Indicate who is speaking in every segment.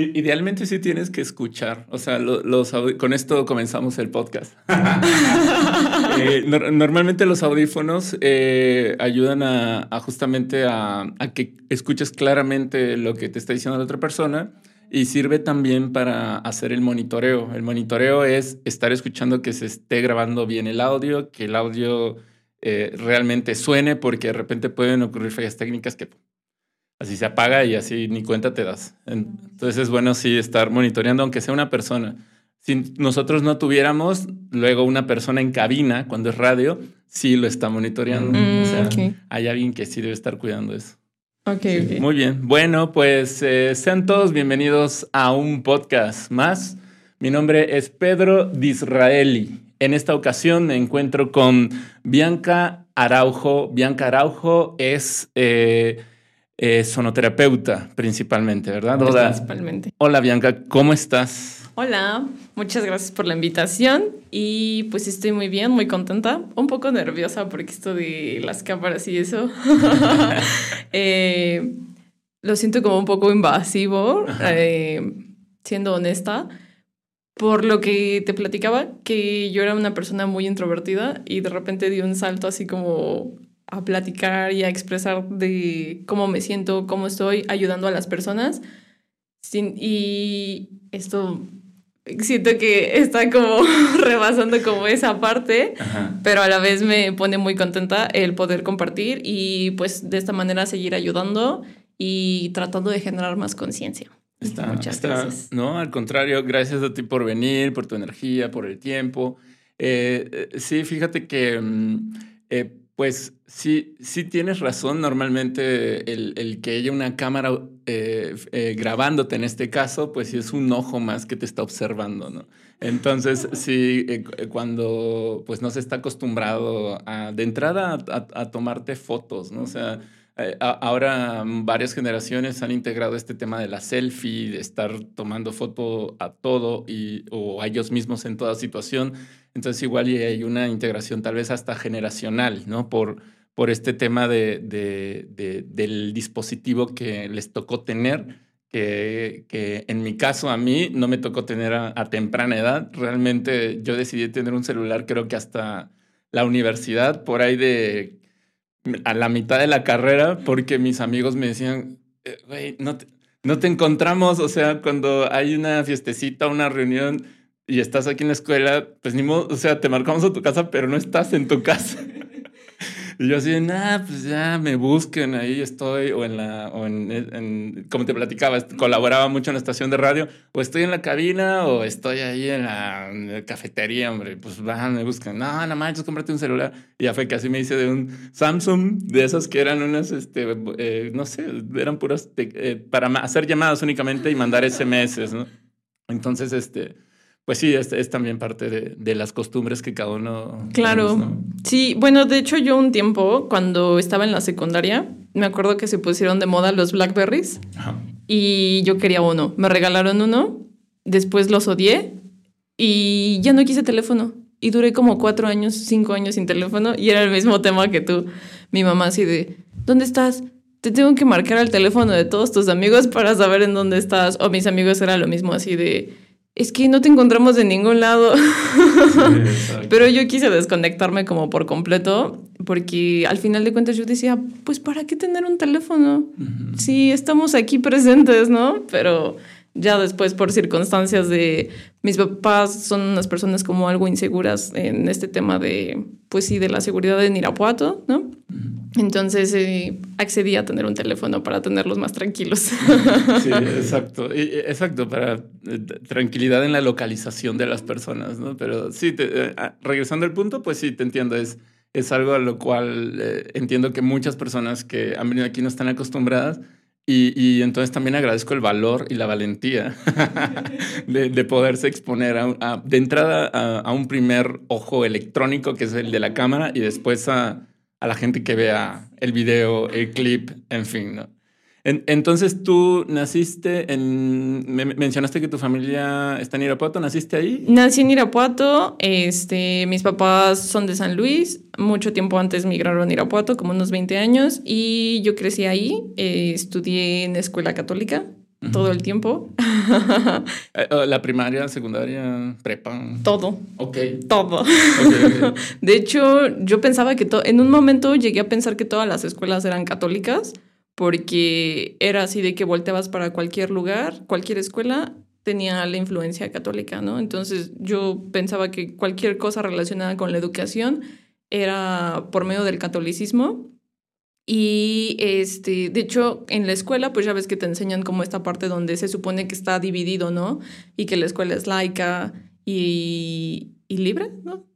Speaker 1: Idealmente sí tienes que escuchar, o sea, los con esto comenzamos el podcast. Eh, normalmente los audífonos eh, ayudan a, justamente a, que escuches claramente lo que te está diciendo la otra persona y sirve también para hacer el monitoreo. El monitoreo es estar escuchando que se esté grabando bien el audio, que el audio eh, realmente suene, porque de repente pueden ocurrir fallas técnicas que así se apaga y así ni cuenta te das. Entonces es bueno sí estar monitoreando, aunque sea una persona. Si nosotros no tuviéramos, luego una persona en cabina, cuando es radio, sí lo está monitoreando. o sea, mm, hay alguien que sí debe estar cuidando eso.
Speaker 2: Ok,
Speaker 1: Muy bien. Bueno, pues eh, sean todos bienvenidos a un podcast más. Mi nombre es Pedro Disraeli. En esta ocasión me encuentro con Bianca Araujo. Bianca Araujo es eh, eh, sonoterapeuta principalmente, ¿verdad?
Speaker 2: Hola, principalmente.
Speaker 1: Hola Bianca, ¿cómo estás?
Speaker 2: Hola, muchas gracias por la invitación y pues estoy muy bien, muy contenta, un poco nerviosa porque esto de las cámaras y eso, eh, lo siento como un poco invasivo, eh, siendo honesta, por lo que te platicaba que yo era una persona muy introvertida y de repente di un salto así como a platicar y a expresar de cómo me siento, cómo estoy ayudando a las personas. Sin, y esto siento que está como rebasando como esa parte, pero a la vez me pone muy contenta el poder compartir y pues de esta manera seguir ayudando y tratando de generar más conciencia.
Speaker 1: Muchas gracias. No, al contrario, gracias a ti por venir, por tu energía, por el tiempo. Eh, eh, sí, fíjate que mm, eh, pues sí, sí tienes razón. Normalmente el, que haya una cámara eh, eh, grabándote en este caso, pues sí es un ojo más que te está observando, ¿no? Entonces, sí, eh, cuando pues no se está acostumbrado a, de entrada a, tomarte fotos, ¿no? O sea, ahora varias generaciones han integrado este tema de la selfie, de estar tomando foto a todo y, o a ellos mismos en toda situación. Entonces igual hay una integración tal vez hasta generacional, ¿no? Por, por este tema de, de, del dispositivo que les tocó tener, que, que, en mi caso a mí no me tocó tener a, temprana edad. Realmente yo decidí tener un celular creo que hasta la universidad, por ahí de a la mitad de la carrera, porque mis amigos me decían, eh, güey, no te, no te encontramos, o sea, cuando hay una fiestecita, una reunión y estás aquí en la escuela, pues ni modo, o sea, te marcamos a tu casa, pero no estás en tu casa. y yo así, nada, pues ya me busquen, ahí estoy, o en la, o en, como te platicaba, colaboraba mucho en la estación de radio, o estoy en la cabina, o estoy ahí en la, cafetería, hombre, pues van, me buscan, no, no manches, cómprate un celular. Y ya fue que así me hice de un Samsung, de esas que eran unas, este, eh, no sé, eran puras, eh, para hacer llamadas únicamente y mandar SMS, ¿no? Entonces, este pues sí, es, es también parte de, de, las costumbres que cada uno.
Speaker 2: Claro. Sí, bueno, de hecho, yo un tiempo, cuando estaba en la secundaria, me acuerdo que se pusieron de moda los Blackberries y yo quería uno. Me regalaron uno, después los odié y ya no quise teléfono. Y duré como cuatro años, cinco años sin teléfono y era el mismo tema que tú. Mi mamá así de, ¿dónde estás? Te tengo que marcar el teléfono de todos tus amigos para saber en dónde estás. O mis amigos era lo mismo así de es que no te encontramos de ningún lado. Pero yo quise desconectarme como por completo, porque al final de cuentas yo decía, pues ¿para qué tener un teléfono? Sí, estamos aquí presentes, ¿no? Pero ya después por circunstancias de mis papás son unas personas como algo inseguras en este tema de, pues sí, de la seguridad en Irapuato, ¿no? Entonces eh, accedí a tener un teléfono para tenerlos más tranquilos.
Speaker 1: Sí, exacto. exacto, para eh, tranquilidad en la localización de las personas, ¿no? Pero sí, eh, ah, regresando al punto, pues sí, te entiendo, es, es algo a lo cual entiendo que muchas personas que han venido aquí no están acostumbradas y, entonces también agradezco el valor y la valentía de, poderse exponer de entrada a, un primer ojo electrónico, que es el de la cámara, y después a, a la gente que vea el video, el clip, en fin, ¿no? entonces tú naciste en. mencionaste que tu familia está en Irapuato, ¿naciste ahí?
Speaker 2: Nací en Irapuato. Este, mis papás son de San Luis. Mucho tiempo antes migraron a Irapuato, como unos 20 años. Y yo crecí ahí. Eh, estudié en escuela católica. Todo el tiempo.
Speaker 1: Eh, oh, la primaria, secundaria, prepa.
Speaker 2: Todo.
Speaker 1: Ok.
Speaker 2: Todo. De hecho, yo pensaba que en un momento llegué a pensar que todas las escuelas eran católicas porque era así de que volteabas para cualquier lugar, cualquier escuela tenía la influencia católica, ¿no? Entonces yo pensaba que cualquier cosa relacionada con la educación era por medio del catolicismo y este, de hecho, en la escuela, pues ya ves que te enseñan como esta parte donde se supone que está dividido, ¿no? Y que la escuela es laica y, y libre, ¿no?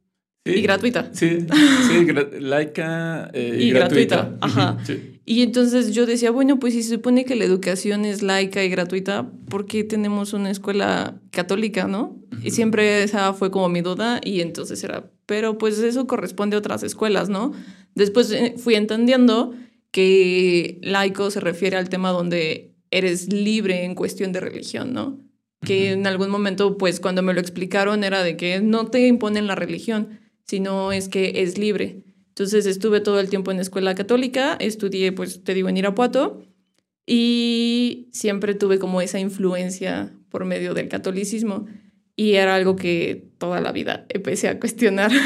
Speaker 2: y gratuita.
Speaker 1: Sí, sí laica eh, y, gratuita.
Speaker 2: Ajá. Y entonces yo decía, bueno, pues si se supone que la educación es laica y gratuita, ¿por qué tenemos una escuela católica, no? Y siempre esa fue como mi duda y entonces era, pero pues eso corresponde a otras escuelas, ¿no? Después eh, fui entendiendo que laico se refiere al tema donde eres libre en cuestión de religión, ¿no? Que en algún momento, pues cuando me lo explicaron era de que no te imponen la religión, sino es que es libre. Entonces estuve todo el tiempo en escuela católica, estudié, pues te digo, en Irapuato y siempre tuve como esa influencia por medio del catolicismo y era algo que toda la vida empecé a cuestionar.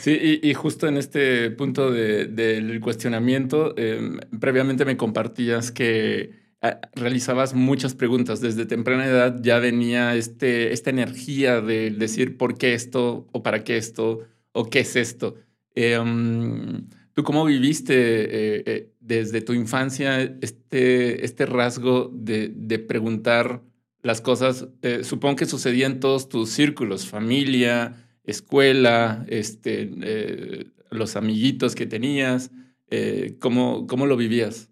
Speaker 1: Sí, y, justo en este punto del cuestionamiento, em, previamente me compartías que ah, realizabas muchas preguntas. Desde temprana edad ya venía este, esta energía de decir por qué esto o para qué esto o qué es esto. Em, ¿Tú cómo viviste eh, eh, desde tu infancia este, este rasgo de, de preguntar las cosas, eh, supongo que sucedían en todos tus círculos, familia, escuela, este, eh, los amiguitos que tenías, eh, ¿cómo, ¿cómo lo vivías?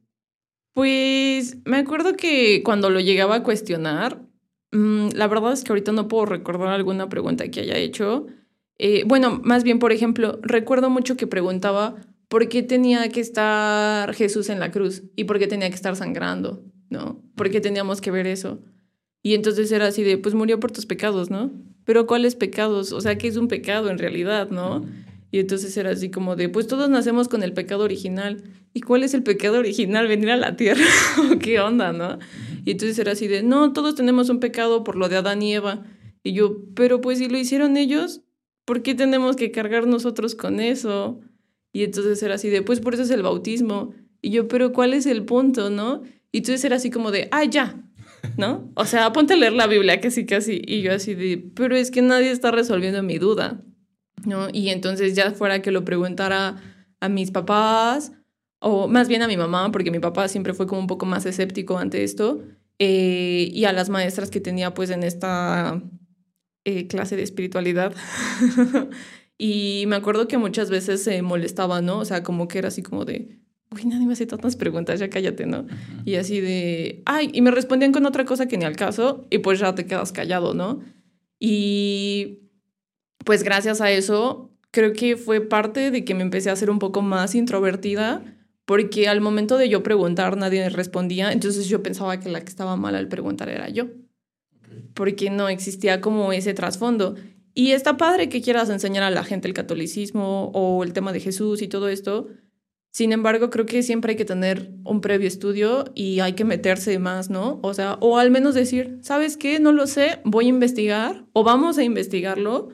Speaker 2: Pues me acuerdo que cuando lo llegaba a cuestionar, mm, la verdad es que ahorita no puedo recordar alguna pregunta que haya hecho. bueno, más bien, por ejemplo, recuerdo mucho que preguntaba por qué tenía que estar Jesús en la cruz y por qué tenía que estar sangrando, ¿no? ¿Por qué teníamos que ver eso? Y entonces era así de, pues murió por tus pecados, ¿no? Pero ¿cuáles pecados? O sea, ¿qué es un pecado en realidad, no? Y entonces era así como de, pues todos nacemos con el pecado original. ¿Y cuál es el pecado original? Venir a la tierra. ¿Qué onda, no? Y entonces era así de, no, todos tenemos un pecado por lo de Adán y Eva. Y yo, pero pues si lo hicieron ellos, ¿por qué tenemos que cargar nosotros con eso? Y entonces era así de, pues por eso es el bautismo. Y yo, pero ¿cuál es el punto, no? Y entonces era así como de, ah, ya, ¿no? O sea, ponte a leer la Biblia, casi, casi. Y yo así de, pero es que nadie está resolviendo mi duda, ¿no? Y entonces ya fuera que lo preguntara a mis papás, o más bien a mi mamá, porque mi papá siempre fue como un poco más escéptico ante esto, eh, y a las maestras que tenía pues en esta eh, clase de espiritualidad. y me acuerdo que muchas veces se molestaba, ¿no? O sea, como que era así como de, uy, nadie me hace tantas preguntas, ya cállate, ¿no? Y así de, ay, y me respondían con otra cosa que ni al caso, y pues ya te quedas callado, ¿no? Y pues gracias a eso, creo que fue parte de que me empecé a ser un poco más introvertida, porque al momento de yo preguntar nadie respondía, entonces yo pensaba que la que estaba mal al preguntar era yo, porque no existía como ese trasfondo. Y está padre que quieras enseñar a la gente el catolicismo o el tema de Jesús y todo esto, sin embargo, creo que siempre hay que tener un previo estudio y hay que meterse más, ¿no? O sea, o al menos decir, ¿sabes qué? No lo sé, voy a investigar o vamos a investigarlo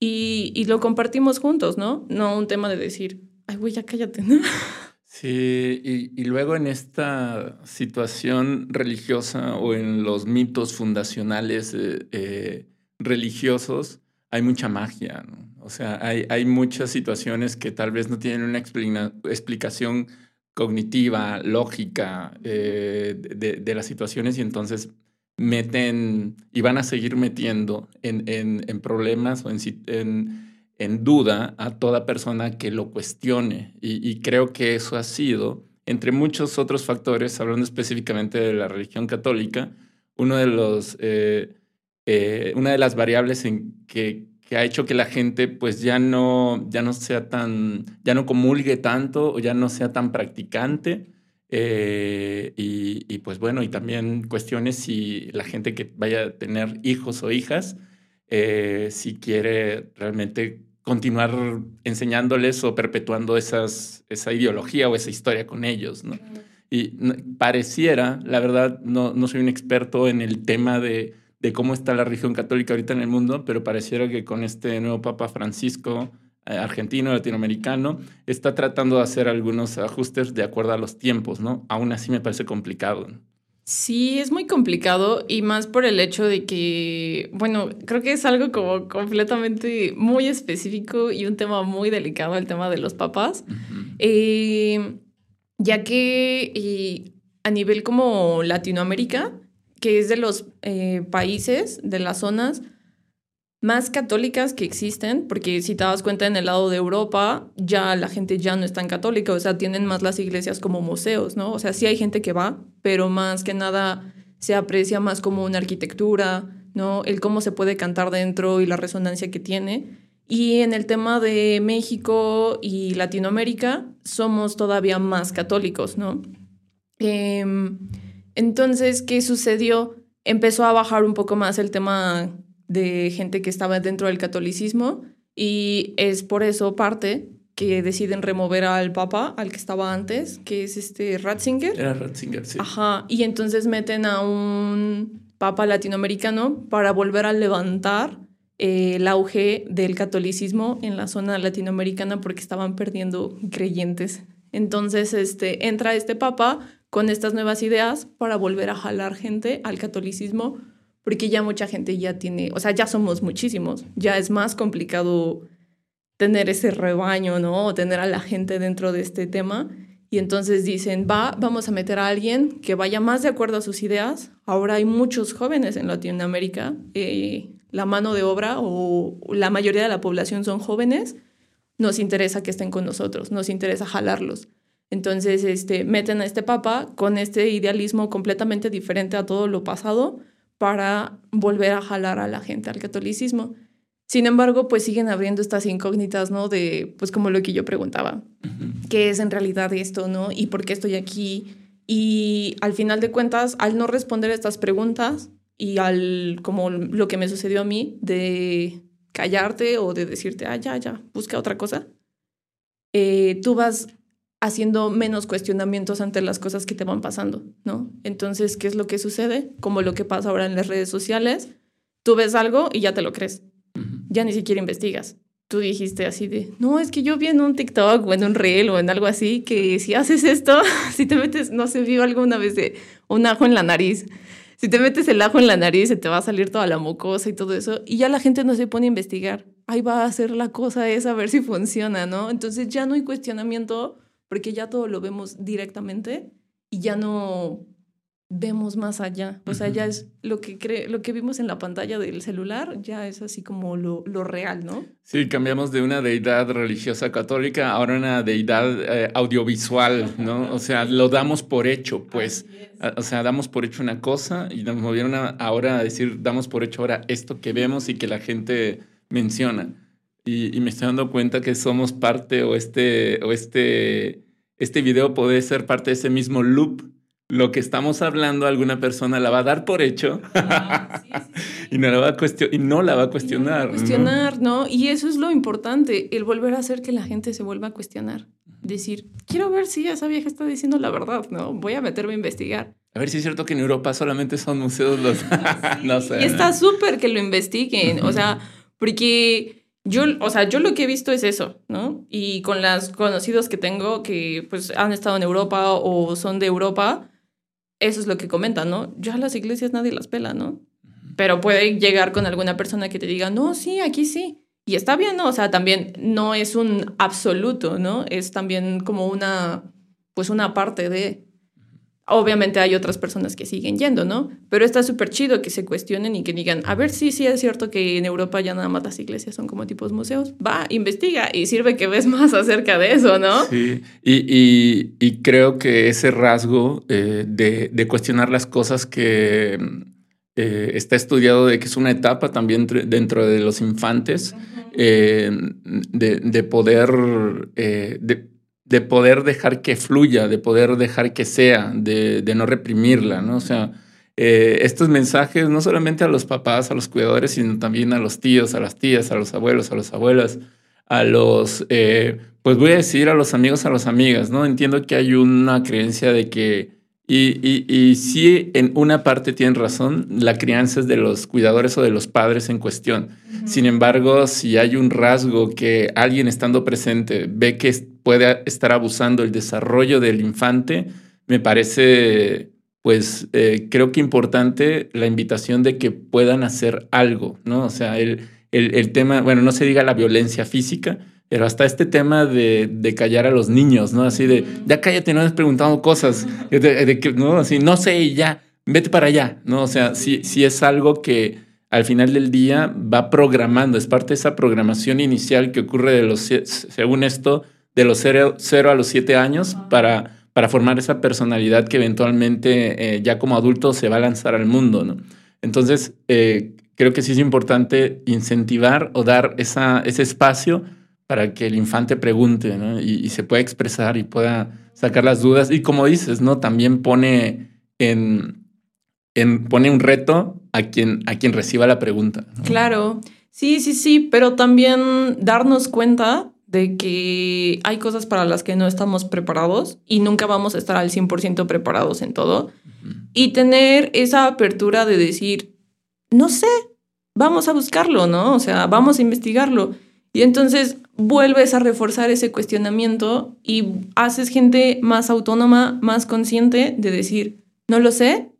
Speaker 2: y, lo compartimos juntos, ¿no? No un tema de decir, ay, güey, ya cállate, ¿no?
Speaker 1: Sí, y, luego en esta situación religiosa o en los mitos fundacionales eh, eh, religiosos, hay mucha magia, ¿no? O sea, hay, hay muchas situaciones que tal vez no tienen una explicación cognitiva, lógica eh, de, las situaciones y entonces meten y van a seguir metiendo en, en, problemas o en, en, duda a toda persona que lo cuestione. Y, creo que eso ha sido, entre muchos otros factores, hablando específicamente de la religión católica, uno de los, eh, eh, una de las variables en que que ha hecho que la gente pues ya no, ya no sea tan, ya no comulgue tanto o ya no sea tan practicante. Eh, y, pues bueno, y también cuestiones si la gente que vaya a tener hijos o hijas, eh, si quiere realmente continuar enseñándoles o perpetuando esas, esa ideología o esa historia con ellos, ¿no? Y pareciera, la verdad, no, no soy un experto en el tema de, de cómo está la religión católica ahorita en el mundo, pero pareciera que con este nuevo Papa Francisco, eh, argentino, latinoamericano, está tratando de hacer algunos ajustes de acuerdo a los tiempos, ¿no? Aún así me parece complicado.
Speaker 2: Sí, es muy complicado y más por el hecho de que, bueno, creo que es algo como completamente muy específico y un tema muy delicado, el tema de los papás, eh, ya que eh, a nivel como Latinoamérica, que es de los eh, países, de las zonas más católicas que existen, porque si te das cuenta en el lado de Europa, ya la gente ya no es tan católica, o sea, tienen más las iglesias como museos, ¿no? O sea, sí hay gente que va, pero más que nada se aprecia más como una arquitectura, ¿no? El cómo se puede cantar dentro y la resonancia que tiene. Y en el tema de México y Latinoamérica, somos todavía más católicos, ¿no? Em, entonces, ¿qué sucedió? Empezó a bajar un poco más el tema de gente que estaba dentro del catolicismo y es por eso parte que deciden remover al papa, al que estaba antes, que es este Ratzinger.
Speaker 1: Era Ratzinger, sí.
Speaker 2: Ajá, y entonces meten a un papa latinoamericano para volver a levantar eh, el auge del catolicismo en la zona latinoamericana porque estaban perdiendo creyentes. Entonces este, entra este papa con estas nuevas ideas para volver a jalar gente al catolicismo porque ya mucha gente ya tiene, o sea, ya somos muchísimos, ya es más complicado tener ese rebaño, ¿no? Tener a la gente dentro de este tema. Y entonces dicen, va, vamos a meter a alguien que vaya más de acuerdo a sus ideas. Ahora hay muchos jóvenes en Latinoamérica. Eh, la mano de obra o la mayoría de la población son jóvenes. Nos interesa que estén con nosotros, nos interesa jalarlos. Entonces, este, meten a este papa con este idealismo completamente diferente a todo lo pasado para volver a jalar a la gente al catolicismo. Sin embargo, pues siguen abriendo estas incógnitas, ¿no? De, pues como lo que yo preguntaba, ¿qué es en realidad esto, ¿no? ¿Y por qué estoy aquí? Y al final de cuentas, al no responder estas preguntas y al, como lo que me sucedió a mí, de callarte o de decirte, ah, ya, ya, busca otra cosa, eh, tú vas haciendo menos cuestionamientos ante las cosas que te van pasando, ¿no? Entonces, ¿qué es lo que sucede? Como lo que pasa ahora en las redes sociales, tú ves algo y ya te lo crees, ya ni siquiera investigas. Tú dijiste así de, no, es que yo vi en un TikTok o en un reel o en algo así que si haces esto, si te metes, no sé, vio alguna vez de un ajo en la nariz, si te metes el ajo en la nariz se te va a salir toda la mucosa y todo eso, y ya la gente no se pone a investigar. Ahí va a hacer la cosa esa, a ver si funciona, ¿no? Entonces ya no hay cuestionamiento porque ya todo lo vemos directamente y ya no vemos más allá. O sea, ya es lo que, cree, lo que vimos en la pantalla del celular, ya es así como lo, lo real, ¿no?
Speaker 1: Sí, cambiamos de una deidad religiosa católica a una deidad eh, audiovisual, ¿no? O sea, lo damos por hecho, pues. O sea, damos por hecho una cosa y nos movieron ahora a decir, damos por hecho ahora esto que vemos y que la gente menciona y, me estoy dando cuenta que somos parte o este, o este, este video puede ser parte de ese mismo loop. Lo que estamos hablando, alguna persona la va a dar por hecho y, no la va a y no la va a cuestionar.
Speaker 2: cuestionar, ¿no? Y eso es lo importante, el volver a hacer que la gente se vuelva a cuestionar. Decir, quiero ver si esa vieja está diciendo la verdad, ¿no? Voy a meterme a investigar.
Speaker 1: A ver si es cierto que en Europa solamente son museos los... no sé.
Speaker 2: Y está súper que lo investiguen, o sea, porque yo, o sea, yo lo que he visto es eso, ¿no? Y con las conocidos que tengo que pues han estado en Europa o son de Europa, eso es lo que comentan, ¿no? Ya las iglesias nadie las pela, ¿no? Pero puede llegar con alguna persona que te diga, no, sí, aquí sí. Y está bien, ¿no? O sea, también no es un absoluto, ¿no? Es también como una, pues una parte de... Obviamente hay otras personas que siguen yendo, ¿no? Pero está súper chido que se cuestionen y que digan, a ver, sí, sí es cierto que en Europa ya nada más las iglesias son como tipos museos. Va, investiga y sirve que ves más acerca de eso, ¿no?
Speaker 1: Sí, y, y, creo que ese rasgo eh, de, de, cuestionar las cosas que eh, está estudiado de que es una etapa también dentro de los infantes, eh, de, de, poder... De, de poder dejar que fluya, de poder dejar que sea, de, no reprimirla, ¿no? O sea, eh, estos mensajes no solamente a los papás, a los cuidadores, sino también a los tíos, a las tías, a los abuelos, a las abuelas, a los, eh, pues voy a decir a los amigos, a las amigas, ¿no? Entiendo que hay una creencia de que, y, y, y sí, en una parte tienen razón, la crianza es de los cuidadores o de los padres en cuestión. Sin embargo, si hay un rasgo que alguien estando presente ve que puede estar abusando el desarrollo del infante, me parece, pues, eh, creo que importante la invitación de que puedan hacer algo, ¿no? O sea, el, el, tema, bueno, no se diga la violencia física, pero hasta este tema de, de, callar a los niños, ¿no? Así de, ya cállate, no has preguntado cosas, ¿no? Así, no sé, ya, vete para allá, ¿no? O sea, sí, sí es algo que al final del día va programando, es parte de esa programación inicial que ocurre de los, según esto, de los cero, a los siete años para, para formar esa personalidad que eventualmente eh, ya como adulto se va a lanzar al mundo, ¿no? Entonces, eh, creo que sí es importante incentivar o dar esa, ese espacio para que el infante pregunte ¿no? y, se pueda expresar y pueda sacar las dudas. Y como dices, ¿no? También pone en, en pone un reto a quien, a quien reciba la pregunta.
Speaker 2: Claro, sí, sí, sí, pero también darnos cuenta de que hay cosas para las que no estamos preparados y nunca vamos a estar al 100% preparados en todo. Y tener esa apertura de decir, no sé, vamos a buscarlo, ¿no? O sea, vamos a investigarlo. Y entonces vuelves a reforzar ese cuestionamiento y haces gente más autónoma, más consciente de decir, no lo sé,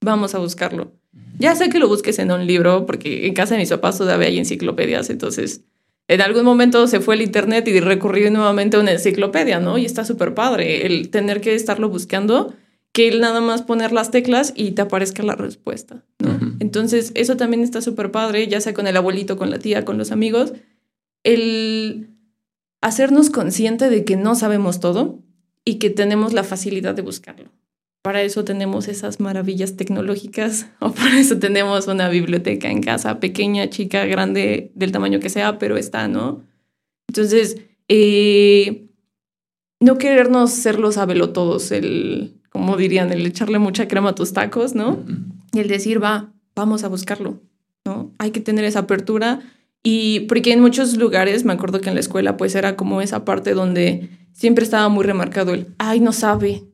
Speaker 2: vamos a buscarlo. Ya sé que lo busques en un libro, porque en casa de mis papás todavía hay enciclopedias, entonces en algún momento se fue el internet y recurrí nuevamente a una enciclopedia, ¿no? Y está súper padre el tener que estarlo buscando, que el nada más poner las teclas y te aparezca la respuesta, ¿no? Entonces eso también está súper padre, ya sea con el abuelito, con la tía, con los amigos, el hacernos consciente de que no sabemos todo y que tenemos la facilidad de buscarlo. Para eso tenemos esas maravillas tecnológicas o para eso tenemos una biblioteca en casa, pequeña, chica, grande, del tamaño que sea, pero está, ¿no? Entonces, eh, no querernos ser los todos el, como dirían, el echarle mucha crema a tus tacos, ¿no? Y el decir, va, vamos a buscarlo, ¿no? Hay que tener esa apertura y porque en muchos lugares, me acuerdo que en la escuela, pues era como esa parte donde siempre estaba muy remarcado el, ay, no sabe,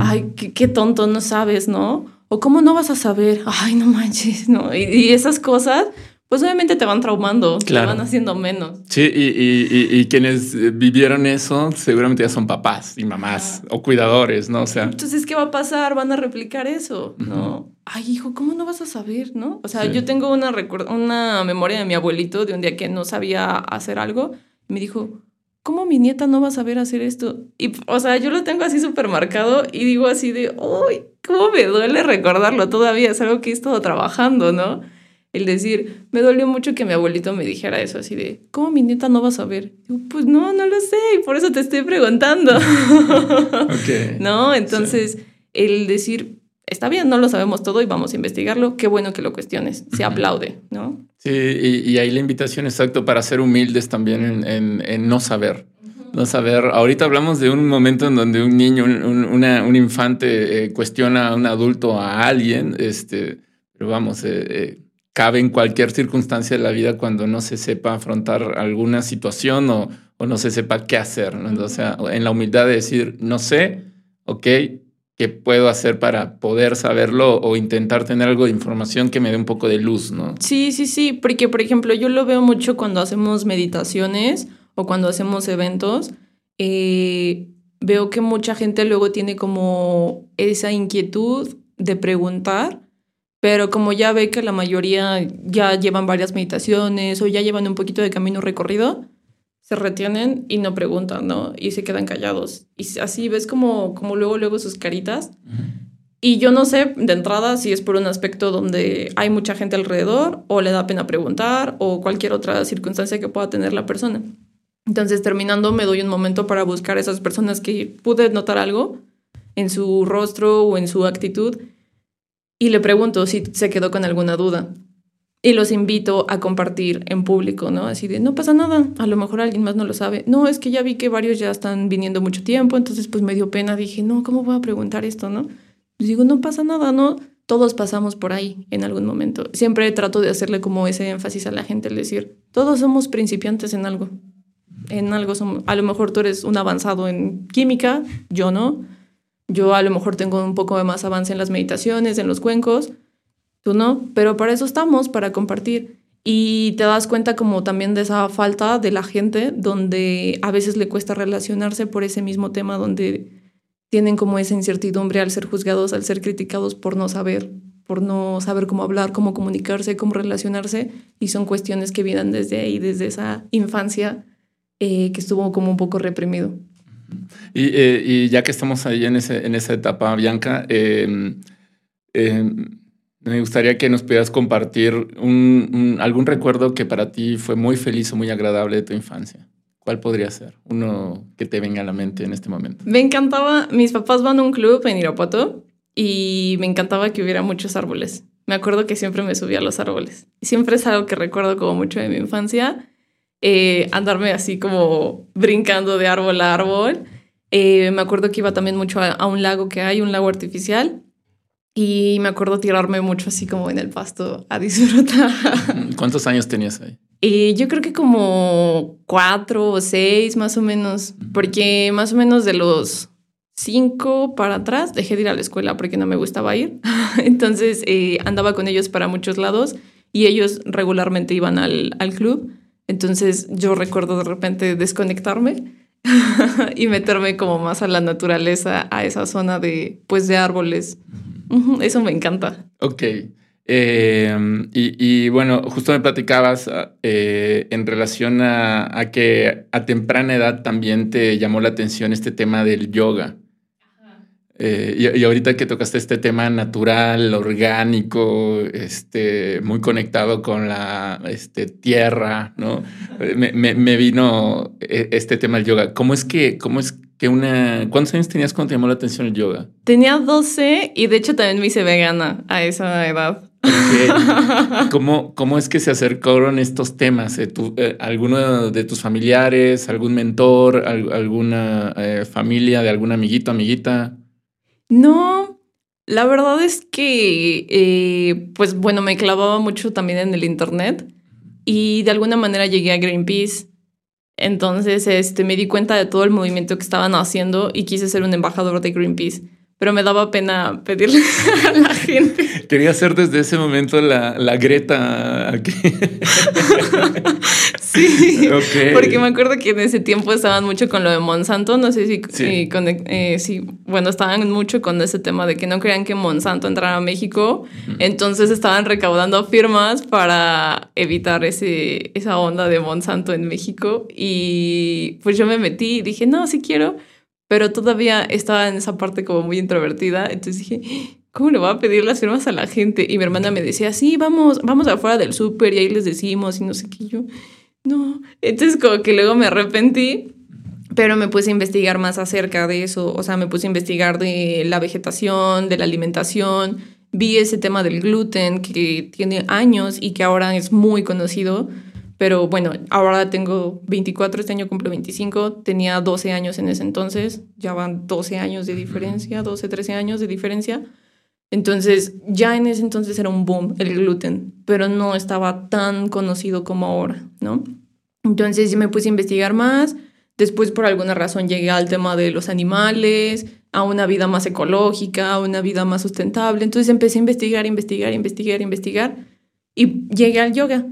Speaker 2: ay, qué, tonto, no sabes, ¿no? O cómo no vas a saber, ay, no manches, ¿no? y esas cosas, pues obviamente te van traumando, te van haciendo menos.
Speaker 1: Sí, y, y, quienes vivieron eso seguramente ya son papás y mamás o cuidadores, ¿no? O sea.
Speaker 2: Entonces, ¿qué va a pasar? Van a replicar eso, ¿no? Ay, hijo, ¿cómo no vas a saber, no? O sea, yo tengo una, una memoria de mi abuelito de un día que no sabía hacer algo. Y me dijo, ¿cómo mi nieta no va a saber hacer esto? Y, o sea, yo lo tengo así súper marcado y digo así de, uy, ¿cómo me duele recordarlo todavía? Es algo que he estado trabajando, ¿no? el decir, me dolió mucho que mi abuelito me dijera eso, así de, ¿cómo mi nieta no va a saber? pues no, no lo sé, y por eso te estoy preguntando. ¿No? Entonces, el decir, está bien, no lo sabemos todo y vamos a investigarlo, qué bueno que lo cuestiones, se aplaude, ¿no?
Speaker 1: Sí, y, ahí la invitación exacto para ser humildes también en, no saber. No saber, ahorita hablamos de un momento en donde un niño, un, una, un infante eh, cuestiona a un adulto, a alguien, este, pero vamos, eh, eh cabe en cualquier circunstancia de la vida cuando no se sepa afrontar alguna situación o, o no se sepa qué hacer. ¿no? O sea, en la humildad de decir, no sé, ok, ¿qué puedo hacer para poder saberlo o intentar tener algo de información que me dé un poco de luz? ¿no?
Speaker 2: Sí, sí, sí, porque por ejemplo yo lo veo mucho cuando hacemos meditaciones o cuando hacemos eventos. Eh, veo que mucha gente luego tiene como esa inquietud de preguntar pero como ya ve que la mayoría ya llevan varias meditaciones o ya llevan un poquito de camino recorrido, se retienen y no preguntan, ¿no? Y se quedan callados. Y así ves como, como luego, luego sus caritas. Y yo no sé de entrada si es por un aspecto donde hay mucha gente alrededor o le da pena preguntar o cualquier otra circunstancia que pueda tener la persona. Entonces, terminando, me doy un momento para buscar a esas personas que pude notar algo en su rostro o en su actitud y le pregunto si se quedó con alguna duda. Y los invito a compartir en público, ¿no? Así de, no pasa nada, a lo mejor alguien más no lo sabe. No, es que ya vi que varios ya están viniendo mucho tiempo, entonces pues me dio pena, dije, no, ¿cómo voy a preguntar esto, no? Les digo, no pasa nada, ¿no? Todos pasamos por ahí en algún momento. Siempre trato de hacerle como ese énfasis a la gente, el decir, todos somos principiantes en algo. en algo, a lo mejor tú eres un avanzado en química, yo no. Yo a lo mejor tengo un poco de más avance en las meditaciones, en los cuencos, tú no, pero para eso estamos, para compartir. Y te das cuenta como también de esa falta de la gente, donde a veces le cuesta relacionarse por ese mismo tema, donde tienen como esa incertidumbre al ser juzgados, al ser criticados por no saber, por no saber cómo hablar, cómo comunicarse, cómo relacionarse, y son cuestiones que vienen desde ahí, desde esa infancia eh, que estuvo como un poco reprimido.
Speaker 1: Y, eh, y, ya que estamos ahí en, ese, en esa etapa, Bianca, eh, me gustaría que nos pudieras compartir algún recuerdo que para ti fue muy feliz o muy agradable de tu infancia. ¿Cuál podría ser? Uno que te venga a la mente en este momento.
Speaker 2: Me encantaba, mis papás van a un club en Irapuato y me encantaba que hubiera muchos árboles. Me acuerdo que siempre me subía a los árboles. Siempre es algo que recuerdo como mucho de mi infancia. Eh, andarme así como brincando de árbol a árbol. Eh, me acuerdo que iba también mucho a, un lago que hay, un lago artificial, y me acuerdo tirarme mucho así como en el pasto a disfrutar.
Speaker 1: ¿Cuántos años tenías ahí?
Speaker 2: Y yo creo que como cuatro o seis más o menos, porque más o menos de los cinco para atrás dejé de ir a la escuela porque no me gustaba ir. Entonces eh, andaba con ellos para muchos lados y ellos regularmente iban al, al club. Entonces yo recuerdo de repente desconectarme y meterme como más a la naturaleza, a esa zona de, pues, de árboles eso me encanta.
Speaker 1: Ok. Em, y, bueno, justo me platicabas eh, en relación a, que a temprana edad también te llamó la atención este tema del yoga. Eh, y, ahorita que tocaste este tema natural, orgánico, este, muy conectado con la este, tierra, ¿no? Me, me, vino eh, este tema del yoga. ¿Cómo es que, cómo es que una... ¿Cuántos años tenías cuando te llamó la atención el yoga?
Speaker 2: Tenía 12 y de hecho también me hice vegana a esa edad.
Speaker 1: ¿Cómo, ¿Cómo es que se acercaron estos temas? Eh, eh, ¿Alguno de tus familiares, algún mentor, alguna eh, familia de algún amiguito, amiguita?
Speaker 2: No, la verdad es que, pues bueno, me clavaba mucho también en el Internet y de alguna manera llegué a Greenpeace entonces, este, me di cuenta de todo el movimiento que estaban haciendo y quise ser un embajador de Greenpeace pero me daba pena pedirle a la gente.
Speaker 1: Quería ser desde ese momento la, la Greta aquí.
Speaker 2: sí, porque me acuerdo que en ese tiempo estaban mucho con lo de Monsanto, no sé si, sí. Eh, bueno, estaban mucho con ese tema de que no querían que Monsanto entrara a México, entonces estaban recaudando firmas para evitar ese, esa onda de Monsanto en México y pues yo me metí y dije, no, sí quiero pero todavía estaba en esa parte como muy introvertida, entonces dije, ¿cómo le voy a pedir las firmas a la gente? Y mi hermana me decía, sí, vamos, vamos afuera del súper y ahí les decimos y no sé qué, yo, no. Entonces como que luego me arrepentí, pero me puse a investigar más acerca de eso, o sea, me puse a investigar de la vegetación, de la alimentación, vi ese tema del gluten que tiene años y que ahora es muy conocido pero bueno, ahora tengo 24, este año cumplo 25, tenía 12 años en ese entonces, ya van 12 años de diferencia, 12, 13 años de diferencia. Entonces, ya en ese entonces era un boom el gluten, pero no estaba tan conocido como ahora, ¿no? Entonces, me puse a investigar más. Después, por alguna razón, llegué al tema de los animales, a una vida más ecológica, a una vida más sustentable. Entonces, empecé a investigar, investigar, investigar, investigar y llegué al yoga.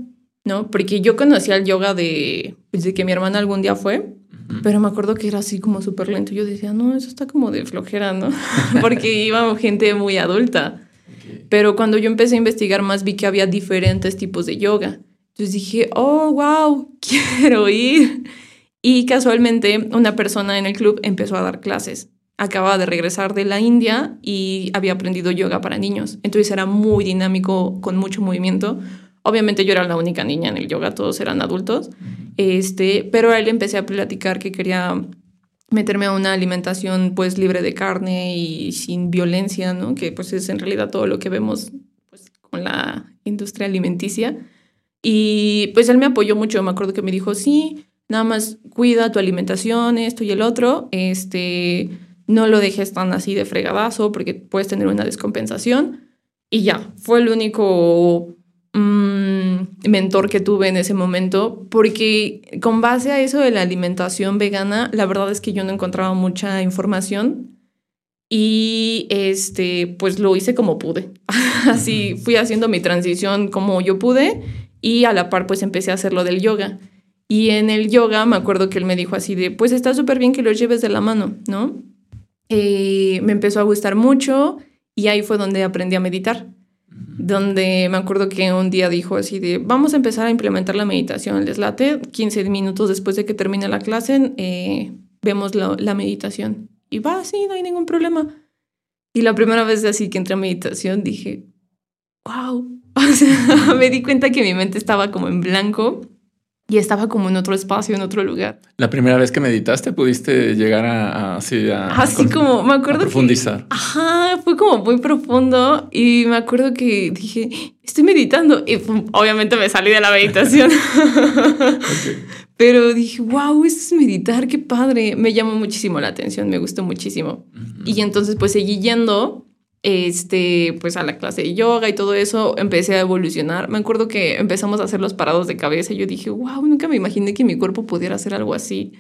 Speaker 2: ¿No? Porque yo conocía el yoga de, pues, de que mi hermana algún día fue, pero me acuerdo que era así como súper lento. Yo decía, no, eso está como de flojera, ¿no? Porque iba gente muy adulta. Pero cuando yo empecé a investigar más vi que había diferentes tipos de yoga. Entonces dije, oh, wow, quiero ir. Y casualmente una persona en el club empezó a dar clases. Acababa de regresar de la India y había aprendido yoga para niños. Entonces era muy dinámico, con mucho movimiento Obviamente yo era la única niña en el yoga, todos eran adultos, este, pero a él empecé a platicar que quería meterme a una alimentación pues libre de carne y sin violencia, ¿no? Que pues es en realidad todo lo que vemos pues, con la industria alimenticia. Y pues él me apoyó mucho, me acuerdo que me dijo, sí, nada más cuida tu alimentación, esto y el otro, este, no lo dejes tan así de fregadazo porque puedes tener una descompensación. Y ya, fue el único mentor que tuve en ese momento, porque con base a eso de la alimentación vegana, la verdad es que yo no encontraba mucha información y este, pues lo hice como pude. Así fui haciendo mi transición como yo pude y a la par pues empecé a hacer lo del yoga. Y en el yoga me acuerdo que él me dijo así de, pues está súper bien que lo lleves de la mano, ¿no? Eh, me empezó a gustar mucho y ahí fue donde aprendí a meditar. Donde me acuerdo que un día dijo así de, vamos a empezar a implementar la meditación. Les late, 15 minutos después de que termine la clase, eh, vemos la, meditación. Y va, sí, no hay ningún problema. Y la primera vez así que entré a meditación dije, wow. O sea, me di cuenta que mi mente estaba como en blanco y estaba como en otro espacio, en otro lugar.
Speaker 1: La primera vez que meditaste pudiste llegar a, así a,
Speaker 2: así como me acuerdo
Speaker 1: profundizar.
Speaker 2: ajá, fue como muy profundo y me acuerdo que dije, estoy meditando y obviamente me salí de la meditación. Pero dije, wow, esto es meditar, qué padre. Me llamó muchísimo la atención, me gustó muchísimo. Y entonces pues seguí yendo este, pues a la clase de yoga y todo eso, empecé a evolucionar. Me acuerdo que empezamos a hacer los parados de cabeza y yo dije, wow, nunca me imaginé que mi cuerpo pudiera hacer algo así,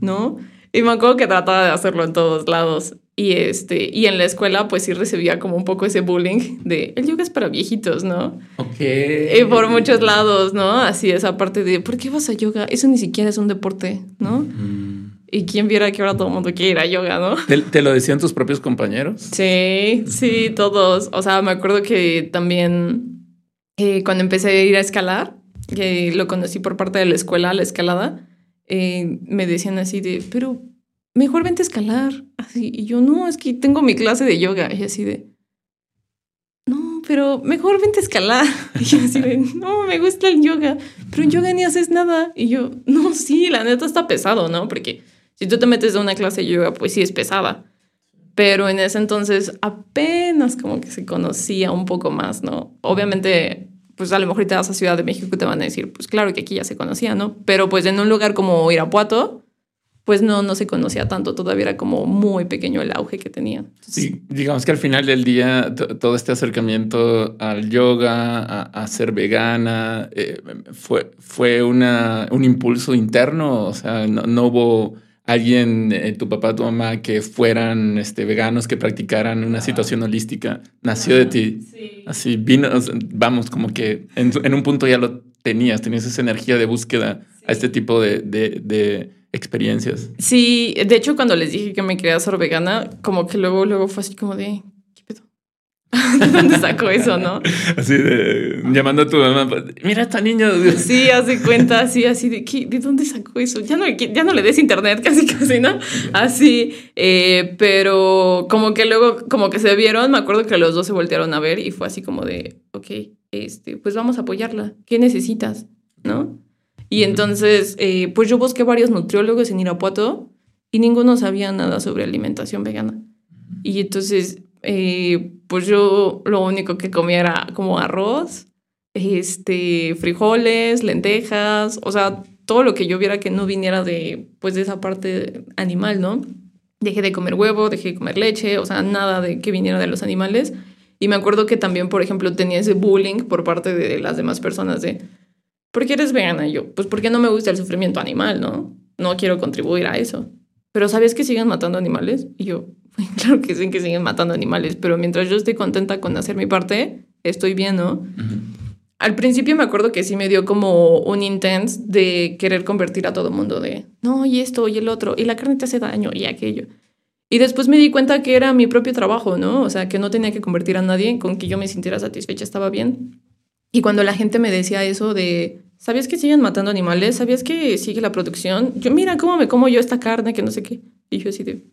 Speaker 2: ¿no? Y me acuerdo que trataba de hacerlo en todos lados. Y, este, y en la escuela, pues sí recibía como un poco ese bullying de el yoga es para viejitos, ¿no?
Speaker 1: Ok.
Speaker 2: Y por muchos lados, ¿no? Así esa parte de ¿por qué vas a yoga? Eso ni siquiera es un deporte, ¿no? Y quién viera que ahora todo el mundo quiere ir a yoga, ¿no?
Speaker 1: ¿Te, lo decían tus propios compañeros?
Speaker 2: Sí, sí, todos. O sea, me acuerdo que también eh, cuando empecé a ir a escalar, que lo conocí por parte de la escuela, la escalada, eh, me decían así de, pero mejor vente a escalar. Así, y yo, no, es que tengo mi clase de yoga. Y así de, no, pero mejor vente a escalar. Y yo así de, no, me gusta el yoga, pero en yoga ni haces nada. Y yo, no, sí, la neta está pesado, ¿no? Porque si tú te metes a una clase de yoga, pues sí es pesada. Pero en ese entonces apenas como que se conocía un poco más, ¿no? Obviamente, pues a lo mejor te vas a Ciudad de México y te van a decir, pues claro que aquí ya se conocía, ¿no? Pero pues en un lugar como Irapuato, pues no, no se conocía tanto, todavía era como muy pequeño el auge que tenía.
Speaker 1: sí, digamos que al final del día todo este acercamiento al yoga, a, ser vegana, eh, fue, fue una, un impulso interno, o sea, no, no hubo alguien, eh, tu papá, tu mamá, que fueran este, veganos, que practicaran una situación holística, nació de ti. Así vino, vamos, como que en, un punto ya lo tenías, tenías esa energía de búsqueda a este tipo de, de, de, experiencias.
Speaker 2: Sí, de hecho cuando les dije que me quería ser vegana, como que luego, luego fue así como de, ¿De dónde sacó eso, no?
Speaker 1: Así de llamando a tu mamá, mira esta niña.
Speaker 2: Sí, hace cuenta, así, así de ¿de dónde sacó eso? Ya no, ya no le des internet, casi, casi, ¿no? Así, eh, pero como que luego, como que se vieron, me acuerdo que los dos se voltearon a ver y fue así como de, ok, este, pues vamos a apoyarla. ¿Qué necesitas? ¿No? Y entonces, eh, pues yo busqué varios nutriólogos en Irapuato y ninguno sabía nada sobre alimentación vegana. Y entonces eh, pues yo lo único que comía era como arroz, este, frijoles, lentejas, o sea, todo lo que yo viera que no viniera de, pues, de esa parte animal, ¿no? Dejé de comer huevo, dejé de comer leche, o sea, nada de que viniera de los animales. Y me acuerdo que también, por ejemplo, tenía ese bullying por parte de las demás personas de, ¿por qué eres vegana? Y yo, pues porque no me gusta el sufrimiento animal, ¿no? No quiero contribuir a eso. Pero ¿sabías que siguen matando animales? Y yo, claro que sí que siguen matando animales, pero mientras yo estoy contenta con hacer mi parte, estoy bien, ¿no? Al principio me acuerdo que sí me dio como un intense de querer convertir a todo mundo de, no, y esto, y el otro, y la carne te hace daño, y aquello. Y después me di cuenta que era mi propio trabajo, ¿no? O sea, que no tenía que convertir a nadie, con que yo me sintiera satisfecha estaba bien. Y cuando la gente me decía eso de, ¿sabías que siguen matando animales? ¿Sabías que sigue la producción? Yo, mira cómo me como yo esta carne, que no sé qué. Y yo así de,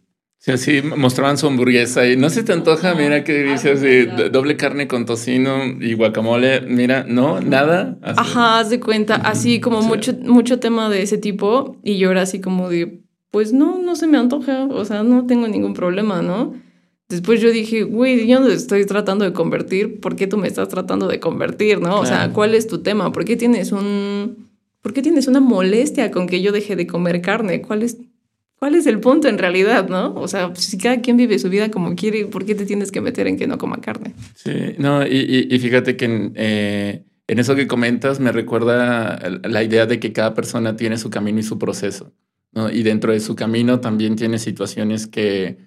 Speaker 1: Sí, así mostraban su hamburguesa y no se te antoja, mira que dices de doble carne con tocino y guacamole, mira, no, nada.
Speaker 2: Ajá, haz de cuenta, así como mucho, mucho tema de ese tipo y yo era así como de, pues no, no se me antoja, o sea, no tengo ningún problema, ¿no? Después yo dije, güey, yo no estoy tratando de convertir, ¿por qué tú me estás tratando de convertir, no? O sea, ¿cuál es tu tema? ¿Por qué tienes un... ¿Por qué tienes una molestia con que yo deje de comer carne? ¿Cuál es ¿Cuál es el punto en realidad, no? O sea, si cada quien vive su vida como quiere, ¿por qué te tienes que meter en que no coma carne?
Speaker 1: Sí, no, y, y, fíjate que eh, en eso que comentas me recuerda la idea de que cada persona tiene su camino y su proceso. Y dentro de su camino también tiene situaciones que,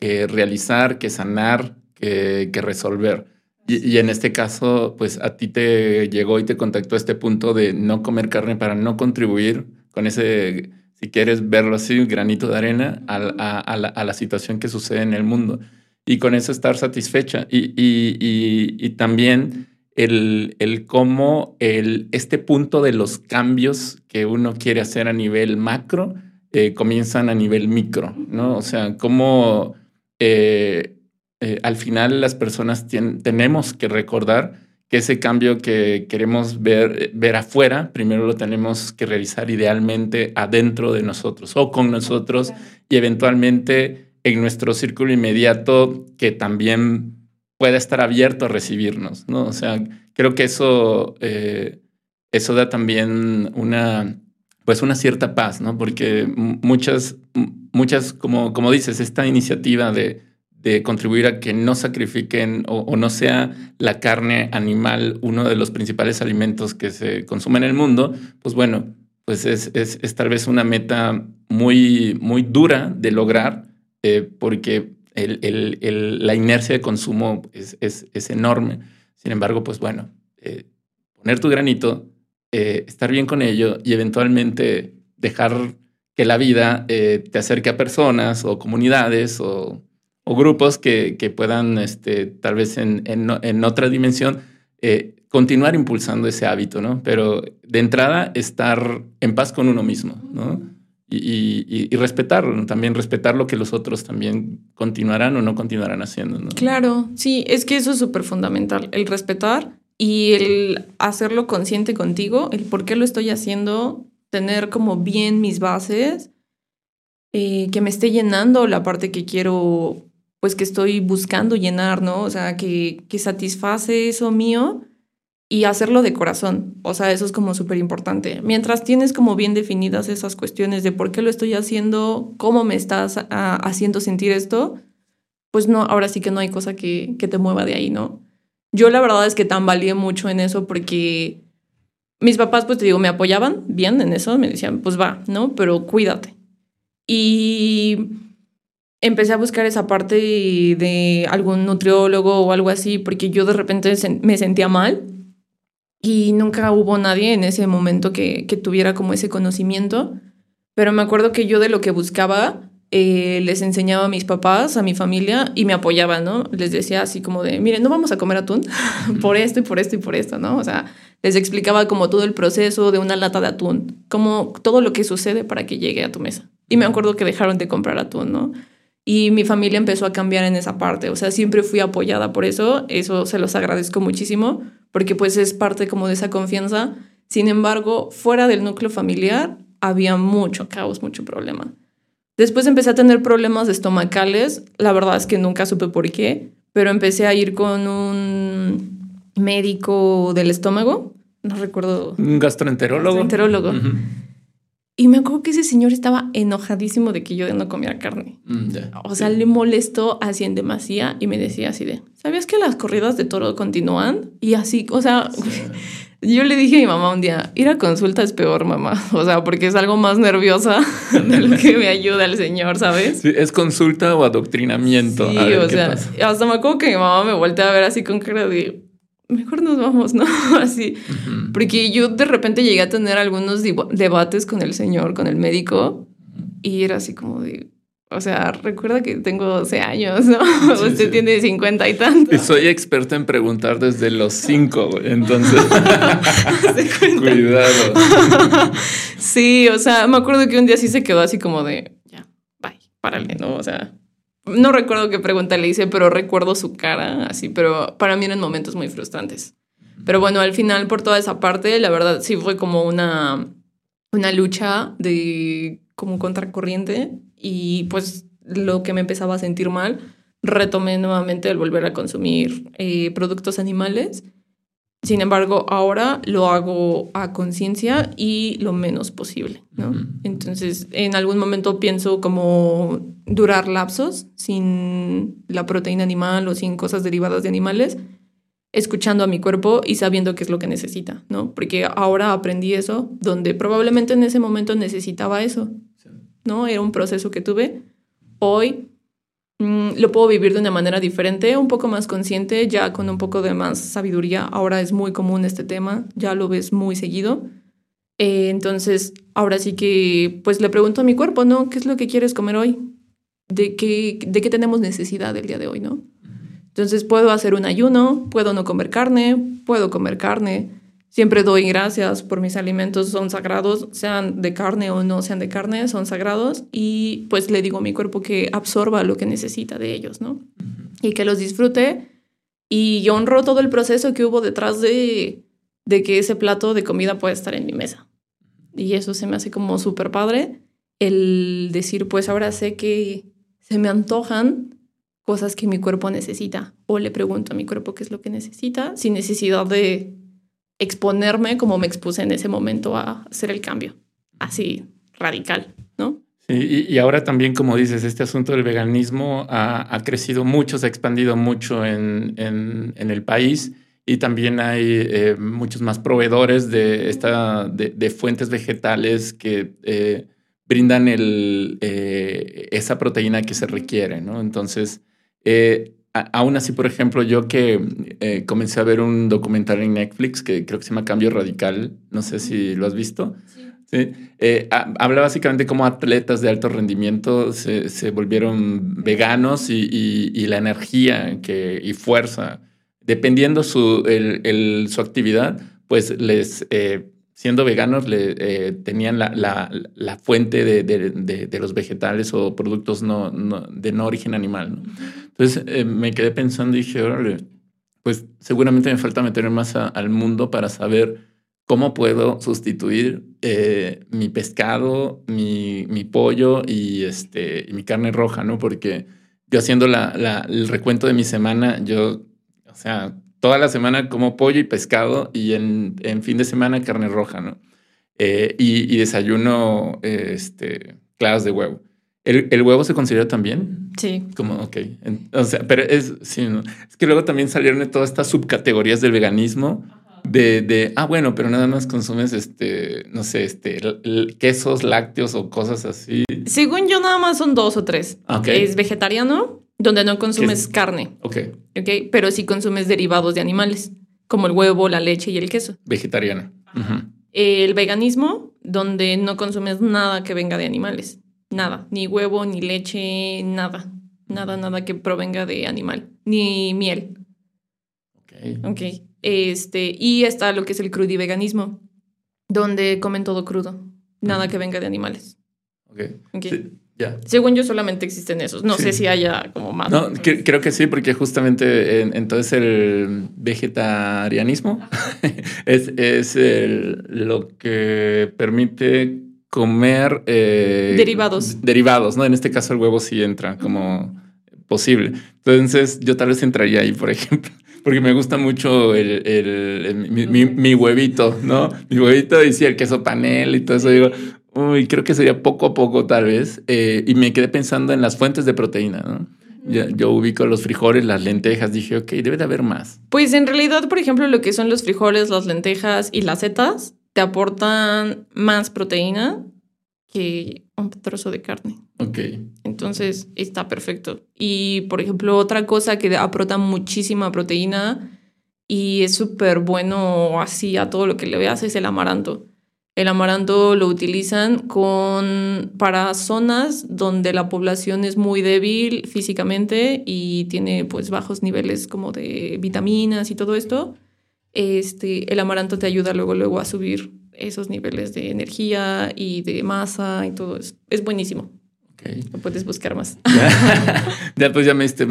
Speaker 1: realizar, que sanar, que, resolver. Y, en este caso, pues a ti te llegó y te contactó este punto de no comer carne para no contribuir con ese, si quieres verlo así, granito de arena a, la, situación que sucede en el mundo. Y con eso estar satisfecha. Y, también el, el cómo el, este punto de los cambios que uno quiere hacer a nivel macro eh, comienzan a nivel micro, ¿no? O sea, cómo eh, eh, al final las personas tenemos que recordar que ese cambio que queremos ver, ver afuera, primero lo tenemos que realizar idealmente adentro de nosotros o con nosotros y eventualmente en nuestro círculo inmediato que también pueda estar abierto a recibirnos, ¿no? O sea, creo que eso, eh, eso da también una, pues una cierta paz, ¿no? Porque muchas, muchas, como, como dices, esta iniciativa de, de contribuir a que no sacrifiquen o, no sea la carne animal uno de los principales alimentos que se consumen en el mundo, pues bueno, pues es, es, tal vez una meta muy, muy dura de lograr, eh, porque el, la inercia de consumo es, es, enorme. Sin embargo, pues bueno, eh, poner tu granito, eh, estar bien con ello y eventualmente dejar que la vida te acerque a personas o comunidades o, o grupos que, que, puedan, este, tal vez en, en, en otra dimensión, continuar impulsando ese hábito, ¿no? Pero de entrada, estar en paz con uno mismo, ¿no? y, respetarlo, también respetar lo que los otros también continuarán o no continuarán haciendo. ¿no?
Speaker 2: Claro, sí, es que eso es súper fundamental, el respetar y el hacerlo consciente contigo, el por qué lo estoy haciendo, tener como bien mis bases, eh, que me esté llenando la parte que quiero, pues que estoy buscando llenar, ¿no? O sea, que, que satisface eso mío y hacerlo de corazón. O sea, eso es como súper importante. Mientras tienes como bien definidas esas cuestiones de por qué lo estoy haciendo, cómo me estás ah, haciendo sentir esto, pues no, ahora sí que no hay cosa que, que te mueva de ahí, ¿no? Yo la verdad es que tambaleé mucho en eso porque mis papás, pues te digo, me apoyaban bien en eso, me decían, pues va, ¿no? Pero cuídate. Y empecé a buscar esa parte de algún nutriólogo o algo así, porque yo de repente me sentía mal y nunca hubo nadie en ese momento que, que, tuviera como ese conocimiento, pero me acuerdo que yo de lo que buscaba eh, les enseñaba a mis papás, a mi familia y me apoyaba, ¿no? Les decía así como de, miren, no vamos a comer atún por esto y por esto y por esto, ¿no? O sea, les explicaba como todo el proceso de una lata de atún, como todo lo que sucede para que llegue a tu mesa. Y me acuerdo que dejaron de comprar atún, ¿no? Y mi familia empezó a cambiar en esa parte, o sea, siempre fui apoyada por eso, eso se los agradezco muchísimo, porque pues es parte como de esa confianza. Sin embargo, fuera del núcleo familiar había mucho caos, mucho problema. Después empecé a tener problemas estomacales, la verdad es que nunca supe por qué, pero empecé a ir con un médico del estómago, no recuerdo.
Speaker 1: Un gastroenterólogo.
Speaker 2: Gastroenterólogo. Y me acuerdo que ese señor estaba enojadísimo de que yo no comiera carne. Mm, o sea, le molestó así en demasía y me decía así de, ¿sabías que las corridas de toro continúan? Y así, o sea, yo le dije a mi mamá un día, ir a consulta es peor, mamá. O sea, porque es algo más nerviosa de lo que me ayuda el señor, ¿sabes?
Speaker 1: Sí, es consulta o adoctrinamiento.
Speaker 2: Sí, o sea, hasta me acuerdo que mi mamá me voltea a ver así con cara de, mejor nos vamos, ¿no? Así. Porque yo de repente llegué a tener algunos debates con el señor, con el médico, y era así como de, o sea, recuerda que tengo 12 años, ¿no? Usted tiene 50 y tantos.
Speaker 1: Y soy experto en preguntar desde los 5, entonces. Cuidado.
Speaker 2: sí, o sea, me acuerdo que un día sí se quedó así como de, ya, bye, párale, ¿no? O sea, no recuerdo qué pregunta le hice, pero recuerdo su cara, así, pero para mí eran momentos muy frustrantes. Pero bueno, al final, por toda esa parte, la verdad sí fue como una, una lucha de como contracorriente y pues lo que me empezaba a sentir mal, retomé nuevamente el volver a consumir eh, productos animales sin embargo, ahora lo hago a conciencia y lo menos posible, ¿no? Entonces, en algún momento pienso como durar lapsos sin la proteína animal o sin cosas derivadas de animales. escuchando a mi cuerpo y sabiendo qué es lo que necesita, ¿no? Porque ahora aprendí eso, donde probablemente en ese momento necesitaba eso, ¿no? Era un proceso que tuve. Hoy lo puedo vivir de una manera diferente, un poco más consciente, ya con un poco de más sabiduría. Ahora es muy común este tema, ya lo ves muy seguido. Eh, entonces, ahora sí que, pues le pregunto a mi cuerpo, ¿no? ¿Qué es lo que quieres comer hoy? ¿De qué, de qué tenemos necesidad el día de hoy, ¿no? Entonces puedo hacer un ayuno, puedo no comer carne, puedo comer carne. Siempre doy gracias por mis alimentos, son sagrados, sean de carne o no sean de carne, son sagrados. Y pues le digo a mi cuerpo que absorba lo que necesita de ellos, ¿no? Y que los disfrute. Y honro todo el proceso que hubo detrás de, de que ese plato de comida pueda estar en mi mesa. Y eso se me hace como súper padre, el decir, pues ahora sé que se me antojan cosas que mi cuerpo necesita o le pregunto a mi cuerpo qué es lo que necesita sin necesidad de exponerme como me expuse en ese momento a hacer el cambio, así radical, ¿no?
Speaker 1: Sí, y, ahora también, como dices, este asunto del veganismo ha, crecido mucho, se ha expandido mucho en, en, el país y también hay eh, muchos más proveedores de, esta, de, fuentes vegetales que eh, brindan el, eh, esa proteína que se requiere, ¿no? Entonces, aún así, por ejemplo, yo que eh, comencé a ver un documental en Netflix que creo que se llama Cambio Radical, no sé si lo has visto. Sí. Eh, habla básicamente cómo atletas de alto rendimiento se, se volvieron veganos y, y, la energía que, y fuerza, dependiendo su, el, su actividad, pues les siendo veganos le, eh, tenían la, la, la fuente de, de, de, los vegetales o productos no, de no origen animal. Entonces eh, me quedé pensando y dije, órale, pues seguramente me falta meterme más al mundo para saber cómo puedo sustituir eh, mi pescado, mi, mi pollo y, este, y mi carne roja, ¿no? Porque yo haciendo la, el recuento de mi semana, yo, o sea, toda la semana como pollo y pescado y en, en fin de semana carne roja, ¿no? Eh, y, desayuno este, claras de huevo. ¿El, ¿El, huevo se considera también?
Speaker 2: Sí.
Speaker 1: Como, ok. o sea, pero es, sí, ¿no? es que luego también salieron todas estas subcategorías del veganismo. De, de, ah, bueno, pero nada más consumes, este, no sé, este, quesos, lácteos o cosas así.
Speaker 2: Según yo, nada más son dos o tres. Okay. Es vegetariano, donde no consumes carne.
Speaker 1: Ok.
Speaker 2: Ok, pero sí consumes derivados de animales, como el huevo, la leche y el queso.
Speaker 1: Vegetariana.
Speaker 2: El veganismo, donde no consumes nada que venga de animales. Nada. Ni huevo, ni leche, nada. Nada, nada que provenga de animal. Ni miel.
Speaker 1: Ok.
Speaker 2: Ok. Este, y está lo que es el crudiveganismo, donde comen todo crudo. Nada que venga de animales.
Speaker 1: Ok. okay.
Speaker 2: Según yo solamente existen esos. No sé si haya como más.
Speaker 1: No, creo que sí, porque justamente entonces el vegetarianismo es, es lo que permite comer
Speaker 2: eh, derivados.
Speaker 1: Derivados, ¿no? En este caso el huevo sí entra como posible. Entonces yo tal vez entraría ahí, por ejemplo. Porque me gusta mucho el, mi, huevito, ¿no? Mi huevito y sí, el queso panel y todo eso. Digo, Uy, creo que sería poco a poco tal vez. Eh, y me quedé pensando en las fuentes de proteína, ¿no? Yo, ubico los frijoles, las lentejas, dije, ok, debe de haber más.
Speaker 2: Pues en realidad, por ejemplo, lo que son los frijoles, las lentejas y las setas, te aportan más proteína que un trozo de carne.
Speaker 1: Ok.
Speaker 2: Entonces, está perfecto. Y, por ejemplo, otra cosa que aporta muchísima proteína y es súper bueno así a todo lo que le veas es el amaranto. El amaranto lo utilizan con, para zonas donde la población es muy débil físicamente y tiene pues bajos niveles como de vitaminas y todo esto. Este, el amaranto te ayuda luego, luego a subir esos niveles de energía y de masa y todo eso. Es buenísimo. No puedes buscar más.
Speaker 1: ya, pues ya me diste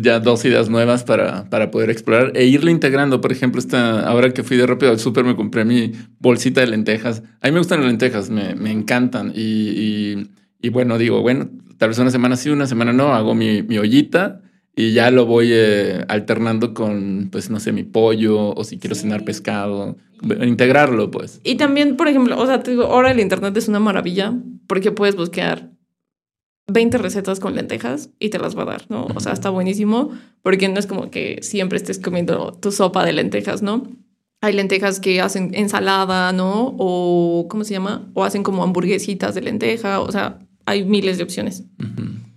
Speaker 1: ya dos ideas nuevas para, para poder explorar e irlo integrando. Por ejemplo, esta, ahora que fui de rápido al súper me compré mi bolsita de lentejas. A mí me gustan las lentejas, me, me encantan. Y, y, bueno, digo, bueno, tal vez una semana sí, una semana no, hago mi, mi ollita y ya lo voy eh, alternando con, pues, no sé, mi pollo o si quiero cenar pescado, integrarlo, pues.
Speaker 2: Y también, por ejemplo, o sea, te digo, ahora el Internet es una maravilla porque puedes buscar 20 recetas con lentejas y te las va a dar, ¿no? O sea, está buenísimo porque no es como que siempre estés comiendo tu sopa de lentejas, ¿no? Hay lentejas que hacen ensalada, ¿no? O, ¿cómo se llama? O hacen como hamburguesitas de lenteja, o sea, hay miles de opciones.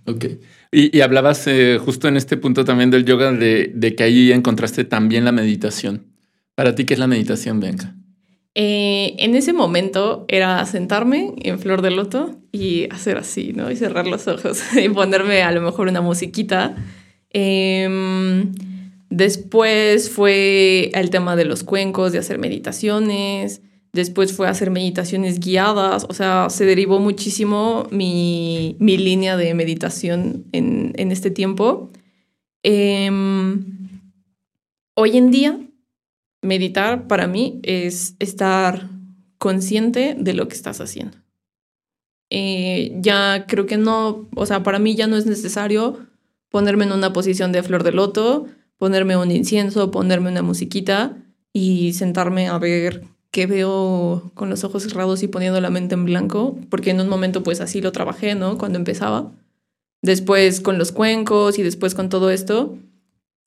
Speaker 1: Ok. Y, hablabas eh, justo en este punto también del yoga de, de, que ahí encontraste también la meditación. Para ti, ¿qué es la meditación, Venga?
Speaker 2: Eh, en ese momento era sentarme en flor de loto y hacer así, ¿no? Y cerrar los ojos y ponerme a lo mejor una musiquita. Em, después fue el tema de los cuencos, de hacer meditaciones. Después fue hacer meditaciones guiadas. O sea, se derivó muchísimo mi, mi línea de meditación en, en este tiempo. Em, hoy en día meditar para mí es estar consciente de lo que estás haciendo. Eh, ya creo que no, o sea, para mí ya no es necesario ponerme en una posición de flor de loto, ponerme un incienso, ponerme una musiquita y sentarme a ver qué veo con los ojos cerrados y poniendo la mente en blanco, porque en un momento pues así lo trabajé, ¿no? Cuando empezaba. Después con los cuencos y después con todo esto.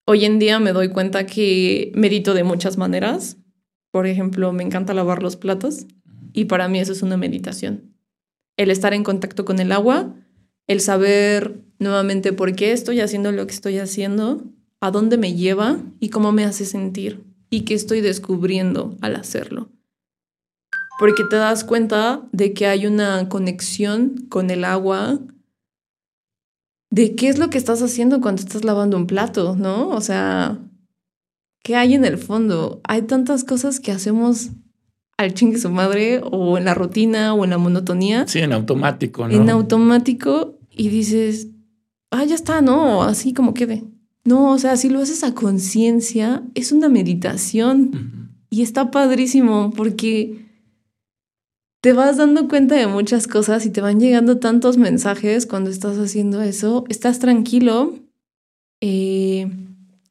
Speaker 2: Hoy en día me doy cuenta que medito de muchas maneras. Por ejemplo, me encanta lavar los platos y para mí eso es una meditación. El estar en contacto con el agua, el saber nuevamente por qué estoy haciendo lo que estoy haciendo, a dónde me lleva y cómo me hace sentir y qué estoy descubriendo al hacerlo. Porque te das cuenta de que hay una conexión con el agua, de qué es lo que estás haciendo cuando estás lavando un plato, ¿no? O sea, ¿qué hay en el fondo? Hay tantas cosas que hacemos al chingue su madre o en la rutina o en la monotonía.
Speaker 1: Sí, en automático, ¿no?
Speaker 2: En automático y dices, ah, ya está, no, así como quede. No, o sea, si lo haces a conciencia, es una meditación y está padrísimo porque te vas dando cuenta de muchas cosas y te van llegando tantos mensajes cuando estás haciendo eso. Estás tranquilo, eh,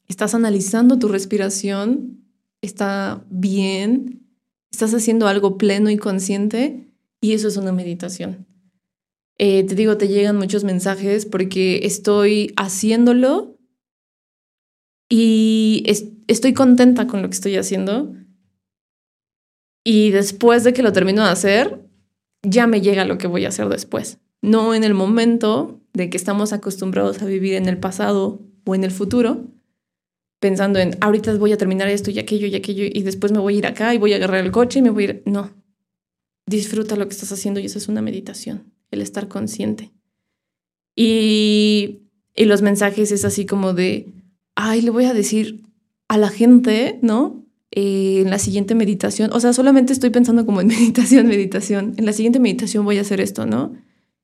Speaker 2: estás analizando tu respiración, está bien, estás haciendo algo pleno y consciente y eso es una meditación. Eh, te digo, te llegan muchos mensajes porque estoy haciéndolo y estoy contenta con lo que estoy haciendo y después de que lo termino de hacer, ya me llega lo que voy a hacer después. No en el momento de que estamos acostumbrados a vivir en el pasado o en el futuro, pensando en ahorita voy a terminar esto y aquello y aquello y después me voy a ir acá y voy a agarrar el coche y me voy a ir. No. Disfruta lo que estás haciendo y eso es una meditación, el estar consciente. Y, y los mensajes es así como de, ay, le voy a decir a la gente, ¿no? Eh, en la siguiente meditación, o sea, solamente estoy pensando como en meditación, meditación, en la siguiente meditación voy a hacer esto, ¿no?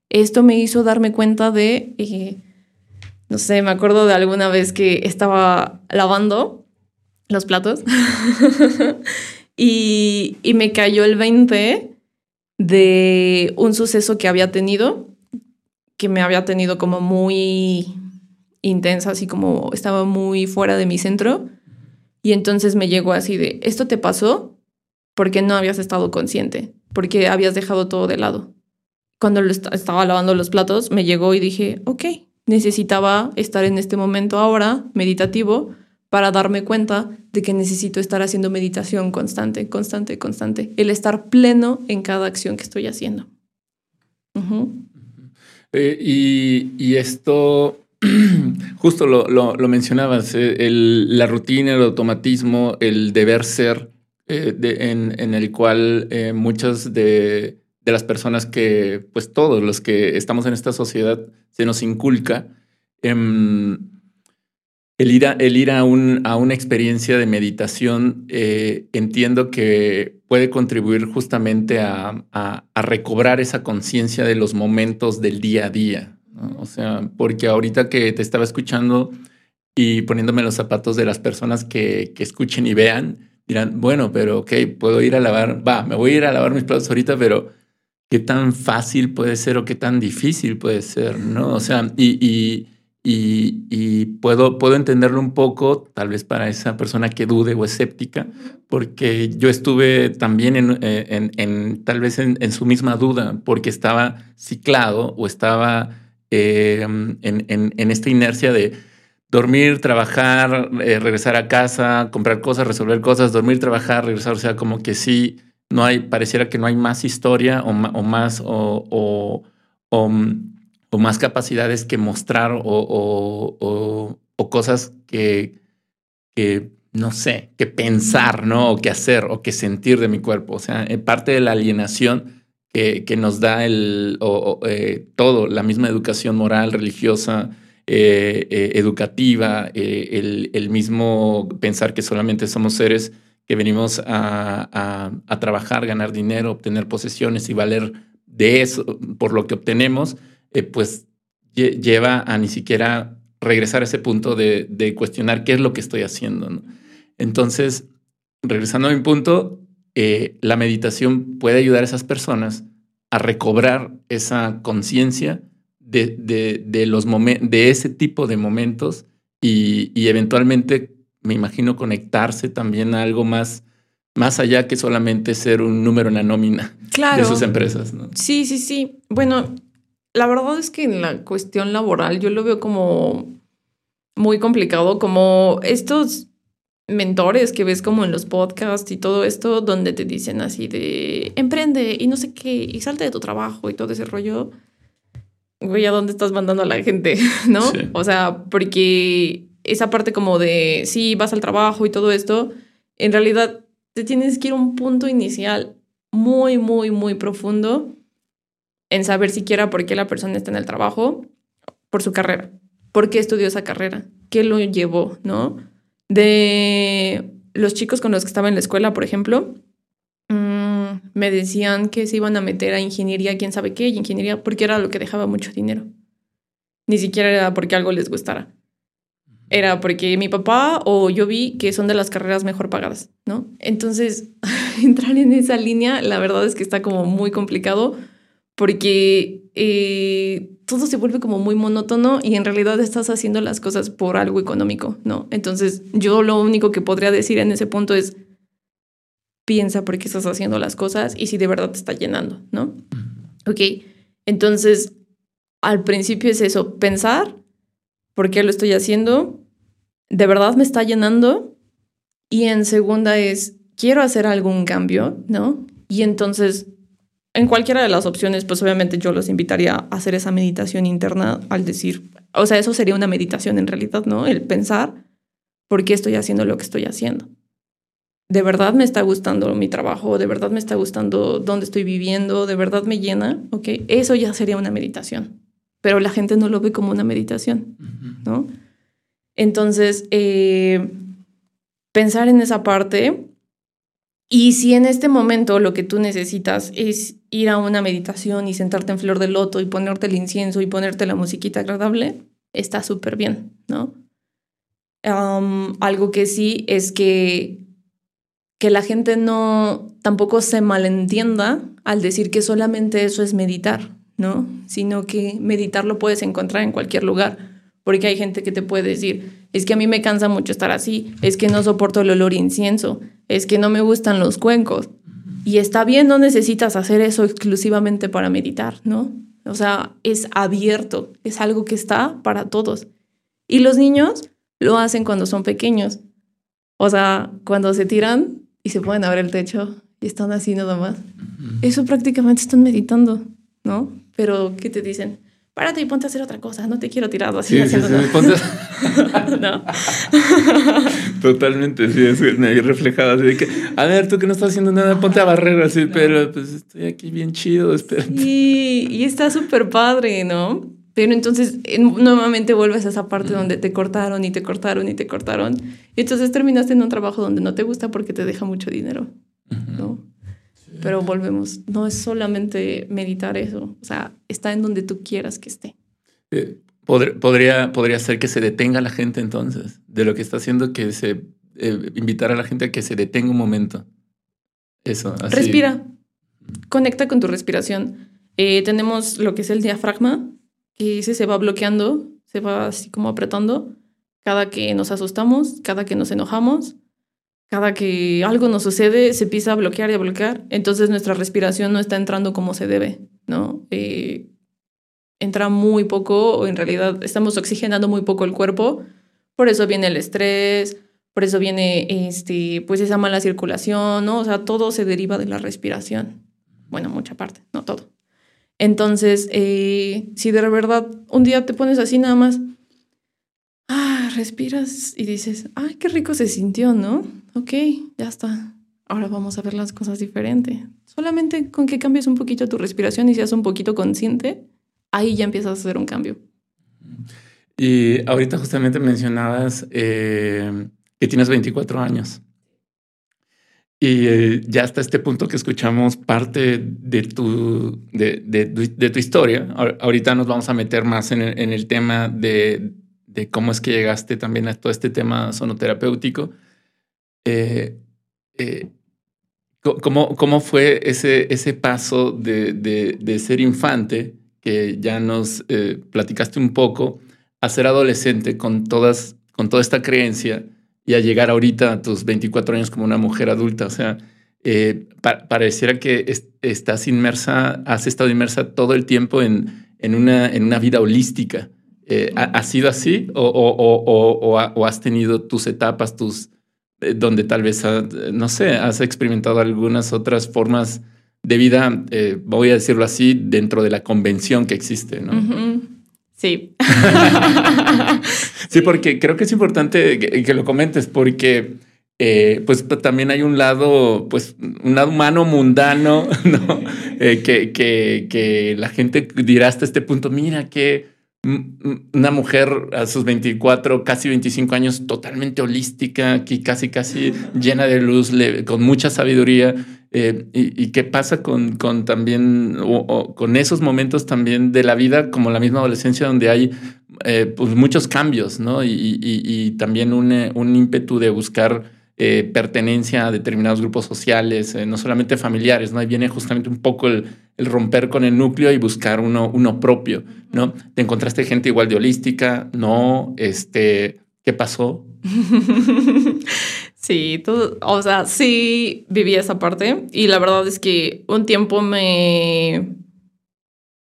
Speaker 2: Esto me hizo darme cuenta de, eh, no sé, me acuerdo de alguna vez que estaba lavando los platos y, me cayó el 20 de un suceso que había tenido, que me había tenido como muy intensa, así como estaba muy fuera de mi centro y entonces me llegó así de, esto te pasó porque no habías estado consciente, porque habías dejado todo de lado. Cuando estaba lavando los platos, me llegó y dije, ok, necesitaba estar en este momento ahora, meditativo, para darme cuenta de que necesito estar haciendo meditación constante, constante, constante. El estar pleno en cada acción que estoy haciendo.
Speaker 1: Eh, y, esto Justo lo, lo, mencionabas, eh, la rutina, el automatismo, el deber ser, eh, en, el cual muchas de, las personas que, pues todos los que estamos en esta sociedad, se nos inculca. Em, el ir, a, el ir a, un, a, una experiencia de meditación, entiendo que puede contribuir justamente a, a recobrar esa conciencia de los momentos del día a día, o sea, porque ahorita que te estaba escuchando y poniéndome los zapatos de las personas que, que escuchen y vean, dirán, bueno, pero ok, puedo ir a lavar, va, me voy a ir a lavar mis platos ahorita, pero qué tan fácil puede ser o qué tan difícil puede ser, ¿no? O sea, y, y, y, puedo, puedo entenderlo un poco, tal vez para esa persona que dude o escéptica, porque yo estuve también en, eh, en, tal vez en, su misma duda, porque estaba ciclado o estaba em, en, esta inercia de dormir, trabajar, eh, regresar a casa, comprar cosas, resolver cosas, dormir, trabajar, regresar. O sea, como que sí, no hay, pareciera que no hay más historia o, más o, o, más capacidades que mostrar o, cosas que, no sé, que pensar, ¿no? O que hacer o que sentir de mi cuerpo. O sea, parte de la alienación que, nos da el, eh, todo, la misma educación moral, religiosa, eh, eh, educativa, el, mismo pensar que solamente somos seres que venimos a, a, trabajar, ganar dinero, obtener posesiones y valer de eso por lo que obtenemos, pues lleva a ni siquiera regresar a ese punto de, cuestionar qué es lo que estoy haciendo. Entonces, regresando a mi punto, eh, la meditación puede ayudar a esas personas a recobrar esa conciencia de, de, de ese tipo de momentos y, eventualmente, me imagino, conectarse también a algo más, más allá que solamente ser un número en la nómina de sus empresas.
Speaker 2: Sí, sí, sí. Bueno, la verdad es que en la cuestión laboral yo lo veo como muy complicado, como estos mentores que ves como en los podcasts y todo esto, donde te dicen así de emprende y no sé qué, y salte de tu trabajo y todo ese rollo. Güey, ¿a dónde estás mandando a la gente? ¿No? O sea, porque esa parte como de sí, vas al trabajo y todo esto, en realidad te tienes que ir a un punto inicial muy, muy, muy profundo en saber siquiera por qué la persona está en el trabajo, por su carrera, por qué estudió esa carrera, qué lo llevó, ¿no? de los chicos con los que estaba en la escuela, por ejemplo, mm, me decían que se iban a meter a ingeniería, quién sabe qué, y ingeniería porque era lo que dejaba mucho dinero. Ni siquiera era porque algo les gustara. Era porque mi papá o yo vi que son de las carreras mejor pagadas, ¿no? Entonces, entrar en esa línea, la verdad es que está como muy complicado porque eh, todo se vuelve como muy monótono y en realidad estás haciendo las cosas por algo económico, ¿no? Entonces yo lo único que podría decir en ese punto es, piensa por qué estás haciendo las cosas y si de verdad te está llenando, ¿no? Ok, entonces al principio es eso, pensar por qué lo estoy haciendo, de verdad me está llenando y en segunda es, quiero hacer algún cambio, ¿no? Y entonces en cualquiera de las opciones, pues obviamente yo los invitaría a hacer esa meditación interna al decir, o sea, eso sería una meditación en realidad, ¿no? El pensar por qué estoy haciendo lo que estoy haciendo. ¿De verdad me está gustando mi trabajo? ¿De verdad me está gustando dónde estoy viviendo? ¿De verdad me llena? ¿Ok? Eso ya sería una meditación. Pero la gente no lo ve como una meditación, ¿no? Entonces, eh, pensar en esa parte y si en este momento lo que tú necesitas es ir a una meditación y sentarte en flor de loto y ponerte el incienso y ponerte la musiquita agradable, está súper bien, ¿no? algo que sí es que, que la gente no tampoco se malentienda al decir que solamente eso es meditar, ¿no? Sino que meditar lo puedes encontrar en cualquier lugar, porque hay gente que te puede decir, es que a mí me cansa mucho estar así, es que no soporto el olor incienso, es que no me gustan los cuencos. Y está bien, no necesitas hacer eso exclusivamente para meditar, ¿no? O sea, es abierto, es algo que está para todos. Y los niños lo hacen cuando son pequeños. O sea, cuando se tiran y se pueden abrir el techo y están así nada más. Eso prácticamente están meditando, ¿no? Pero, ¿qué te dicen? Párate y ponte a hacer otra cosa, no te quiero tirar así. Sí, haciendo sí, sí,
Speaker 1: no. Totalmente, sí, es reflejado así de que, a ver, tú que no estás haciendo nada, ponte a barrer así, pero pues estoy aquí bien chido, espera.
Speaker 2: Sí, y está súper padre, ¿no? Pero entonces nuevamente vuelves a esa parte donde te cortaron y te cortaron y te cortaron. Y entonces terminaste en un trabajo donde no te gusta porque te deja mucho dinero, ¿no? Pero volvemos, no es solamente meditar eso, o sea, está en donde tú quieras que esté.
Speaker 1: Eh, podría, podría ser que se detenga la gente entonces, de lo que está haciendo, que se eh, invitar a la gente a que se detenga un momento. Eso.
Speaker 2: Así. Respira, conecta con tu respiración. Eh, tenemos lo que es el diafragma, que ese se va bloqueando, se va así como apretando cada que nos asustamos, cada que nos enojamos cada que algo nos sucede, se empieza a bloquear y a bloquear. Entonces nuestra respiración no está entrando como se debe, ¿no? Eh, entra muy poco o en realidad estamos oxigenando muy poco el cuerpo. Por eso viene el estrés, por eso viene este, pues esa mala circulación, ¿no? O sea, todo se deriva de la respiración. Bueno, mucha parte, no todo. Entonces, eh, si de verdad un día te pones así nada más, ah, respiras y dices, ay, qué rico se sintió, ¿no? Ok, ya está. Ahora vamos a ver las cosas diferente. Solamente con que cambies un poquito tu respiración y seas un poquito consciente, ahí ya empiezas a hacer un cambio.
Speaker 1: Y ahorita justamente mencionabas eh, que tienes 24 años. Y eh, ya hasta este punto que escuchamos parte de tu, de, de, tu historia. Ahorita nos vamos a meter más en el, en el tema de, de, cómo es que llegaste también a todo este tema sonoterapéutico. Eh, eh, ¿cómo, ¿Cómo fue ese, ese paso de, ser infante, que ya nos platicaste un poco, a ser adolescente con, todas, con toda esta creencia? y a llegar ahorita a tus 24 años como una mujer adulta. O sea, eh, pareciera que estás inmersa, has estado inmersa todo el tiempo en, en, una, en una vida holística. Eh, ¿ha, sido así o, o, o, has tenido tus etapas, tus, eh, donde tal vez, no sé, has experimentado algunas otras formas de vida, voy a decirlo así, dentro de la convención que existe, ¿no?
Speaker 2: Sí.
Speaker 1: sí, porque creo que es importante que, lo comentes, porque eh, pues también hay un lado, pues un lado humano mundano, ¿no? Eh, que, que, que, la gente dirá hasta este punto, mira que una mujer a sus 24, casi 25 años, totalmente holística, aquí casi, casi llena de luz, con mucha sabiduría. Eh, y, qué pasa con, con también, o, con esos momentos también de la vida, como la misma adolescencia, donde hay eh, pues muchos cambios, ¿no? Y, también un, eh, un, ímpetu de buscar pertenencia a determinados grupos sociales, no solamente familiares, ¿no? Ahí viene justamente un poco el, el, romper con el núcleo y buscar uno, uno propio, ¿no? ¿Te encontraste gente igual de holística? ¿No? Este, ¿Qué pasó?
Speaker 2: Sí, tú, o sea, sí viví esa parte y la verdad es que un tiempo me,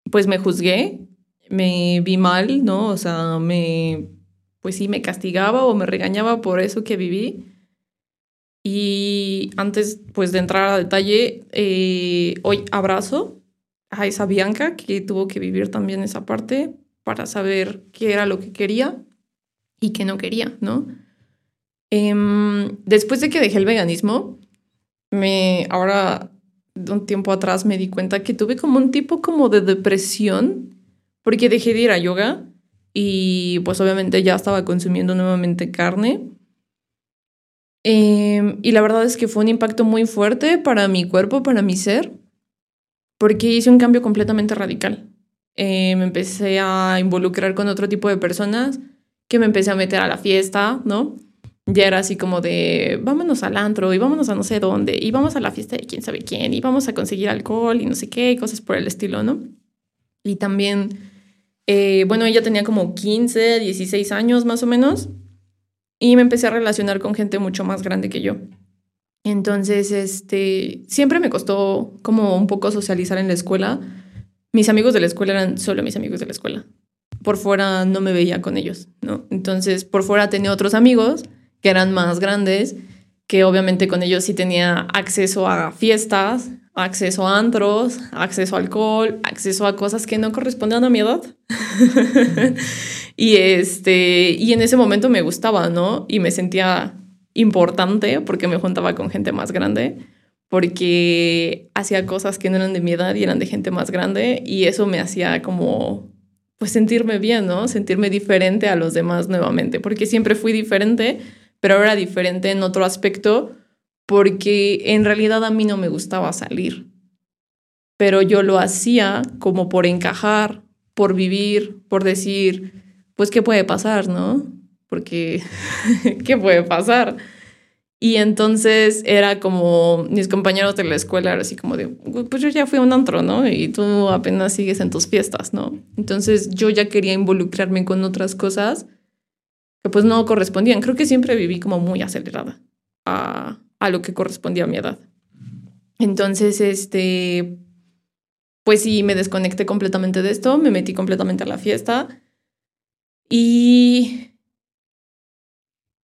Speaker 2: pues me juzgué, me vi mal, ¿no? O sea, me, pues sí, me castigaba o me regañaba por eso que viví. Y antes, pues de entrar a detalle, eh, hoy abrazo a esa Bianca que tuvo que vivir también esa parte para saber qué era lo que quería y qué no quería, ¿no? Em, después de que dejé el veganismo, me ahora un tiempo atrás me di cuenta que tuve como un tipo como de depresión porque dejé de ir a yoga y pues obviamente ya estaba consumiendo nuevamente carne. Em, y la verdad es que fue un impacto muy fuerte para mi cuerpo, para mi ser, porque hice un cambio completamente radical. Eh, me empecé a involucrar con otro tipo de personas, que me empecé a meter a la fiesta, ¿no? ya era así como de vámonos al antro y vámonos a no sé dónde y vamos a la fiesta de quién sabe quién y vamos a conseguir alcohol y no sé qué, cosas por el estilo, ¿no? Y también, eh, bueno, ella tenía como 15, 16 años más o menos y me empecé a relacionar con gente mucho más grande que yo. Entonces, este, siempre me costó como un poco socializar en la escuela. Mis amigos de la escuela eran solo mis amigos de la escuela. Por fuera no me veía con ellos, ¿no? Entonces, por fuera tenía otros amigos que eran más grandes, que obviamente con ellos sí tenía acceso a fiestas, acceso a antros, acceso a alcohol, acceso a cosas que no correspondían a mi edad. y este, y en ese momento me gustaba, ¿no? Y me sentía importante porque me juntaba con gente más grande, porque hacía cosas que no eran de mi edad y eran de gente más grande y eso me hacía como pues sentirme bien, ¿no? Sentirme diferente a los demás nuevamente, porque siempre fui diferente, pero ahora diferente en otro aspecto porque en realidad a mí no me gustaba salir, pero yo lo hacía como por encajar, por vivir, por decir, pues, ¿qué puede pasar, no? Porque, ¿qué puede pasar? Y entonces era como mis compañeros de la escuela, era así como de, pues yo ya fui a un antro, ¿no? Y tú apenas sigues en tus fiestas, ¿no? Entonces yo ya quería involucrarme con otras cosas que pues no correspondían. Creo que siempre viví como muy acelerada a, a lo que correspondía a mi edad. Entonces, este, pues sí, me desconecté completamente de esto, me metí completamente a la fiesta y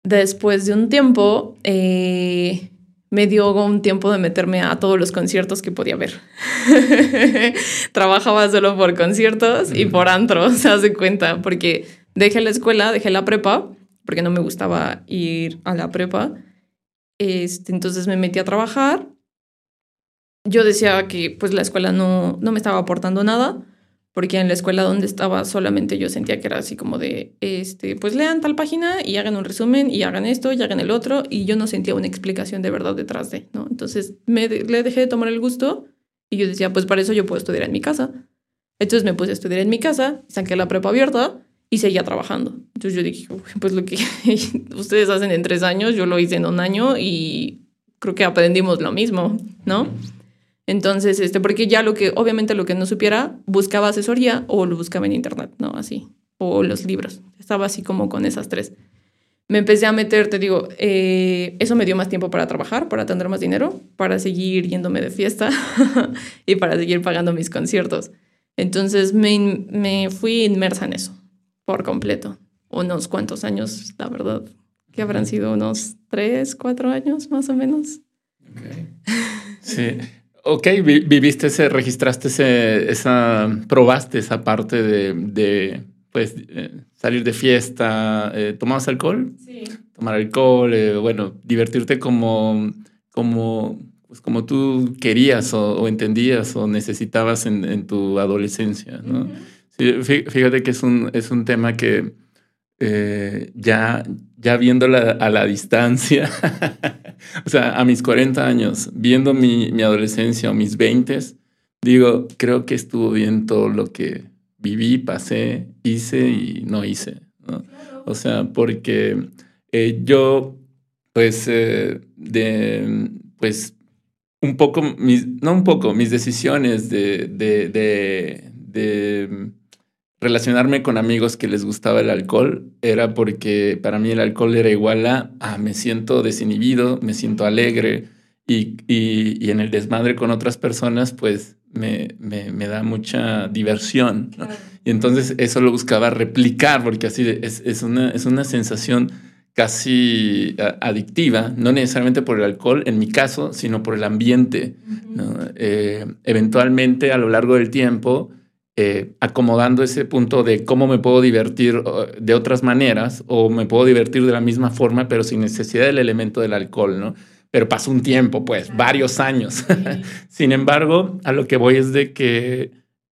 Speaker 2: después de un tiempo eh, me dio un tiempo de meterme a todos los conciertos que podía ver. Trabajaba solo por conciertos y por antro, se hace cuenta, porque dejé la escuela, dejé la prepa, porque no me gustaba ir a la prepa. Este, entonces me metí a trabajar. Yo decía que pues la escuela no, no me estaba aportando nada porque en la escuela donde estaba solamente yo sentía que era así como de, este, pues lean tal página y hagan un resumen y hagan esto y hagan el otro y yo no sentía una explicación de verdad detrás de, ¿no? Entonces me le dejé de tomar el gusto y yo decía, pues para eso yo puedo estudiar en mi casa. Entonces me puse a estudiar en mi casa, saqué la prepa abierta y seguía trabajando. Entonces yo dije, pues lo que ustedes hacen en tres años, yo lo hice en un año y creo que aprendimos lo mismo, ¿no? Entonces, este, porque ya lo que, obviamente lo que no supiera, buscaba asesoría o lo buscaba en internet, ¿no? Así, o los libros. Estaba así como con esas tres. Me empecé a meter, te digo, eh, eso me dio más tiempo para trabajar, para tener más dinero, para seguir yéndome de fiesta y para seguir pagando mis conciertos. Entonces me, me fui inmersa en eso, por completo. Unos cuantos años, la verdad, que habrán sido unos tres, cuatro años más o menos.
Speaker 1: Okay. Sí. Ok, viviste ese, registraste ese, esa, probaste esa parte de, de pues, eh, salir de fiesta. Eh, ¿Tomabas alcohol?
Speaker 2: Sí.
Speaker 1: Tomar alcohol, eh, bueno, divertirte como, como, pues, como tú querías o, entendías o necesitabas en, en tu adolescencia, ¿no? sí, fíjate que es un, es un tema que ya, ya viéndola a la distancia, o sea, a mis 40 años, viendo mi, mi adolescencia o mis 20, digo, creo que estuvo bien todo lo que viví, pasé, hice y no hice. O sea, porque eh, yo, pues, eh, de, pues, un poco, mis, no un poco, mis decisiones de, de, de, de relacionarme con amigos que les gustaba el alcohol era porque para mí el alcohol era igual a, ah, me siento desinhibido, me siento alegre y, y, en el desmadre con otras personas pues me, me, me da mucha diversión. Y entonces eso lo buscaba replicar porque así es, es, una, es una sensación casi adictiva, no necesariamente por el alcohol, en mi caso, sino por el ambiente. Eh, eventualmente a lo largo del tiempo, eh, acomodando ese punto de cómo me puedo divertir de otras maneras o me puedo divertir de la misma forma, pero sin necesidad del elemento del alcohol, ¿no? Pero pasó un tiempo, pues, varios años. sin embargo, a lo que voy es de que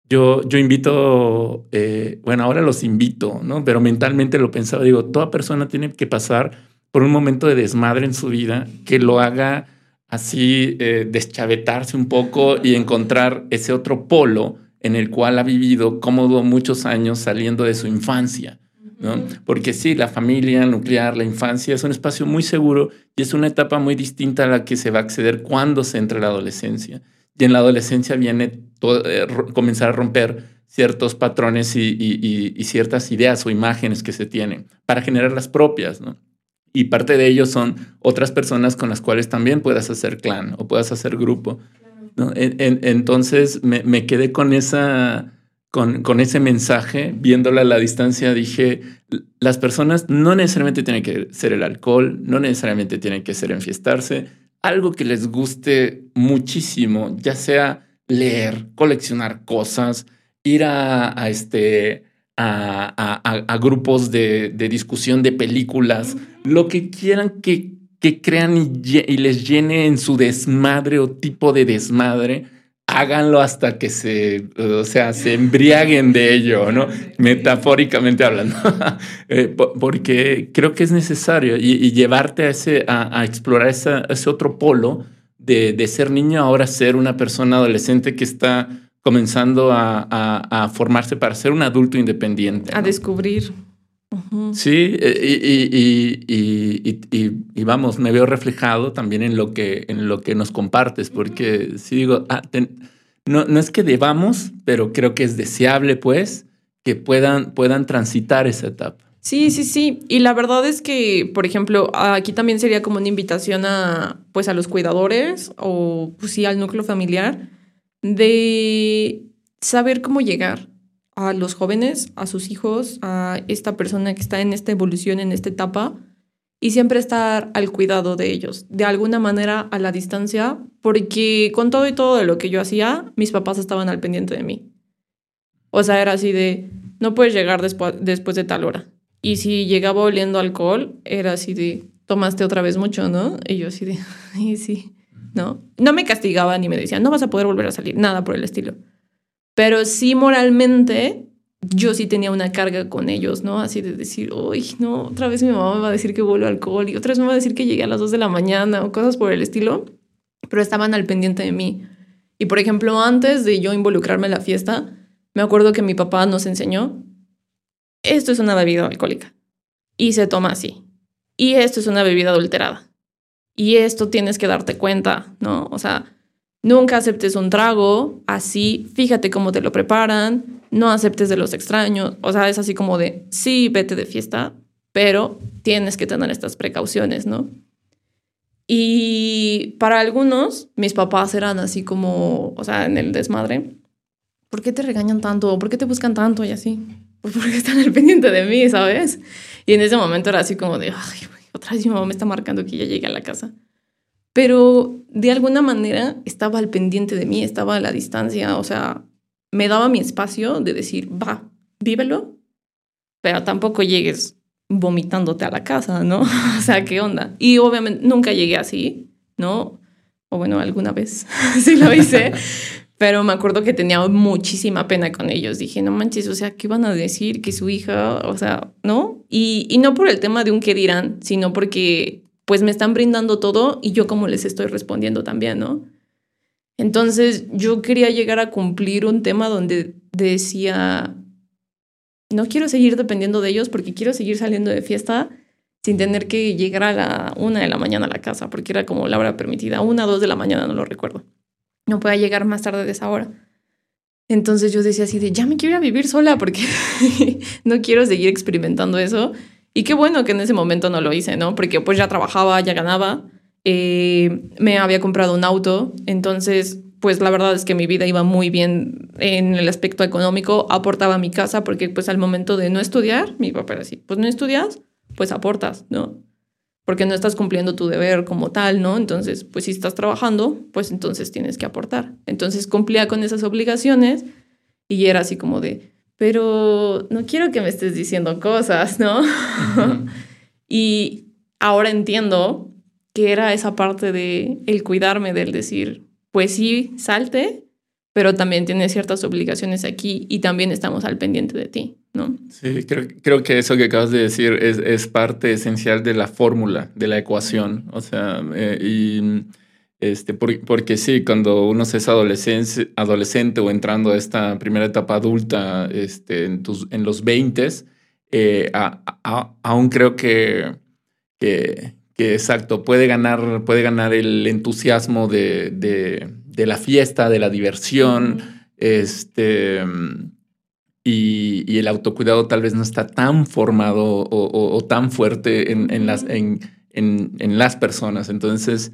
Speaker 1: yo, yo invito, eh, bueno, ahora los invito, ¿no? Pero mentalmente lo pensaba, digo, toda persona tiene que pasar por un momento de desmadre en su vida que lo haga así, eh, deschavetarse un poco y encontrar ese otro polo en el cual ha vivido cómodo muchos años saliendo de su infancia. ¿no? Porque sí, la familia nuclear, la infancia es un espacio muy seguro y es una etapa muy distinta a la que se va a acceder cuando se entra la adolescencia. Y en la adolescencia viene eh, comenzar a romper ciertos patrones y, y, ciertas ideas o imágenes que se tienen para generar las propias. ¿no? Y parte de ellos son otras personas con las cuales también puedas hacer clan o puedas hacer grupo entonces me, quedé con, esa, con, con, ese mensaje, viéndola a la distancia, dije, las personas no necesariamente tienen que ser el alcohol, no necesariamente tienen que ser enfiestarse, algo que les guste muchísimo, ya sea leer, coleccionar cosas, ir a, este, a, grupos de, de, discusión de películas, lo que quieran que que crean y, les llene en su desmadre o tipo de desmadre, háganlo hasta que se, o sea, se embriaguen de ello, ¿no? Metafóricamente hablando, eh, porque creo que es necesario y, llevarte a, ese, a, explorar ese otro polo de, de, ser niño ahora ser una persona adolescente que está comenzando a, a formarse para ser un adulto independiente.
Speaker 2: A descubrir.
Speaker 1: Sí, eh, y, vamos, me veo reflejado también en lo que, en lo que nos compartes, porque sí digo, ah, no, no es que debamos, pero creo que es deseable, pues, que puedan, puedan transitar esa etapa.
Speaker 2: Sí, sí, sí. Y la verdad es que, por ejemplo, aquí también sería como una invitación a, pues, a los cuidadores o, pues sí, al núcleo familiar de saber cómo llegar a los jóvenes, a sus hijos, a esta persona que está en esta evolución, en esta etapa, y siempre estar al cuidado de ellos, de alguna manera a la distancia, porque con todo y todo de lo que yo hacía, mis papás estaban al pendiente de mí. O sea, era así de, no puedes llegar después, después de tal hora. Y si llegaba oliendo alcohol, era así de, tomaste otra vez mucho, ¿no? Y yo así de, y sí, ¿no? No me castigaban ni me decían, no vas a poder volver a salir, nada por el estilo. Pero sí moralmente, yo sí tenía una carga con ellos, ¿no? Así de decir, uy, no, otra vez mi mamá me va a decir que vuelvo alcohol y otra vez me va a decir que llegué a las 2 de la mañana o cosas por el estilo. Pero estaban al pendiente de mí. Y por ejemplo, antes de yo involucrarme en la fiesta, me acuerdo que mi papá nos enseñó, esto es una bebida alcohólica y se toma así. Y esto es una bebida adulterada. Y esto tienes que darte cuenta, ¿no? O sea, nunca aceptes un trago así, fíjate cómo te lo preparan, no aceptes de los extraños. O sea, es así como de, sí, vete de fiesta, pero tienes que tener estas precauciones, ¿no? Y para algunos, mis papás eran así como, o sea, en el desmadre, ¿por qué te regañan tanto? ¿Por qué te buscan tanto? Y así, pues porque están al pendiente de mí, ¿sabes? Y en ese momento era así como de, ay, otra vez mi mamá me está marcando que ya llegué a la casa. Pero de alguna manera estaba al pendiente de mí, estaba a la distancia, o sea, me daba mi espacio de decir, va, vívelo, pero tampoco llegues vomitándote a la casa, ¿no? o sea, ¿qué onda? Y obviamente nunca llegué así, ¿no? O bueno, alguna vez sí lo hice, pero me acuerdo que tenía muchísima pena con ellos. Dije, no manches, o sea, ¿qué van a decir? Que su hija, o sea, ¿no? Y, y no por el tema de un qué dirán, sino porque pues me están brindando todo y yo como les estoy respondiendo también, ¿no? Entonces yo quería llegar a cumplir un tema donde decía, no quiero seguir dependiendo de ellos porque quiero seguir saliendo de fiesta sin tener que llegar a la una de la mañana a la casa, porque era como la hora permitida, una, dos de la mañana, no lo recuerdo no pueda llegar más tarde de esa hora. Entonces yo decía así de, ya me quiero ir a vivir sola porque no quiero seguir experimentando eso. Y qué bueno que en ese momento no lo hice, ¿no? Porque pues ya trabajaba, ya ganaba, eh, me había comprado un auto, entonces pues la verdad es que mi vida iba muy bien en el aspecto económico, aportaba a mi casa porque pues al momento de no estudiar, mi papá era así, pues no estudias, pues aportas, ¿no? porque no estás cumpliendo tu deber como tal, ¿no? Entonces, pues si estás trabajando, pues entonces tienes que aportar. Entonces cumplía con esas obligaciones y era así como de, pero no quiero que me estés diciendo cosas, ¿no? y ahora entiendo que era esa parte de el cuidarme, del decir, pues sí, salte, pero también tienes ciertas obligaciones aquí y también estamos al pendiente de ti. ¿no?
Speaker 1: Sí, creo, creo que eso que acabas de decir es, es parte esencial de la fórmula, de la ecuación. O sea, eh, y este, porque sí, cuando uno es adolescente, adolescente o entrando a esta primera etapa adulta este, en, tus, en los 20, eh, aún creo que, que, que, exacto, puede ganar, puede ganar el entusiasmo de, de, de la fiesta, de la diversión. Este, y, el autocuidado tal vez no está tan formado o, tan fuerte en, las, en, las personas. Entonces,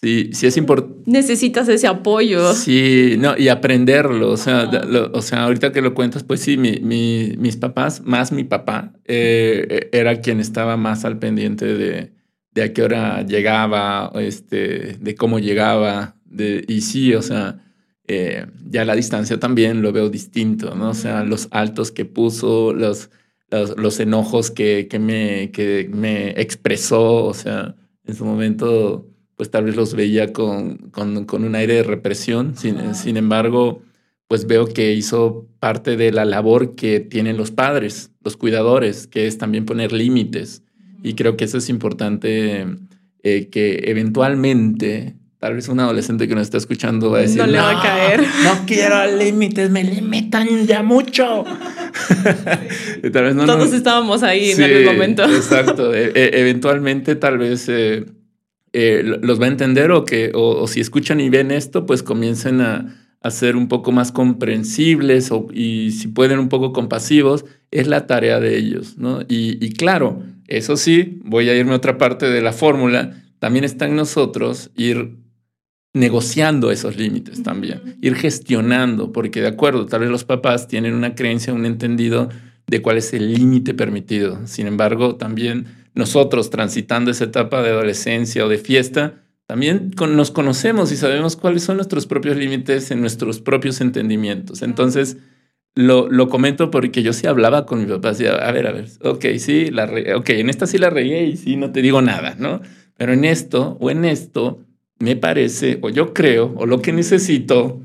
Speaker 1: sí, sí es importante.
Speaker 2: Necesitas ese apoyo.
Speaker 1: Sí, no, y aprenderlo. O sea, o sea ahorita que lo cuentas, pues sí, mi, mis papás, más mi papá, eh, era quien estaba más al pendiente de, de a qué hora llegaba, este, de cómo llegaba. De, y sí, o sea eh, ya la distancia también lo veo distinto, ¿no? O sea, los altos que puso, los, los, enojos que, que, me, que me expresó, o sea, en su momento, pues tal vez los veía con, con, con un aire de represión, sin, sin embargo, pues veo que hizo parte de la labor que tienen los padres, los cuidadores, que es también poner límites. Y creo que eso es importante, eh, que eventualmente Tal vez un adolescente que nos está escuchando va a decir:
Speaker 2: No le va a caer.
Speaker 1: No quiero límites, me limitan ya mucho.
Speaker 2: tal vez no, Todos estábamos ahí en algún momento.
Speaker 1: exacto. E, e, eventualmente, tal vez eh, eh, los va a entender o que, o, si escuchan y ven esto, pues comiencen a, a ser un poco más comprensibles o, y si pueden un poco compasivos, es la tarea de ellos, ¿no? Y, y claro, eso sí, voy a irme a otra parte de la fórmula. También está en nosotros ir negociando esos límites también, ir gestionando, porque de acuerdo, tal vez los papás tienen una creencia, un entendido de cuál es el límite permitido. Sin embargo, también nosotros transitando esa etapa de adolescencia o de fiesta, también nos conocemos y sabemos cuáles son nuestros propios límites en nuestros propios entendimientos. Entonces, lo, lo comento porque yo sí hablaba con mi papá, decía, a ver, a ver, ok, sí, la ok, en esta sí la regué y sí, no te digo nada, ¿no? Pero en esto o en esto me parece, o yo creo, o lo que necesito,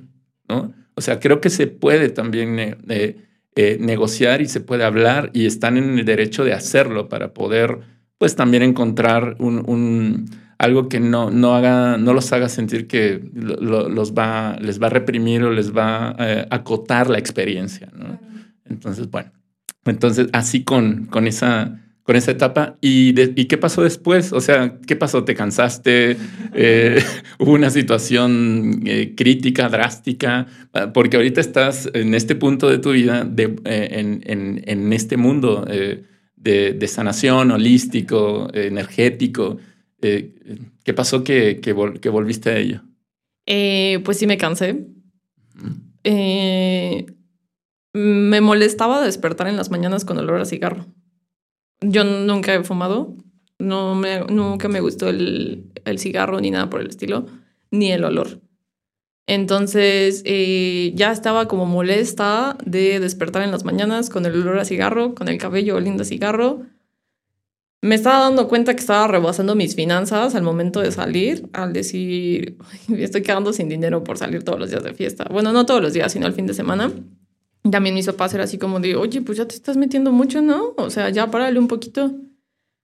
Speaker 1: ¿no? O sea, creo que se puede también eh, eh, negociar y se puede hablar y están en el derecho de hacerlo para poder, pues también encontrar un algo que no, no, haga, no los haga sentir que los va, les va a reprimir o les va a eh, acotar la experiencia. ¿no? Entonces, bueno, entonces así con, con, esa, con esa etapa. ¿Y, ¿Y qué pasó después? O sea, ¿qué pasó? ¿Te cansaste? Eh, ¿Hubo una situación eh, crítica, drástica? Porque ahorita estás en este punto de tu vida, de, en, en, en, este mundo de, de, sanación holístico, energético. Eh, ¿Qué pasó que, que, volviste a ello?
Speaker 2: Eh, pues sí me cansé. Eh, me molestaba despertar en las mañanas con olor a cigarro. Yo nunca he fumado, no me, nunca me gustó el, el cigarro ni nada por el estilo, ni el olor. Entonces ya estaba como molesta de despertar en las mañanas con el olor a cigarro, con el cabello oliendo a cigarro me estaba dando cuenta que estaba rebasando mis finanzas al momento de salir, al decir, estoy quedando sin dinero por salir todos los días de fiesta. Bueno, no todos los días, sino el fin de semana. También mis papás era así como de, oye, pues ya te estás metiendo mucho, ¿no? O sea, ya párale un poquito.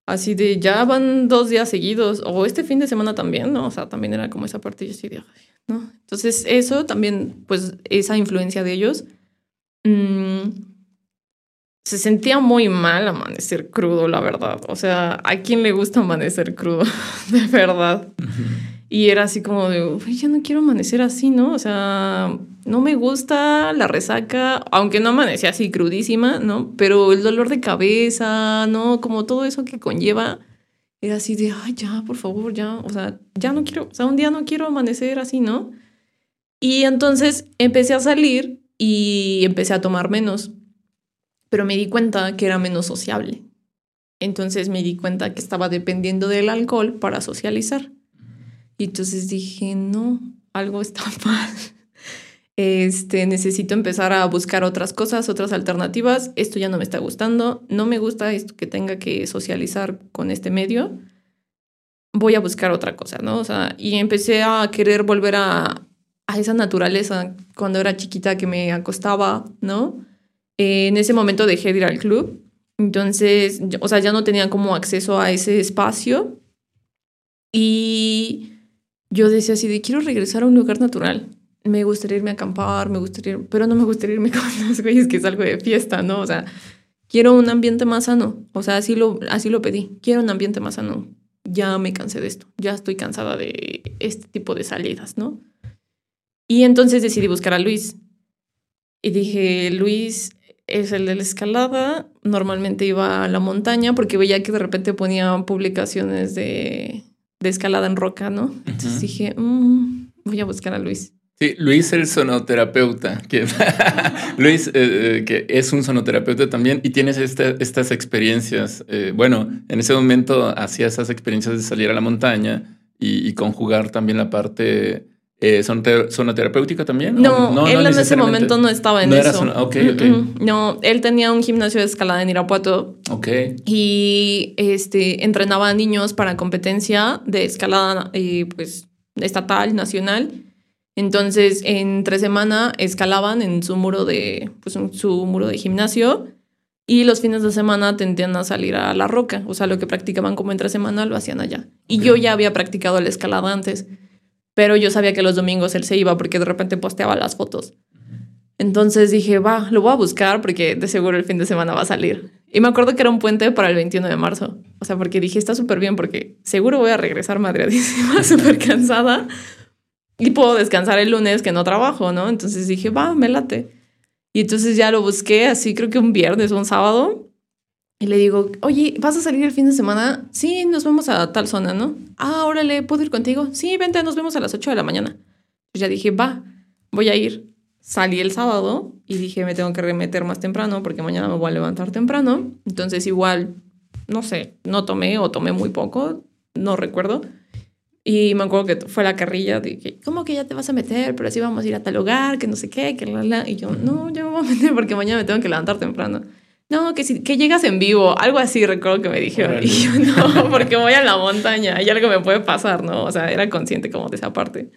Speaker 2: Así de, ya van dos días seguidos, o este fin de semana también, ¿no? O sea, también era como esa parte, yo así de, ¿no? Entonces, eso también, pues, esa influencia de ellos. Mmm, se sentía muy mal amanecer crudo, la verdad. O sea, ¿a quién le gusta amanecer crudo? de verdad. Y era así como de, ya no quiero amanecer así, ¿no? O sea, no me gusta la resaca, aunque no amanecía así crudísima, ¿no? Pero el dolor de cabeza, ¿no? Como todo eso que conlleva, era así de, ay, ya, por favor, ya, o sea, ya no quiero, o sea, un día no quiero amanecer así, ¿no? Y entonces empecé a salir y empecé a tomar menos pero me di cuenta que era menos sociable. Entonces me di cuenta que estaba dependiendo del alcohol para socializar. Y entonces dije, no, algo está mal. Este, necesito empezar a buscar otras cosas, otras alternativas. Esto ya no me está gustando. No me gusta esto que tenga que socializar con este medio. Voy a buscar otra cosa, ¿no? O sea, y empecé a querer volver a, a esa naturaleza cuando era chiquita que me acostaba, ¿no? en ese momento dejé de ir al club. Entonces, o sea, ya no tenía como acceso a ese espacio. Y yo decía así de, quiero regresar a un lugar natural. Me gustaría irme a acampar, me gustaría, pero no me gustaría irme con los güeyes que salgo de fiesta, ¿no? O sea, quiero un ambiente más sano. O sea, así lo, así lo pedí. Quiero un ambiente más sano. Ya me cansé de esto. Ya estoy cansada de este tipo de salidas, ¿no? Y entonces decidí buscar a Luis. Y dije, Luis, es el de la escalada. Normalmente iba a la montaña porque veía que de repente ponían publicaciones de, de escalada en roca, ¿no? Entonces dije, mm, voy a buscar a Luis.
Speaker 1: Sí, Luis el sonoterapeuta, que Luis eh, eh, que es un sonoterapeuta también y tienes estas experiencias. Eh, bueno, en ese momento hacía esas experiencias de salir a la montaña y, y conjugar también la parte eh, ¿Sonoterapéutica también?
Speaker 2: No, él en ese momento no estaba en eso. No, él tenía un gimnasio de escalada en Irapuato.
Speaker 1: Ok.
Speaker 2: Y este, entrenaba a niños para competencia de escalada eh, pues, estatal, nacional. Entonces, entre semana escalaban en su muro de, pues, su muro de gimnasio y los fines de semana tendían a salir a la roca. O sea, lo que practicaban como entre semana lo hacían allá. Y yo ya había practicado la escalada antes pero yo sabía que los domingos él se iba porque de repente posteaba las fotos. Entonces dije, va, lo voy a buscar porque de seguro el fin de semana va a salir. Y me acuerdo que era un puente para el 21 de marzo. O sea, porque dije, está súper bien porque seguro voy a regresar madreadísima, súper cansada. Y puedo descansar el lunes que no trabajo, ¿no? Entonces dije, va, me late. Y entonces ya lo busqué así, creo que un viernes o un sábado. Y le digo, oye, ¿vas a salir el fin de semana? Sí, nos vamos a tal zona, ¿no? Ah, órale, ¿puedo ir contigo? Sí, vente, nos vemos a las 8 de la mañana. Pues ya dije, va, voy a ir. Salí el sábado y dije, me tengo que remeter más temprano porque mañana me voy a levantar temprano. Entonces igual, no sé, no tomé o tomé muy poco, no recuerdo. Y me acuerdo que fue la carrilla de que, ¿cómo que ya te vas a meter? Pero así vamos a ir a tal lugar, que no sé qué, que la, la. Y yo, no, yo me voy a meter porque mañana me tengo que levantar temprano. No, que, si, que llegas en vivo, algo así recuerdo que me dijeron. Y yo, no, porque voy a la montaña y algo me puede pasar, ¿no? O sea, era consciente como de esa parte.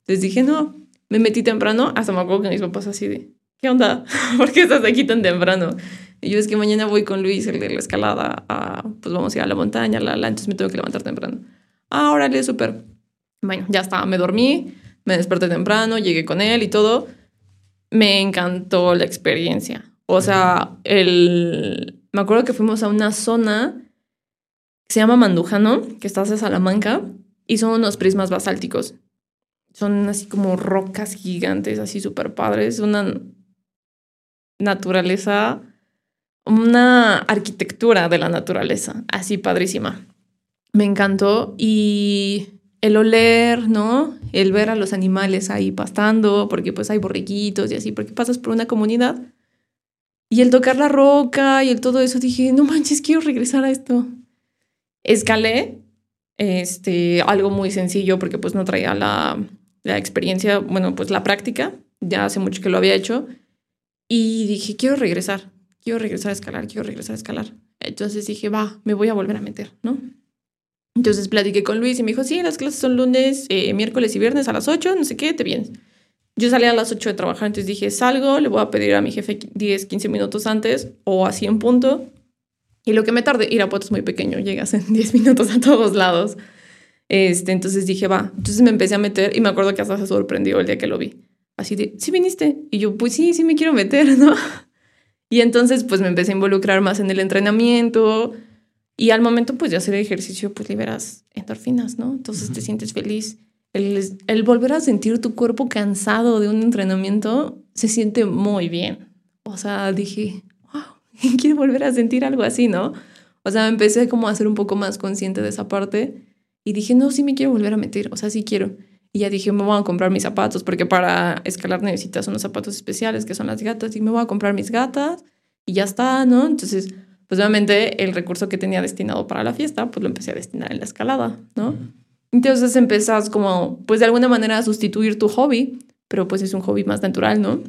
Speaker 2: Entonces dije, no, me metí temprano, hasta me acuerdo que mis papás así de, ¿qué onda? ¿Por qué estás aquí tan temprano? Y yo es que mañana voy con Luis, el de la escalada, a, pues vamos a ir a la montaña, la, la, entonces me tengo que levantar temprano. Ah, órale, súper. Bueno, ya está, me dormí, me desperté temprano, llegué con él y todo. Me encantó la experiencia. O sea, el... me acuerdo que fuimos a una zona que se llama Mandujano, que está hacia Salamanca, y son unos prismas basálticos. Son así como rocas gigantes, así súper padres. Una naturaleza, una arquitectura de la naturaleza, así padrísima. Me encantó y el oler, ¿no? El ver a los animales ahí pastando, porque pues hay borriquitos y así, porque pasas por una comunidad y el tocar la roca y el todo eso, dije, no manches, quiero regresar a esto. Escalé, este, algo muy sencillo porque pues no traía la, la experiencia, bueno, pues la práctica, ya hace mucho que lo había hecho. Y dije, quiero regresar, quiero regresar a escalar, quiero regresar a escalar. Entonces dije, va, me voy a volver a meter, ¿no? Entonces platiqué con Luis y me dijo, sí, las clases son lunes, eh, miércoles y viernes a las 8, no sé qué, te vienes. Yo salí a las 8 de trabajar, entonces dije, salgo, le voy a pedir a mi jefe 10, 15 minutos antes o así en punto. Y lo que me tarde, Irapuato es muy pequeño, llegas en 10 minutos a todos lados. Este, entonces dije, va. Entonces me empecé a meter y me acuerdo que hasta se sorprendió el día que lo vi. Así de, ¿sí viniste? Y yo, pues sí, sí me quiero meter, ¿no? Y entonces pues me empecé a involucrar más en el entrenamiento y al momento pues de hacer ejercicio pues liberas endorfinas, ¿no? Entonces te sientes feliz el, volver a sentir tu cuerpo cansado de un entrenamiento se siente muy bien. O sea, dije, wow, quiero volver a sentir algo así, ¿no? O sea, empecé como a ser un poco más consciente de esa parte y dije, no, sí me quiero volver a meter, o sea, sí quiero. Y ya dije, me voy a comprar mis zapatos, porque para escalar necesitas unos zapatos especiales que son las gatas, y me voy a comprar mis gatas y ya está, ¿no? Entonces, pues obviamente el recurso que tenía destinado para la fiesta, pues lo empecé a destinar en la escalada, ¿no? Entonces empezás como, pues de alguna manera a sustituir tu hobby, pero pues es un hobby más natural, ¿no?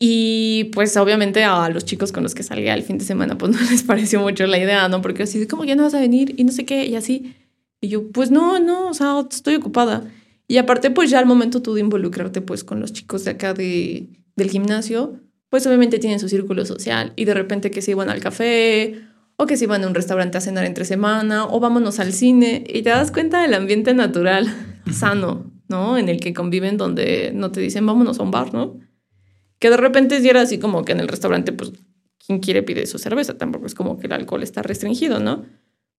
Speaker 2: Y pues obviamente a los chicos con los que salía el fin de semana, pues no les pareció mucho la idea, ¿no? Porque así, ¿cómo ya no vas a venir? Y no sé qué, y así. Y yo, pues no, no, o sea, estoy ocupada. Y aparte, pues ya al momento tú de involucrarte pues con los chicos de acá de, del gimnasio, pues obviamente tienen su círculo social y de repente que se iban al café o que se van a un restaurante a cenar entre semana, o vámonos al cine, y te das cuenta del ambiente natural, sano, ¿no? En el que conviven donde no te dicen vámonos a un bar, ¿no? Que de repente si era así como que en el restaurante, pues, quien quiere pide su cerveza, tampoco es como que el alcohol está restringido, ¿no?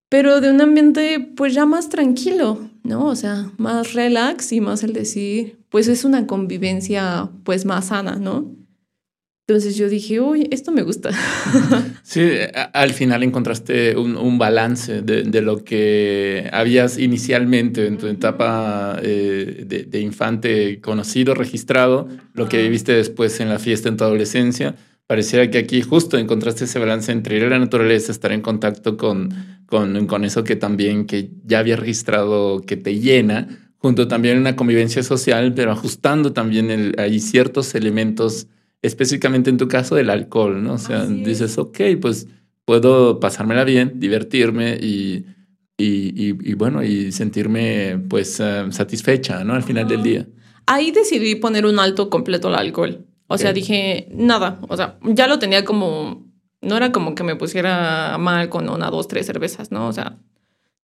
Speaker 2: Pero de un ambiente, pues, ya más tranquilo, ¿no? O sea, más relax y más el decir, pues es una convivencia, pues, más sana, ¿no? Entonces yo dije, uy, esto me gusta.
Speaker 1: Sí, al final encontraste un, balance de, lo que habías inicialmente en tu etapa eh, de, infante conocido, registrado, lo que viviste después en la fiesta en tu adolescencia. Pareciera que aquí justo encontraste ese balance entre ir a la naturaleza, estar en contacto con, con, con eso que también que ya había registrado que te llena, junto también una convivencia social, pero ajustando también el, hay ciertos elementos específicamente en tu caso del alcohol, ¿no? O sea, dices, ok, pues puedo pasármela bien, divertirme y, y, bueno, y sentirme pues eh, satisfecha, ¿no? Al final del día.
Speaker 2: Ahí decidí poner un alto completo al alcohol. O sea, dije, nada, o sea, ya lo tenía como, no era como que me pusiera mal con una, dos, tres cervezas, ¿no? O sea,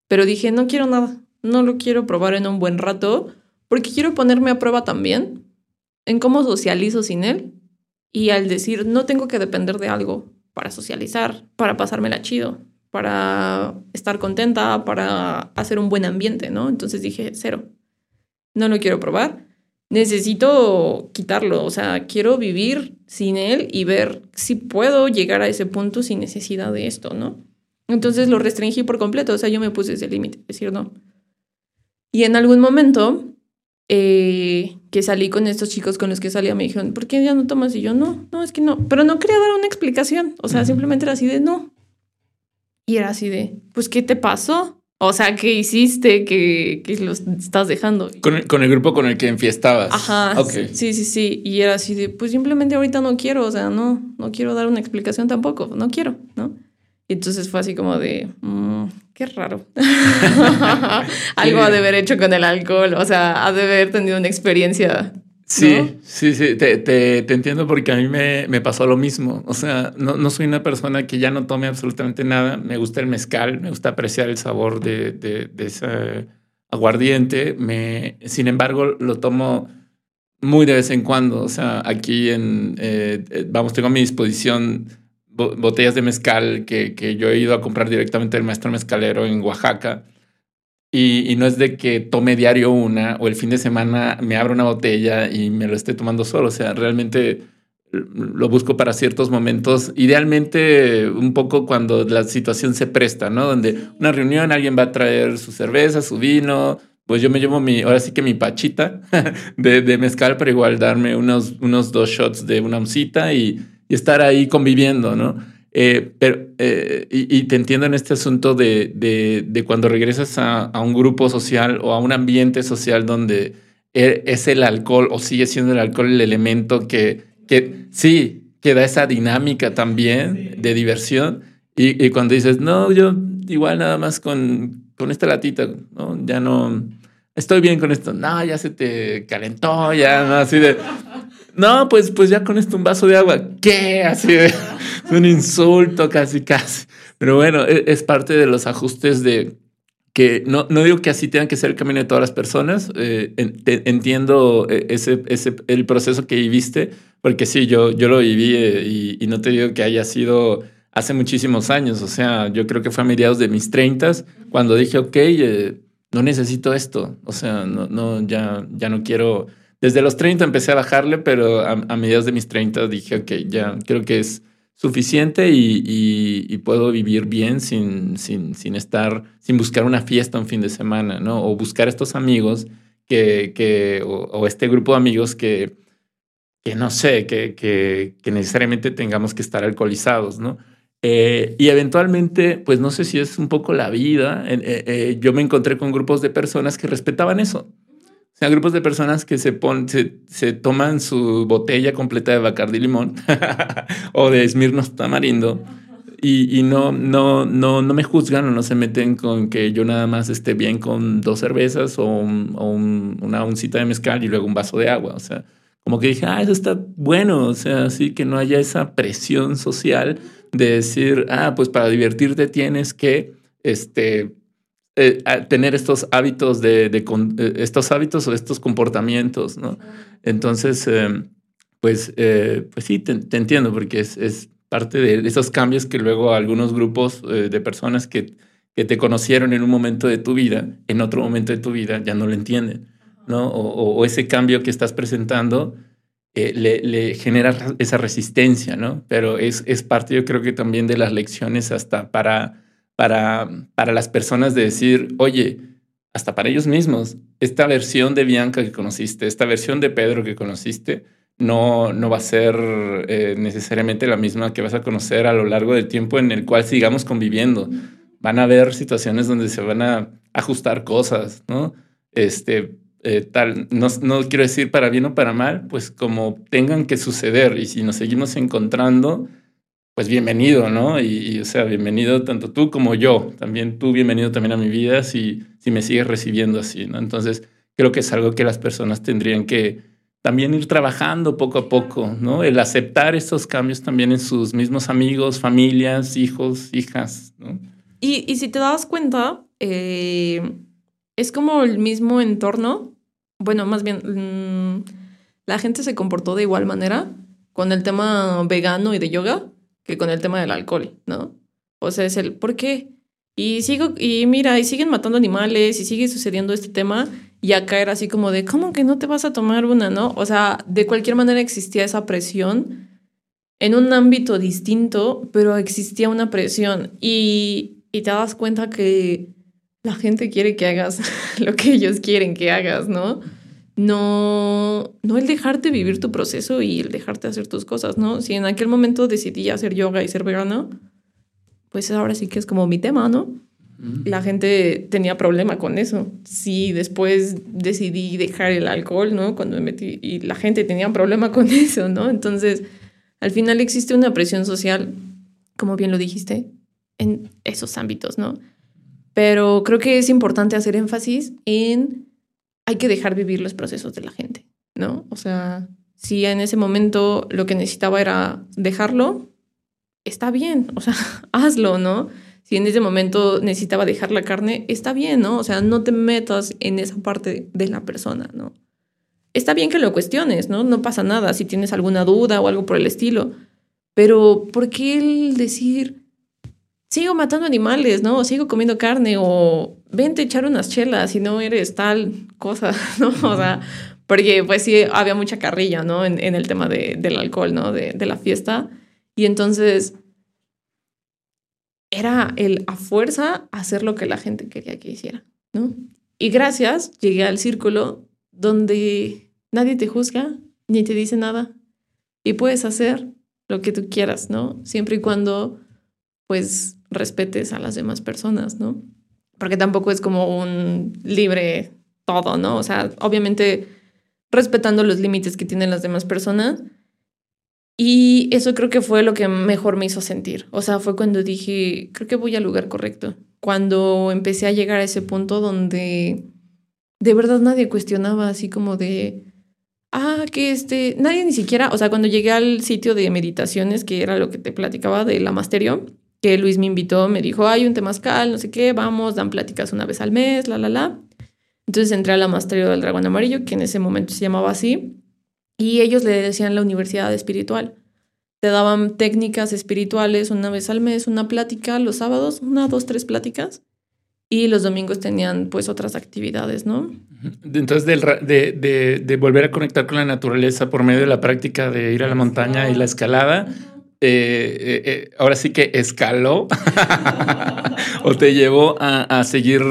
Speaker 2: pero dije, no quiero nada, no lo quiero probar en un buen rato, porque quiero ponerme a prueba también en cómo socializo sin él y al decir, no tengo que depender de algo para socializar, para pasármela chido, para estar contenta, para hacer un buen ambiente, ¿no? Entonces dije, cero, no lo quiero probar, necesito quitarlo, o sea, quiero vivir sin él y ver si puedo llegar a ese punto sin necesidad de esto, ¿no? Entonces lo restringí por completo, o sea, yo me puse ese límite, decir no. Y en algún momento eh, que salí con estos chicos con los que salía, me dijeron, ¿por qué ya no tomas? Y yo, no, no, es que no. Pero no quería dar una explicación, o sea, simplemente era así de no. Y era así de, pues, ¿qué te pasó? O sea, ¿qué hiciste que, que los estás dejando?
Speaker 1: Con el, con el, grupo con el que enfiestabas.
Speaker 2: Ajá. Okay. Sí, sí, sí. Y era así de, pues simplemente ahorita no quiero, o sea, no, no quiero dar una explicación tampoco, no quiero, ¿no? Y entonces fue así como de, mm, qué raro. Algo ha de haber hecho con el alcohol, o sea, ha de haber tenido una experiencia.
Speaker 1: Sí, sí, sí, te, te, te, entiendo porque a mí me, me, pasó lo mismo. O sea, no, no, soy una persona que ya no tome absolutamente nada. Me gusta el mezcal, me gusta apreciar el sabor de, de, de ese aguardiente. Me, sin embargo, lo tomo muy de vez en cuando. O sea, aquí en, eh, eh vamos, tengo a mi disposición botellas de mezcal que, que, yo he ido a comprar directamente del maestro mezcalero en Oaxaca. Y, y, no es de que tome diario una o el fin de semana me abra una botella y me lo esté tomando solo. O sea, realmente lo busco para ciertos momentos. Idealmente un poco cuando la situación se presta, ¿no? Donde una reunión, alguien va a traer su cerveza, su vino. Pues yo me llevo mi, ahora sí que mi pachita de, de mezcal para igual darme unos, unos dos shots de una oncita y, y estar ahí conviviendo, ¿no? Eh, pero, eh, y, te entiendo en este asunto de, de, cuando regresas a, a, un grupo social o a un ambiente social donde e, es el alcohol o sigue siendo el alcohol el elemento que, que sí, que da esa dinámica también de diversión. Y, y, cuando dices, no, yo igual nada más con, con esta latita, ¿no? Ya no, estoy bien con esto. No, ya se te calentó, ya, ¿no? Así de, no, pues, pues ya con esto un vaso de agua. ¿Qué? Así de un insulto casi, casi. Pero bueno, e, es parte de los ajustes de que no, no digo que así tengan que ser el camino de todas las personas. Eh, entiendo eh, ese, ese, el proceso que viviste, porque sí, yo, yo lo viví eh, y, y, no te digo que haya sido hace muchísimos años. O sea, yo creo que fue a mediados de mis treintas cuando dije, ok, no necesito esto. O sea, no, no, ya, ya no quiero desde los 30 empecé a bajarle, pero a, a de mis 30 dije, ok, ya creo que es suficiente y, puedo vivir bien sin, sin, sin, estar, sin buscar una fiesta un fin de semana, ¿no? O buscar estos amigos que, que o, este grupo de amigos que, que no sé, que, que, que necesariamente tengamos que estar alcoholizados, ¿no? Eh, y eventualmente, pues no sé si es un poco la vida, eh, eh, yo me encontré con grupos de personas que respetaban eso. O sea, grupos de personas que se, pon, se, toman su botella completa de Bacardi Limón o de Smirnoff Tamarindo y, y, no, no, no, no me juzgan o no se meten con que yo nada más esté bien con dos cervezas o, o un, una uncita de mezcal y luego un vaso de agua. O sea, como que dije, ah, eso está bueno. O sea, sí que no haya esa presión social de decir, ah, pues para divertirte tienes que, este, eh, tener estos hábitos de, de, eh, estos hábitos o estos comportamientos, ¿no? Entonces, em, pues, eh, pues sí, te, entiendo, porque es, es, parte de esos cambios que luego algunos grupos de personas que, que te conocieron en un momento de tu vida, en otro momento de tu vida, ya no lo entienden, ¿no? O, o ese cambio que estás presentando le, le, genera esa resistencia, ¿no? Pero es, es parte, yo creo que también de las lecciones hasta para para, para las personas de decir, oye, hasta para ellos mismos, esta versión de Bianca que conociste, esta versión de Pedro que conociste, no, no va a ser eh, necesariamente la misma que vas a conocer a lo largo del tiempo en el cual sigamos conviviendo. Van a haber situaciones donde se van a ajustar cosas, ¿no? Este, eh, tal, no, no quiero decir para bien o para mal, pues como tengan que suceder y si nos seguimos encontrando, pues bienvenido, ¿no? Y, o sea, bienvenido tanto tú como yo. También tú bienvenido también a mi vida si, si me sigues recibiendo así, ¿no? Entonces, creo que es algo que las personas tendrían que también ir trabajando poco a poco, ¿no? El aceptar estos cambios también en sus mismos amigos, familias, hijos, hijas, ¿no?
Speaker 2: Y, y si te das cuenta, eh, es como el mismo entorno. Bueno, más bien, mm, la gente se comportó de igual manera con el tema vegano y de yoga que con el tema del alcohol, ¿no? O sea, es el ¿por qué? Y sigo, y mira, y siguen matando animales y sigue sucediendo este tema y acá era así como de, ¿cómo que no te vas a tomar una, no? O sea, de cualquier manera existía esa presión en un ámbito distinto, pero existía una presión y, y te das cuenta que la gente quiere que hagas lo que ellos quieren que hagas, ¿no? No, no el dejarte vivir tu proceso y el dejarte hacer tus cosas, ¿no? Si en aquel momento decidí hacer yoga y ser vegano, pues ahora sí que es como mi tema, ¿no? La gente tenía problema con eso. Si después decidí dejar el alcohol, ¿no? Cuando me metí, y la gente tenía problema con eso, ¿no? Entonces, al final existe una presión social, como bien lo dijiste, en esos ámbitos, ¿no? Pero creo que es importante hacer énfasis en hay que dejar vivir los procesos de la gente, ¿no? O sea, si en ese momento lo que necesitaba era dejarlo, está bien, o sea, hazlo, ¿no? Si en ese momento necesitaba dejar la carne, está bien, ¿no? O sea, no te metas en esa parte de la persona, ¿no? Está bien que lo cuestiones, ¿no? No pasa nada si tienes alguna duda o algo por el estilo. Pero, ¿por qué el decir, sigo matando animales, ¿no? Sigo comiendo carne o vente a echar unas chelas si no eres tal cosa, ¿no? O sea, porque pues sí había mucha carrilla, ¿no? En, el tema de, del alcohol, ¿no? De, de la fiesta. Y entonces era el a fuerza hacer lo que la gente quería que hiciera, ¿no? Y gracias llegué al círculo donde nadie te juzga ni te dice nada y puedes hacer lo que tú quieras, ¿no? Siempre y cuando pues respetes a las demás personas, ¿no? Porque tampoco es como un libre todo, ¿no? O sea, obviamente respetando los límites que tienen las demás personas. Y eso creo que fue lo que mejor me hizo sentir. O sea, fue cuando dije, creo que voy al lugar correcto. Cuando empecé a llegar a ese punto donde de verdad nadie cuestionaba así como de, ah, que este, nadie ni siquiera, o sea, cuando llegué al sitio de meditaciones, que era lo que te platicaba de la Masterio, que Luis me invitó, me dijo, hay un temazcal, no sé qué, vamos, dan pláticas una vez al mes, la, la, la. Entonces entré a la Masterio del Dragón Amarillo, que en ese momento se llamaba así, y ellos le decían la universidad espiritual. Te daban técnicas espirituales una vez al mes, una plática, los sábados, una, dos, tres pláticas, y los domingos tenían pues otras actividades, ¿no?
Speaker 1: Entonces, de, de, de, volver a conectar con la naturaleza por medio de la práctica de ir a la montaña y la escalada, eh, eh, eh, ahora sí que escaló o te llevó a, seguir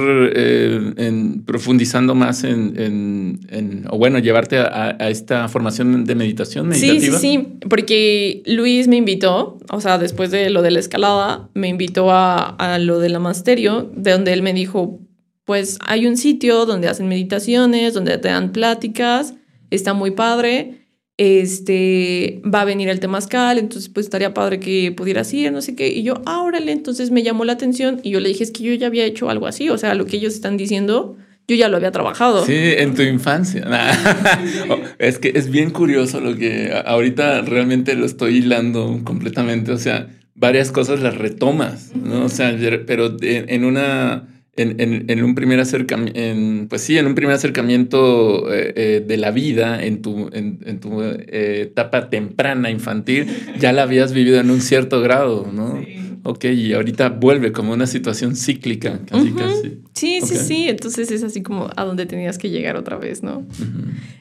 Speaker 1: profundizando más en, o bueno, llevarte a, esta formación de meditación meditativa?
Speaker 2: Sí, sí, sí, porque Luis me invitó, o sea, después de lo de la escalada, me invitó a, a lo del masterio, de donde él me dijo, pues hay un sitio donde hacen meditaciones, donde te dan pláticas, está muy padre este, va a venir el temazcal, entonces pues estaría padre que pudieras ir, no sé qué. Y yo, ah, órale, entonces me llamó la atención y yo le dije, es que yo ya había hecho algo así, o sea, lo que ellos están diciendo, yo ya lo había trabajado.
Speaker 1: Sí, en tu infancia. Es que es bien curioso lo que ahorita realmente lo estoy hilando completamente, o sea, varias cosas las retomas, ¿no? O sea, pero en una en, un primer acercamiento, pues sí, en un primer acercamiento eh, eh, de la vida, en tu, en, tu eh, etapa temprana infantil, ya la habías vivido en un cierto grado, ¿no? Sí. Ok, y ahorita vuelve como una situación cíclica, casi, casi.
Speaker 2: Sí, sí, sí, entonces es así como a donde tenías que llegar otra vez, ¿no?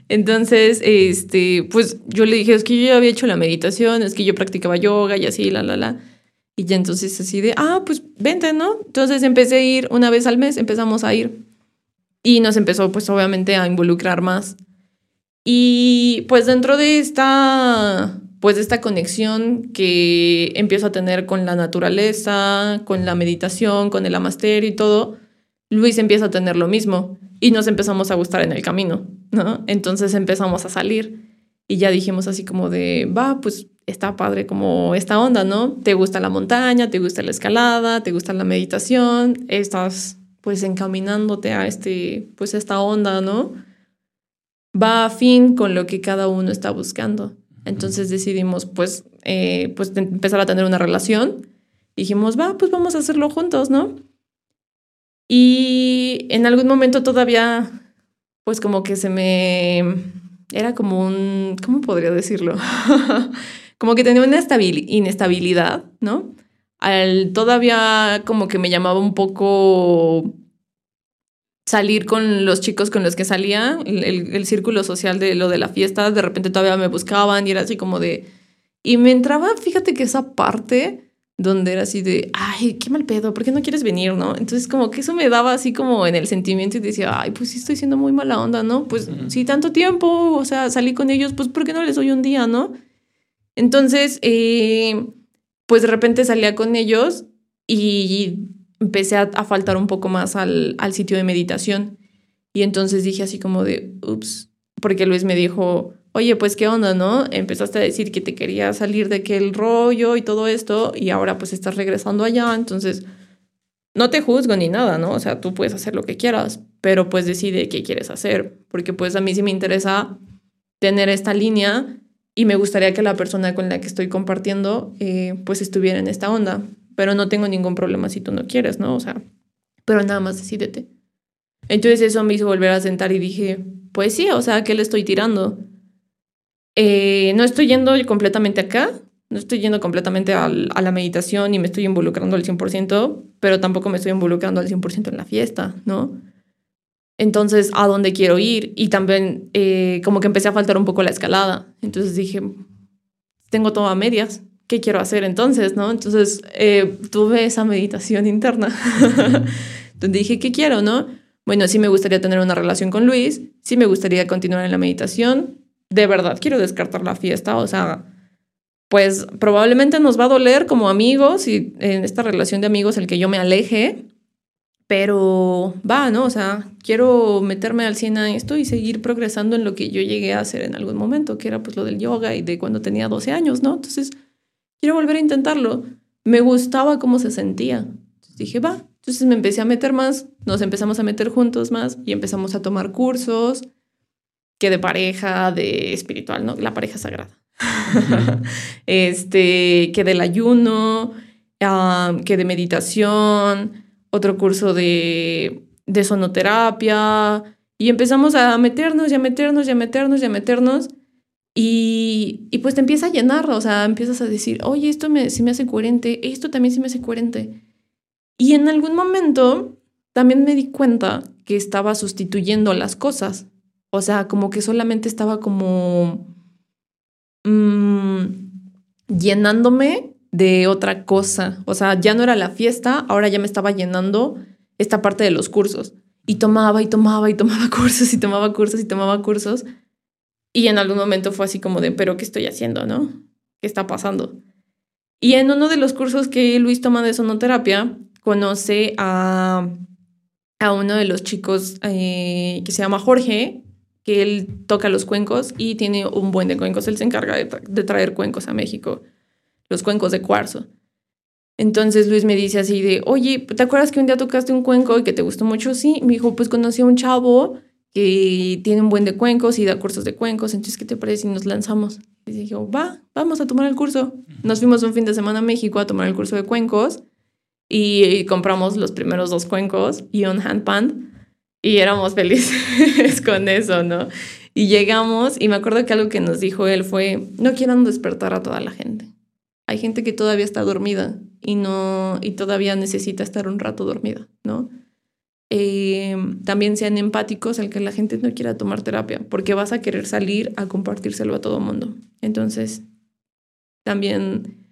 Speaker 2: Entonces, este, pues yo le dije, es que yo ya había hecho la meditación, es que yo practicaba yoga y así, la, la, la. Y ya entonces así de, ah, pues vente, ¿no? Entonces empecé a ir una vez al mes, empezamos a ir. Y nos empezó pues obviamente a involucrar más. Y pues dentro de esta, pues de esta conexión que empiezo a tener con la naturaleza, con la meditación, con el amaster y todo, Luis empieza a tener lo mismo y nos empezamos a gustar en el camino, ¿no? Entonces empezamos a salir y ya dijimos así como de, va, pues está padre como esta onda, ¿no? Te gusta la montaña, te gusta la escalada, te gusta la meditación, estás pues encaminándote a este, pues esta onda, ¿no? Va a fin con lo que cada uno está buscando. Entonces decidimos pues, eh, pues empezar a tener una relación. Dijimos, va, pues vamos a hacerlo juntos, ¿no? Y en algún momento todavía, pues como que se me... Era como un, ¿cómo podría decirlo? como que tenía una inestabilidad, ¿no? Al, todavía como que me llamaba un poco salir con los chicos con los que salía, el, círculo social de lo de la fiesta, de repente todavía me buscaban y era así como de, Y me entraba, fíjate que esa parte donde era así de, ay, qué mal pedo, ¿por qué no quieres venir, no? Entonces como que eso me daba así como en el sentimiento y decía, ay, pues sí estoy siendo muy mala onda, ¿no? Pues sí, tanto tiempo, o sea, salí con ellos, pues ¿por qué no les doy un día, no? Entonces, eh, pues de repente salía con ellos y empecé a, faltar un poco más al, al sitio de meditación. Y entonces dije así como de, ups, porque Luis me dijo, oye, pues qué onda, ¿no? Empezaste a decir que te quería salir de aquel rollo y todo esto, y ahora pues estás regresando allá, entonces no te juzgo ni nada, ¿no? O sea, tú puedes hacer lo que quieras, pero pues decide qué quieres hacer, porque pues a mí sí me interesa tener esta línea y me gustaría que la persona con la que estoy compartiendo eh, pues estuviera en esta onda, pero no tengo ningún problema si tú no quieres, ¿no? O sea, pero nada más decídete. Entonces eso me hizo volver a sentar y dije, pues sí, o sea, ¿qué le estoy tirando? Eh, no estoy yendo completamente acá, no estoy yendo completamente a la meditación y me estoy involucrando al 100%, pero tampoco me estoy involucrando al 100% en la fiesta, ¿no? Entonces, ¿a dónde quiero ir? Y también eh, como que empecé a faltar un poco la escalada. Entonces dije, tengo todo a medias, ¿qué quiero hacer entonces? ¿no? Entonces eh, tuve esa meditación interna. Entonces dije, ¿qué quiero? ¿no? Bueno, sí me gustaría tener una relación con Luis, sí me gustaría continuar en la meditación, de verdad quiero descartar la fiesta, o sea, pues probablemente nos va a doler como amigos y en esta relación de amigos el que yo me aleje, pero va, ¿no? O sea, quiero meterme al 100 a esto y seguir progresando en lo que yo llegué a hacer en algún momento, que era pues lo del yoga y de cuando tenía 12 años, ¿no? Entonces, quiero volver a intentarlo. Me gustaba cómo se sentía. Entonces dije, va. Entonces me empecé a meter más, nos empezamos a meter juntos más y empezamos a tomar cursos que de pareja, de espiritual, ¿no? La pareja sagrada. este, que del ayuno, que de meditación, otro curso de, de sonoterapia. Y empezamos a meternos y a meternos y a meternos y a meternos. Y, y, pues te empieza a llenar, o sea, empiezas a decir, oye, esto me, sí me hace coherente, esto también sí me hace coherente. Y en algún momento también me di cuenta que estaba sustituyendo las cosas. O sea, como que solamente estaba como mmm, llenándome de otra cosa. O sea, ya no era la fiesta, ahora ya me estaba llenando esta parte de los cursos. Y tomaba y tomaba y tomaba cursos y tomaba cursos y tomaba cursos. Y en algún momento fue así como de, pero ¿qué estoy haciendo, no? ¿Qué está pasando? Y en uno de los cursos que Luis toma de sonoterapia, conoce a, a uno de los chicos eh, que se llama Jorge, que él toca los cuencos y tiene un buen de cuencos. Él se encarga de, traer cuencos a México, los cuencos de cuarzo. Entonces Luis me dice así de, oye, ¿te acuerdas que un día tocaste un cuenco y que te gustó mucho? Sí, me dijo, pues conocí a un chavo que tiene un buen de cuencos y da cursos de cuencos, entonces, ¿qué te parece si nos lanzamos? Y dije, va, vamos a tomar el curso. Nos fuimos un fin de semana a México a tomar el curso de cuencos y compramos los primeros dos cuencos y un handpan y éramos felices con eso, ¿no? Y llegamos y me acuerdo que algo que nos dijo él fue, no quieran despertar a toda la gente. Hay gente que todavía está dormida y no y todavía necesita estar un rato dormida, ¿no? Eh, también sean empáticos al que la gente no quiera tomar terapia, porque vas a querer salir a compartírselo a todo mundo. Entonces, también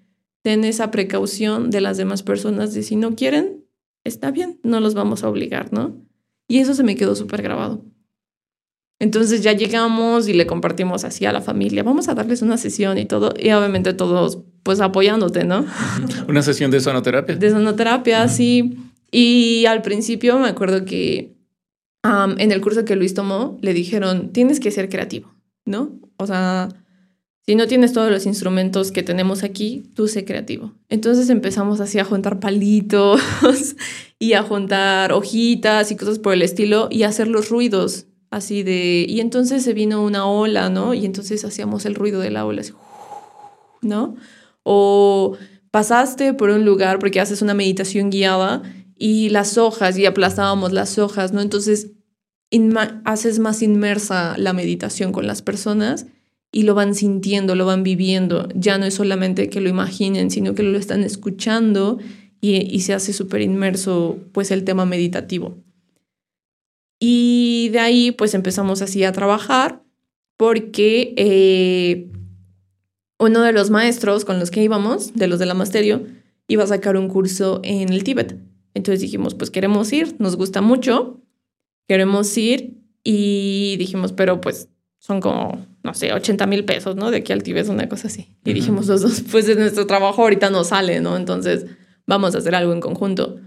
Speaker 2: ten esa precaución de las demás personas de si no quieren, está bien, no los vamos a obligar, ¿no? Y eso se me quedó súper grabado. Entonces ya llegamos y le compartimos así a la familia, vamos a darles una sesión y todo, y obviamente todos pues apoyándote, ¿no?
Speaker 1: Una sesión de sonoterapia.
Speaker 2: De sonoterapia, sí. Y al principio me acuerdo que en el curso que Luis tomó le dijeron, tienes que ser creativo, ¿no? O sea, si no tienes todos los instrumentos que tenemos aquí, tú sé creativo. Entonces empezamos así a juntar palitos y a juntar hojitas y cosas por el estilo y a hacer los ruidos así de... Y entonces se vino una ola, ¿no? Y entonces hacíamos el ruido de la ola, así, ¿no? O pasaste por un lugar porque haces una meditación guiada y las hojas y aplastábamos las hojas, ¿no? Entonces haces más inmersa la meditación con las personas y lo van sintiendo, lo van viviendo. Ya no es solamente que lo imaginen, sino que lo están escuchando y, se hace súper inmerso pues el tema meditativo. Y de ahí pues empezamos así a trabajar porque eh, uno de los maestros con los que íbamos, de los de la Masterio, iba a sacar un curso en el Tíbet. Entonces dijimos, pues queremos ir, nos gusta mucho, queremos ir y dijimos, pero pues son como, no sé, 80 mil pesos, ¿no? De aquí al Tíbet, una cosa así. Y dijimos los dos, pues es nuestro trabajo ahorita no sale, ¿no? Entonces vamos a hacer algo en conjunto.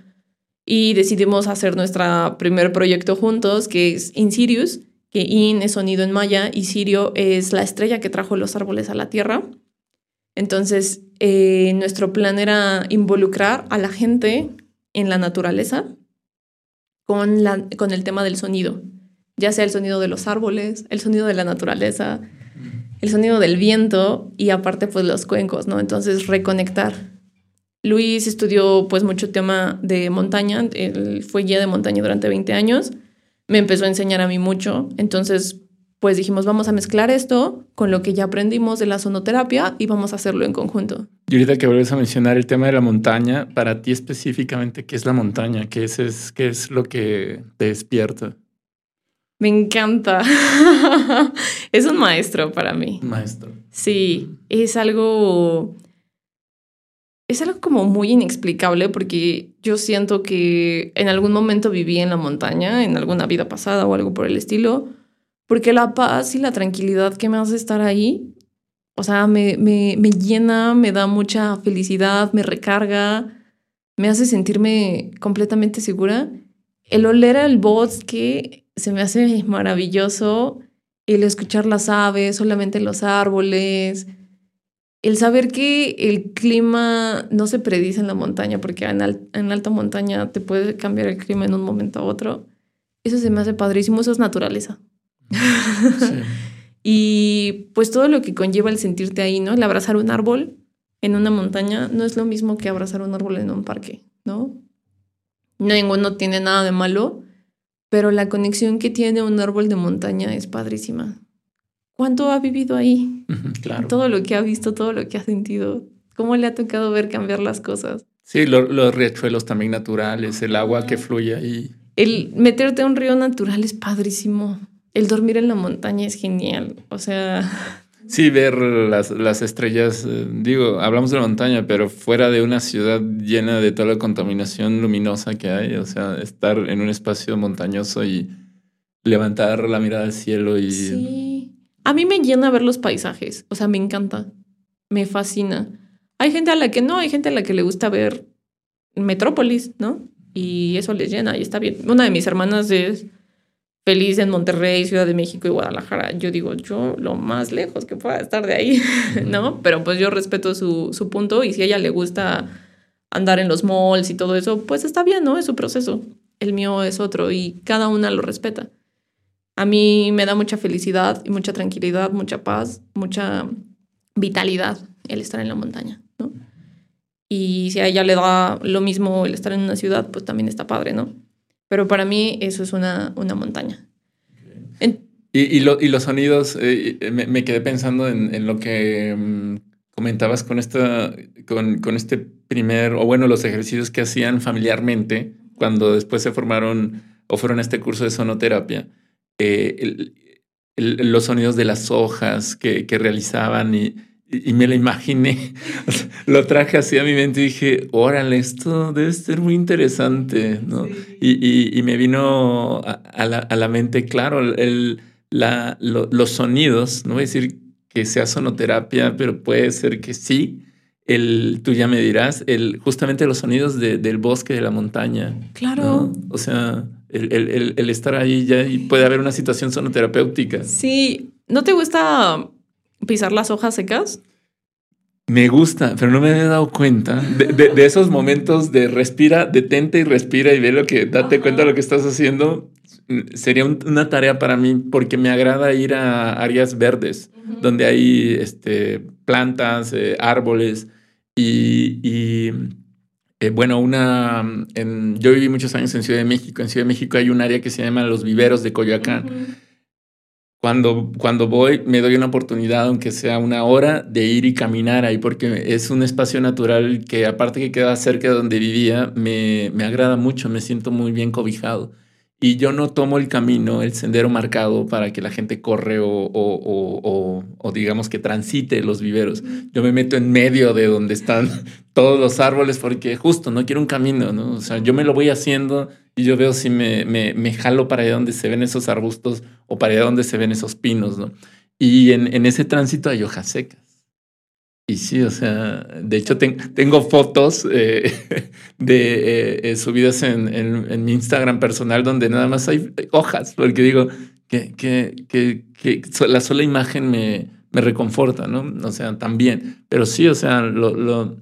Speaker 2: Y decidimos hacer nuestro primer proyecto juntos, que es Insirius, que In es sonido en maya y Sirio es la estrella que trajo los árboles a la Tierra. Entonces, eh, nuestro plan era involucrar a la gente en la naturaleza con, la, con el tema del sonido, ya sea el sonido de los árboles, el sonido de la naturaleza, el sonido del viento y aparte pues los cuencos, ¿no? Entonces, reconectar. Luis estudió pues mucho tema de montaña, él fue guía de montaña durante 20 años, me empezó a enseñar a mí mucho, entonces pues dijimos, vamos a mezclar esto con lo que ya aprendimos de la sonoterapia y vamos a hacerlo en conjunto.
Speaker 1: Y ahorita que vuelves a mencionar el tema de la montaña, para ti específicamente, ¿qué es la montaña? ¿Qué es, qué es lo que te despierta?
Speaker 2: Me encanta. es un maestro para mí.
Speaker 1: Maestro.
Speaker 2: Sí, es algo... Es algo como muy inexplicable porque yo siento que en algún momento viví en la montaña, en alguna vida pasada o algo por el estilo, porque la paz y la tranquilidad que me hace estar ahí, o sea, me, me, me llena, me da mucha felicidad, me recarga, me hace sentirme completamente segura. El oler al bosque se me hace maravilloso, el escuchar las aves, solamente los árboles, el saber que el clima no se predice en la montaña, porque en, en alta montaña te puede cambiar el clima en un momento a otro, eso se me hace padrísimo, eso es naturaleza. y pues todo lo que conlleva el sentirte ahí, ¿no? El abrazar un árbol en una montaña no es lo mismo que abrazar un árbol en un parque, ¿no? Ninguno tiene nada de malo, pero la conexión que tiene un árbol de montaña es padrísima. ¿Cuánto ha vivido ahí?
Speaker 1: Claro.
Speaker 2: Todo lo que ha visto, todo lo que ha sentido. ¿Cómo le ha tocado ver cambiar las cosas?
Speaker 1: Sí, los riachuelos también naturales, el agua que fluye ahí.
Speaker 2: El meterte a un río natural es padrísimo el dormir en la montaña es genial. O sea.
Speaker 1: Sí, ver las, las, estrellas, eh, digo, hablamos de la montaña, pero fuera de una ciudad llena de toda la contaminación luminosa que hay, o sea, estar en un espacio montañoso y levantar la mirada al cielo y...
Speaker 2: Sí, a mí me llena ver los paisajes, o sea, me encanta, me fascina. Hay gente a la que no, hay gente a la que le gusta ver Metrópolis, ¿no? Y eso les llena y está bien. Una de mis hermanas es feliz en Monterrey, Ciudad de México y Guadalajara. Yo digo, yo lo más lejos que pueda estar de ahí, ¿no? Pero pues yo respeto su, su punto y si a ella le gusta andar en los malls y todo eso, pues está bien, ¿no? Es su proceso. El mío es otro y cada una lo respeta. A mí me da mucha felicidad y mucha tranquilidad, mucha paz, mucha vitalidad el estar en la montaña, ¿no? Y si a ella le da lo mismo el estar en una ciudad, pues también está padre, ¿no? Pero para mí eso es una, una montaña.
Speaker 1: y, y, los sonidos, eh, me, quedé pensando en, lo que mm, comentabas con, esta, con, con, este primer, o bueno, los ejercicios que hacían familiarmente cuando después se formaron o fueron a este curso de sonoterapia. Eh, los sonidos de las hojas que, que realizaban y, y me lo imaginé, lo traje así a mi mente y dije, órale, esto debe ser muy interesante, ¿no? Y, y, me vino a, la, a, la, mente, claro, el, la, los sonidos, no voy a decir que sea sonoterapia, pero puede ser que sí. El, tú ya me dirás, el, justamente los sonidos de, del bosque, de la montaña.
Speaker 2: Claro.
Speaker 1: O sea, el, el, el, estar ahí ya y puede haber una situación sonoterapéutica.
Speaker 2: Sí, ¿no te gusta pisar las hojas secas?
Speaker 1: Me gusta, pero no me había dado cuenta de, esos momentos de respira, detente y respira y ve lo que, date cuenta de lo que estás haciendo. Sería una tarea para mí porque me agrada ir a áreas verdes, donde hay este, plantas, eh, árboles y, eh, bueno, una, yo viví muchos años en Ciudad de México. En Ciudad de México hay un área que se llama los viveros de Coyoacán. Cuando, cuando voy, me doy una oportunidad, aunque sea una hora, de ir y caminar ahí, porque es un espacio natural que, aparte que queda cerca de donde vivía, me, me agrada mucho, me siento muy bien cobijado. y yo no tomo el camino, el sendero marcado para que la gente corre o, o, o, digamos que transite los viveros. Yo me meto en medio de donde están todos los árboles porque justo no quiero un camino, ¿no? O sea, yo me lo voy haciendo y yo veo si me, me, me jalo para allá donde se ven esos arbustos o para allá donde se ven esos pinos, ¿no? Y en, en ese tránsito hay hojas secas. Y sí, o sea, de hecho tengo fotos eh, de eh, eh, subidas en, en, mi Instagram personal donde nada más hay hojas, porque digo que, que, que, que la sola imagen me, me reconforta, ¿no? O sea, también. Pero sí, o sea, lo, lo,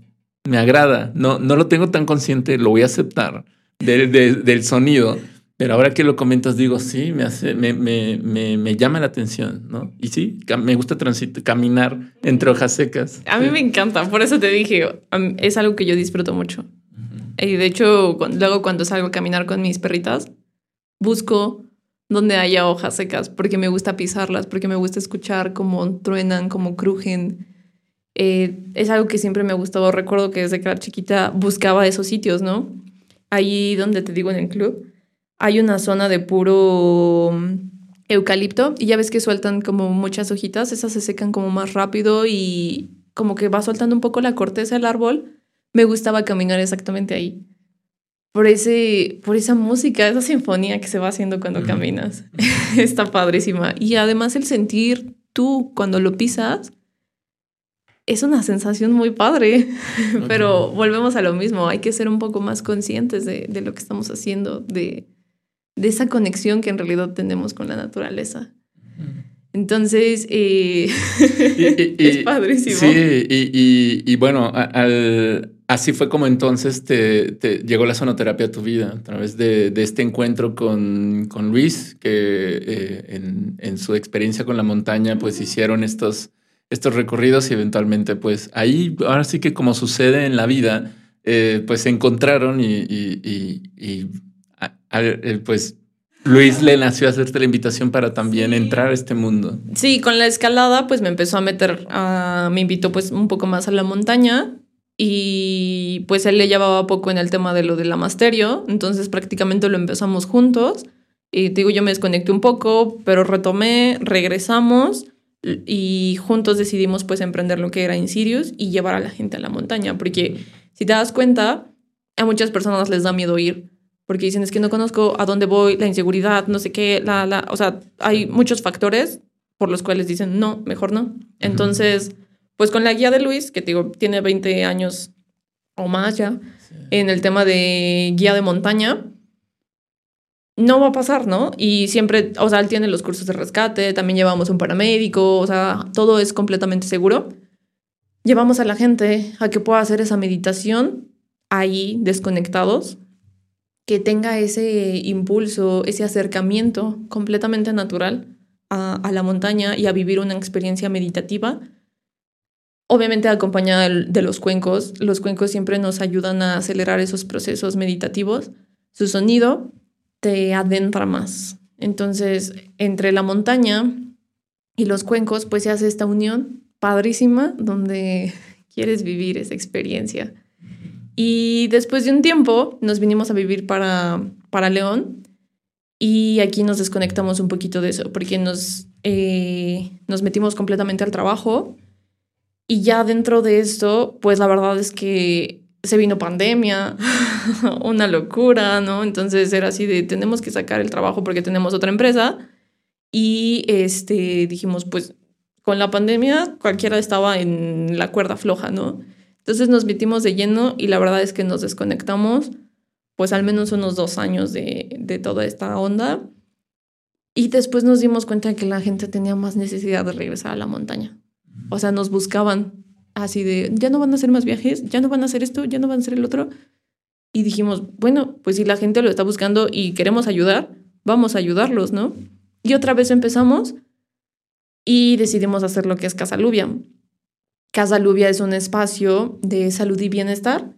Speaker 1: me agrada. No, no lo tengo tan consciente, lo voy a aceptar del sonido, pero ahora que lo comentas, digo, sí, me, hace, me, me, me, llama la atención, ¿no? Y sí, me gusta transitar, caminar entre hojas secas.
Speaker 2: A mí me encanta, por eso te dije, es algo que yo disfruto mucho. Y de hecho, luego cuando salgo a caminar con mis perritas, busco donde haya hojas secas, porque me gusta pisarlas, porque me gusta escuchar cómo truenan, cómo crujen. Eh, es algo que siempre me ha gustado. Recuerdo que desde que era chiquita buscaba esos sitios, ¿no? Ahí donde te digo en el club hay una zona de puro mm, eucalipto y ya ves que sueltan como muchas hojitas, esas se secan como más rápido y como que va soltando un poco la corteza del árbol. Me gustaba caminar exactamente ahí. Por, ese, por esa música, esa sinfonía que se va haciendo cuando caminas. Está padrísima. Y además el sentir tú cuando lo pisas es una sensación muy padre. Pero volvemos a lo mismo, hay que ser un poco más conscientes de, de lo que estamos haciendo, de, de esa conexión que en realidad tenemos con la naturaleza. Entonces, eh, es padrísimo.
Speaker 1: Sí, y, y, bueno, así fue como entonces te, llegó la sonoterapia a tu vida, a través de, de este encuentro con, con Luis, que eh, en, en, su experiencia con la montaña, pues hicieron estos, estos recorridos y eventualmente, pues ahí, ahora sí que como sucede en la vida, eh, pues se encontraron y pues Luis le nació hacerte la invitación para también entrar a este mundo.
Speaker 2: Sí, con la escalada pues me empezó a meter, me invitó pues un poco más a la montaña y pues él le llevaba poco en el tema de lo del amasterio, entonces prácticamente lo empezamos juntos. Y digo, yo me desconecté un poco, pero retomé, regresamos y juntos decidimos pues emprender lo que era Insirius y llevar a la gente a la montaña, porque si te das cuenta, a muchas personas les da miedo ir porque dicen es que no conozco a dónde voy, la inseguridad, no sé qué, la, la, o sea, hay muchos factores por los cuales dicen no, mejor no. Entonces, pues con la guía de Luis, que digo, tiene 20 años o más ya, en el tema de guía de montaña, no va a pasar, ¿no? Y siempre, o sea, él tiene los cursos de rescate, también llevamos un paramédico, o sea, todo es completamente seguro. Llevamos a la gente a que pueda hacer esa meditación ahí desconectados que tenga ese impulso, ese acercamiento completamente natural a, la montaña y a vivir una experiencia meditativa. Obviamente acompañada de los cuencos. Los cuencos siempre nos ayudan a acelerar esos procesos meditativos. Su sonido te adentra más. Entonces, entre la montaña y los cuencos, pues se hace esta unión padrísima donde quieres vivir esa experiencia. Y después de un tiempo nos vinimos a vivir para, para León y aquí nos desconectamos un poquito de eso porque nos, eh, nos metimos completamente al trabajo y ya dentro de esto, pues la verdad es que se vino pandemia, una locura, ¿no? Entonces era así de tenemos que sacar el trabajo porque tenemos otra empresa y este dijimos pues con la pandemia cualquiera estaba en la cuerda floja, ¿no? Entonces nos metimos de lleno y la verdad es que nos desconectamos pues al menos unos dos años de, de toda esta onda. Y después nos dimos cuenta de que la gente tenía más necesidad de regresar a la montaña. O sea, nos buscaban así de, ya no van a hacer más viajes, ya no van a hacer esto, ya no van a hacer el otro. Y dijimos, bueno, pues si la gente lo está buscando y queremos ayudar, vamos a ayudarlos, ¿no? Y otra vez empezamos y decidimos hacer lo que es Casa Lubia. Casa Lubia es un espacio de salud y bienestar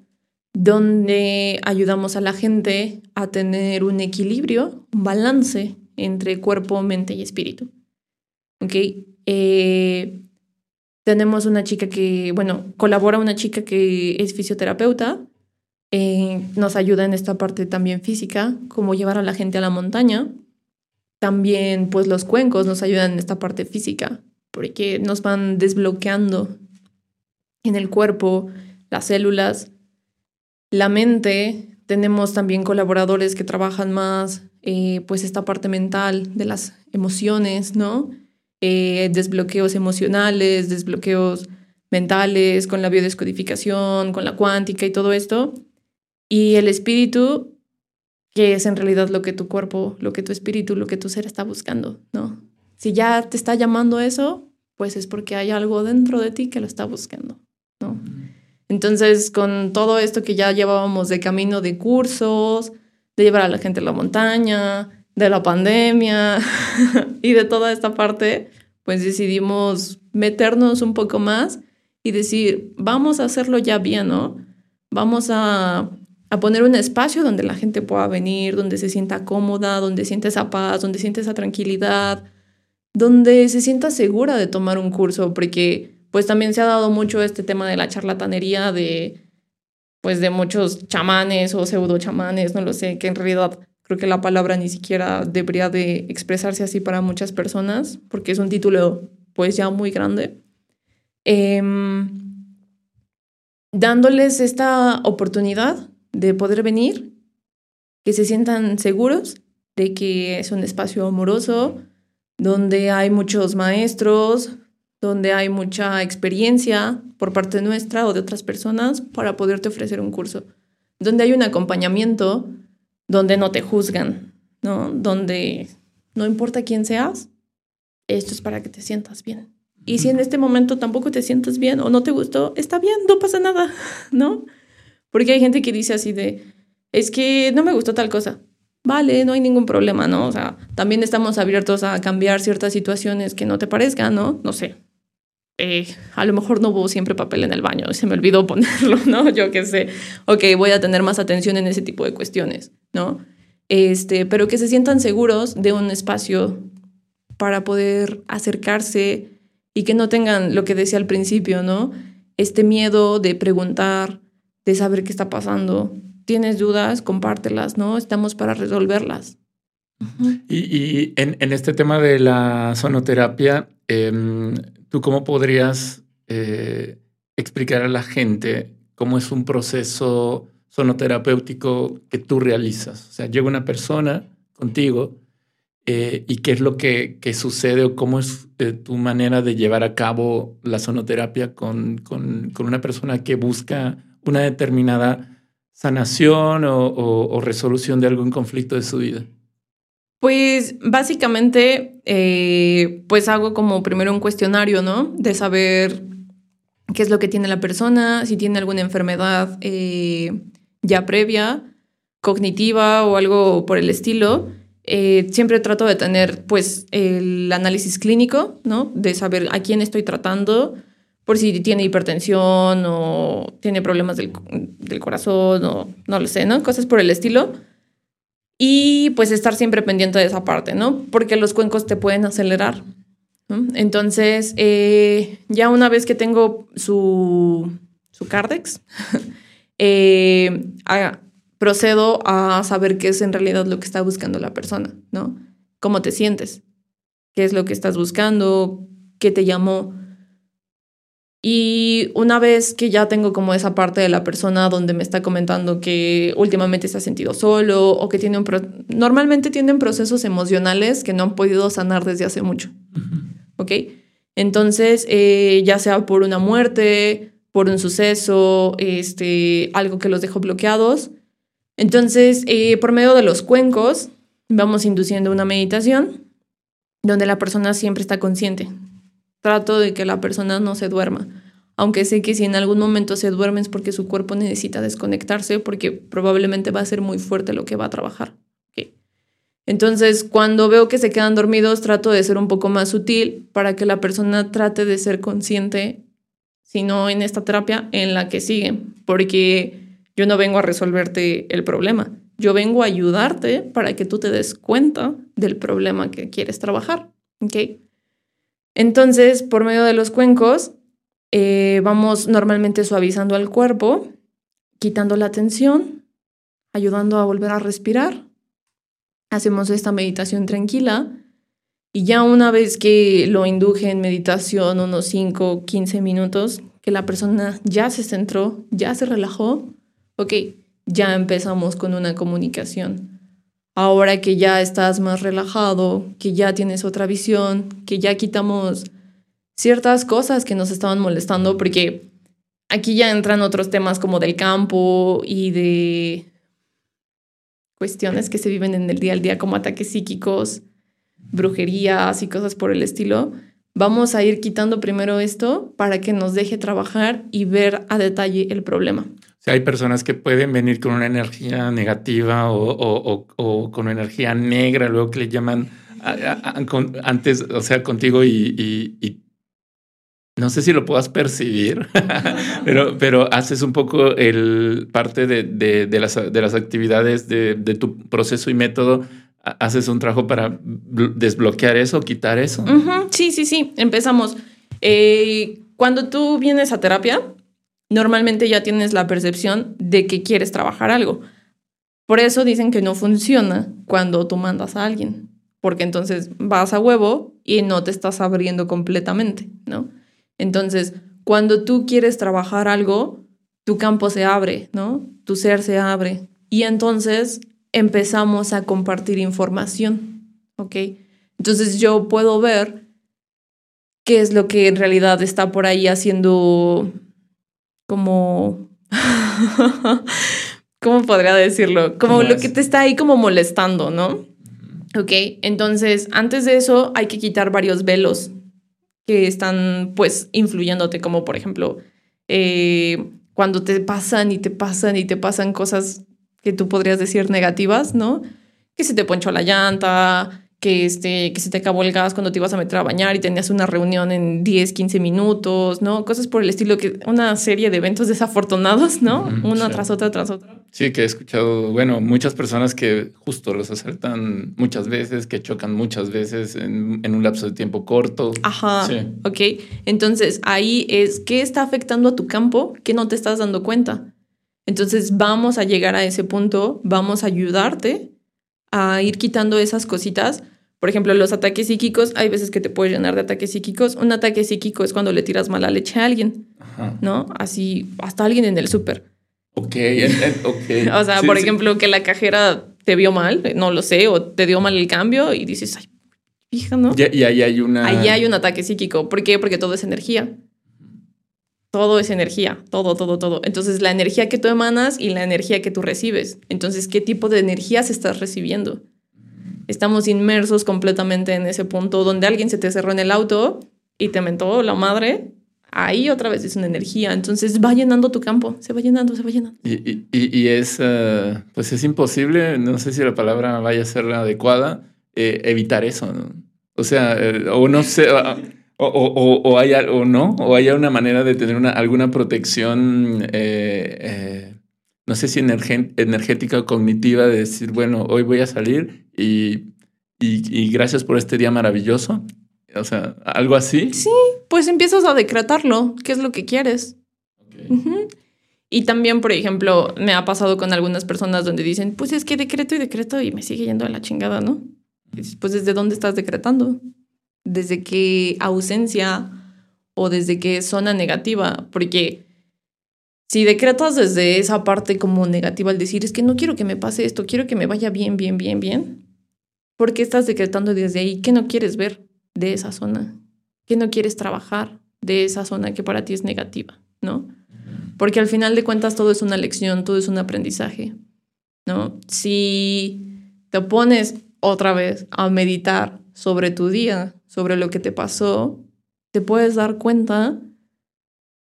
Speaker 2: donde ayudamos a la gente a tener un equilibrio, un balance entre cuerpo, mente y espíritu. ¿Ok? Eh, tenemos una chica que, bueno, colabora una chica que es fisioterapeuta Eh, nos ayuda en esta parte también física, como llevar a la gente a la montaña. También, pues los cuencos nos ayudan en esta parte física, porque nos van desbloqueando en el cuerpo, las células, la mente. Tenemos también colaboradores que trabajan más, eh, pues esta parte mental de las emociones, ¿no? Eh, desbloqueos emocionales, desbloqueos mentales, con la biodescodificación, con la cuántica y todo esto. Y el espíritu, que es en realidad lo que tu cuerpo, lo que tu espíritu, lo que tu ser está buscando, ¿no? Si ya te está llamando eso, pues es porque hay algo dentro de ti que lo está buscando, Entonces, con todo esto que ya llevábamos de camino de cursos, de llevar a la gente a la montaña, de la pandemia y de toda esta parte, pues decidimos meternos un poco más y decir, vamos a hacerlo ya bien, ¿no? Vamos a, a poner un espacio donde la gente pueda venir, donde se sienta cómoda, donde siente esa paz, donde siente esa tranquilidad, donde se sienta segura de tomar un curso, porque pues también se ha dado mucho este tema de la charlatanería de pues de muchos chamanes o pseudo chamanes, no lo sé, que en realidad creo que la palabra ni siquiera debería de expresarse así para muchas personas, porque es un título pues ya muy grande. Em, dándoles esta oportunidad de poder venir, que se sientan seguros de que es un espacio amoroso, donde hay muchos maestros, donde hay mucha experiencia por parte nuestra o de otras personas para poderte ofrecer un curso, donde hay un acompañamiento, donde no te juzgan, ¿no? Donde no importa quién seas, esto es para que te sientas bien. Y si en este momento tampoco te sientes bien o no te gustó, está bien, no pasa nada, ¿no? Porque hay gente que dice así de, es que no me gustó tal cosa. Vale, no hay ningún problema, ¿no? O sea, también estamos abiertos a cambiar ciertas situaciones que no te parezcan, ¿no? No sé. Eh, a lo mejor no hubo siempre papel en el baño, se me olvidó ponerlo, ¿no? Yo qué sé. Ok, voy a tener más atención en ese tipo de cuestiones, ¿no? Este, pero que se sientan seguros de un espacio para poder acercarse y que no tengan lo que decía al principio, ¿no? Este miedo de preguntar, de saber qué está pasando. Tienes dudas, compártelas, ¿no? Estamos para resolverlas.
Speaker 1: Y, en, este tema de la sonoterapia, em, ¿tú cómo podrías eh, explicar a la gente cómo es un proceso sonoterapéutico que tú realizas? O sea, llega una persona contigo eh, y qué es lo que, sucede o cómo es eh, tu manera de llevar a cabo la sonoterapia con, con, una persona que busca una determinada sanación o, resolución de algún conflicto de su vida.
Speaker 2: Pues básicamente, eh, pues hago como primero un cuestionario, ¿no? De saber qué es lo que tiene la persona, si tiene alguna enfermedad ya previa, cognitiva o algo por el estilo eh, siempre trato de tener pues el análisis clínico, ¿no? De saber a quién estoy tratando, por si tiene hipertensión o tiene problemas del, corazón o no lo sé, ¿no? Cosas por el estilo. Y pues estar siempre pendiente de esa parte, ¿no? Porque los cuencos te pueden acelerar. Entonces, eh, ya una vez que tengo su, su Cardex, eh, procedo a saber qué es en realidad lo que está buscando la persona, ¿no? ¿Cómo te sientes? ¿Qué es lo que estás buscando? ¿Qué te llamó? Y una vez que ya tengo como esa parte de la persona donde me está comentando que últimamente se ha sentido solo o que tiene un normalmente tienen procesos emocionales que no han podido sanar desde hace mucho. ¿Ok? Entonces, eh, ya sea por una muerte, por un suceso, este, algo que los dejó bloqueados, entonces, eh, por medio de los cuencos, vamos induciendo una meditación donde la persona siempre está consciente. Trato de que la persona no se duerma, aunque sé que si en algún momento se duerme es porque su cuerpo necesita desconectarse, porque probablemente va a ser muy fuerte lo que va a trabajar. Entonces, cuando veo que se quedan dormidos, trato de ser un poco más sutil para que la persona trate de ser consciente, si no en esta terapia, en la que sigue, porque yo no vengo a resolverte el problema. Yo vengo a ayudarte para que tú te des cuenta del problema que quieres trabajar. ¿Ok? Entonces, por medio de los cuencos, eh, vamos normalmente suavizando al cuerpo, quitando la tensión, ayudando a volver a respirar. Hacemos esta meditación tranquila y ya una vez que lo induje en meditación unos 5, 15 minutos, que la persona ya se centró, ya se relajó, ok, ya empezamos con una comunicación. Ahora que ya estás más relajado, que ya tienes otra visión, que ya quitamos ciertas cosas que nos estaban molestando, porque aquí ya entran otros temas como del campo y de cuestiones que se viven en el día al día como ataques psíquicos, brujerías y cosas por el estilo. Vamos a ir quitando primero esto para que nos deje trabajar y ver a detalle el problema.
Speaker 1: O hay personas que pueden venir con una energía negativa o, con energía negra, luego que le llaman antes, o sea, contigo y, no sé si lo puedas percibir, pero, pero haces un poco el parte de, de, las, de las actividades de, tu proceso y método. ¿Haces un trabajo para desbloquear eso, quitar eso?
Speaker 2: Sí, sí, sí. Empezamos. Eh, cuando tú vienes a terapia, normalmente ya tienes la percepción de que quieres trabajar algo. Por eso dicen que no funciona cuando tú mandas a alguien, porque entonces vas a huevo y no te estás abriendo completamente, ¿no? Entonces, cuando tú quieres trabajar algo, tu campo se abre, ¿no? Tu ser se abre. Y entonces empezamos a compartir información, ¿ok? Entonces yo puedo ver qué es lo que en realidad está por ahí haciendo como... ¿Cómo podría decirlo? Como lo que te está ahí como molestando, ¿no? Ok, entonces antes de eso hay que quitar varios velos que están pues influyéndote, como por ejemplo, eh, cuando te pasan y te pasan y te pasan cosas que tú podrías decir negativas, ¿no? Que se te ponchó la llanta, que, este, que se te acabó el gas cuando te ibas a meter a bañar y tenías una reunión en 10, 15 minutos, ¿no? Cosas por el estilo, que una serie de eventos desafortunados, ¿no? Una tras otra, tras otra.
Speaker 1: Sí, que he escuchado, bueno, muchas personas que justo los asaltan muchas veces, que chocan muchas veces en, en un lapso de tiempo corto.
Speaker 2: Ajá. Sí. Ok. Entonces, ahí es, ¿qué está afectando a tu campo que no te estás dando cuenta? Entonces, vamos a llegar a ese punto, vamos a ayudarte a ir quitando esas cositas por ejemplo, los ataques psíquicos, hay veces que te puedes llenar de ataques psíquicos. Un ataque psíquico es cuando le tiras mala leche a alguien, ¿no? Así, hasta alguien en el súper.
Speaker 1: Ok,
Speaker 2: ok. o sea, por ejemplo, que la cajera te vio mal, no lo sé, o te dio mal el cambio y dices, ay, fija, ¿no?
Speaker 1: Y, ahí hay una...
Speaker 2: Ahí hay un ataque psíquico. ¿Por qué? Porque todo es energía. Todo es energía, todo, todo, todo. Entonces, la energía que tú emanas y la energía que tú recibes. Entonces, ¿qué tipo de energías estás recibiendo? Estamos inmersos completamente en ese punto donde alguien se te cerró en el auto y te mentó la madre, ahí otra vez es una energía. Entonces va llenando tu campo, se va llenando, se va llenando.
Speaker 1: Y, y, es, eh, pues es imposible, no sé si la palabra vaya a ser la adecuada, eh, evitar eso. O sea, eh, o no sé, o, o, o, haya, o no, o haya una manera de tener una, alguna protección no sé si energética o cognitiva de decir, bueno, hoy voy a salir y, y, gracias por este día maravilloso. O sea, algo así.
Speaker 2: Sí, pues empiezas a decretarlo, qué es lo que quieres. Y también, por ejemplo, me ha pasado con algunas personas donde dicen, pues es que decreto y decreto y me sigue yendo a la chingada, ¿no? Pues desde dónde estás decretando? ¿Desde qué ausencia o desde qué zona negativa? Porque si decretas desde esa parte como negativa al decir, es que no quiero que me pase esto, quiero que me vaya bien, bien, bien, bien, ¿por qué estás decretando desde ahí? ¿Qué no quieres ver de esa zona? ¿Qué no quieres trabajar de esa zona que para ti es negativa? ¿No? Porque al final de cuentas todo es una lección, todo es un aprendizaje, ¿no? Si te pones otra vez a meditar sobre tu día, sobre lo que te pasó, te puedes dar cuenta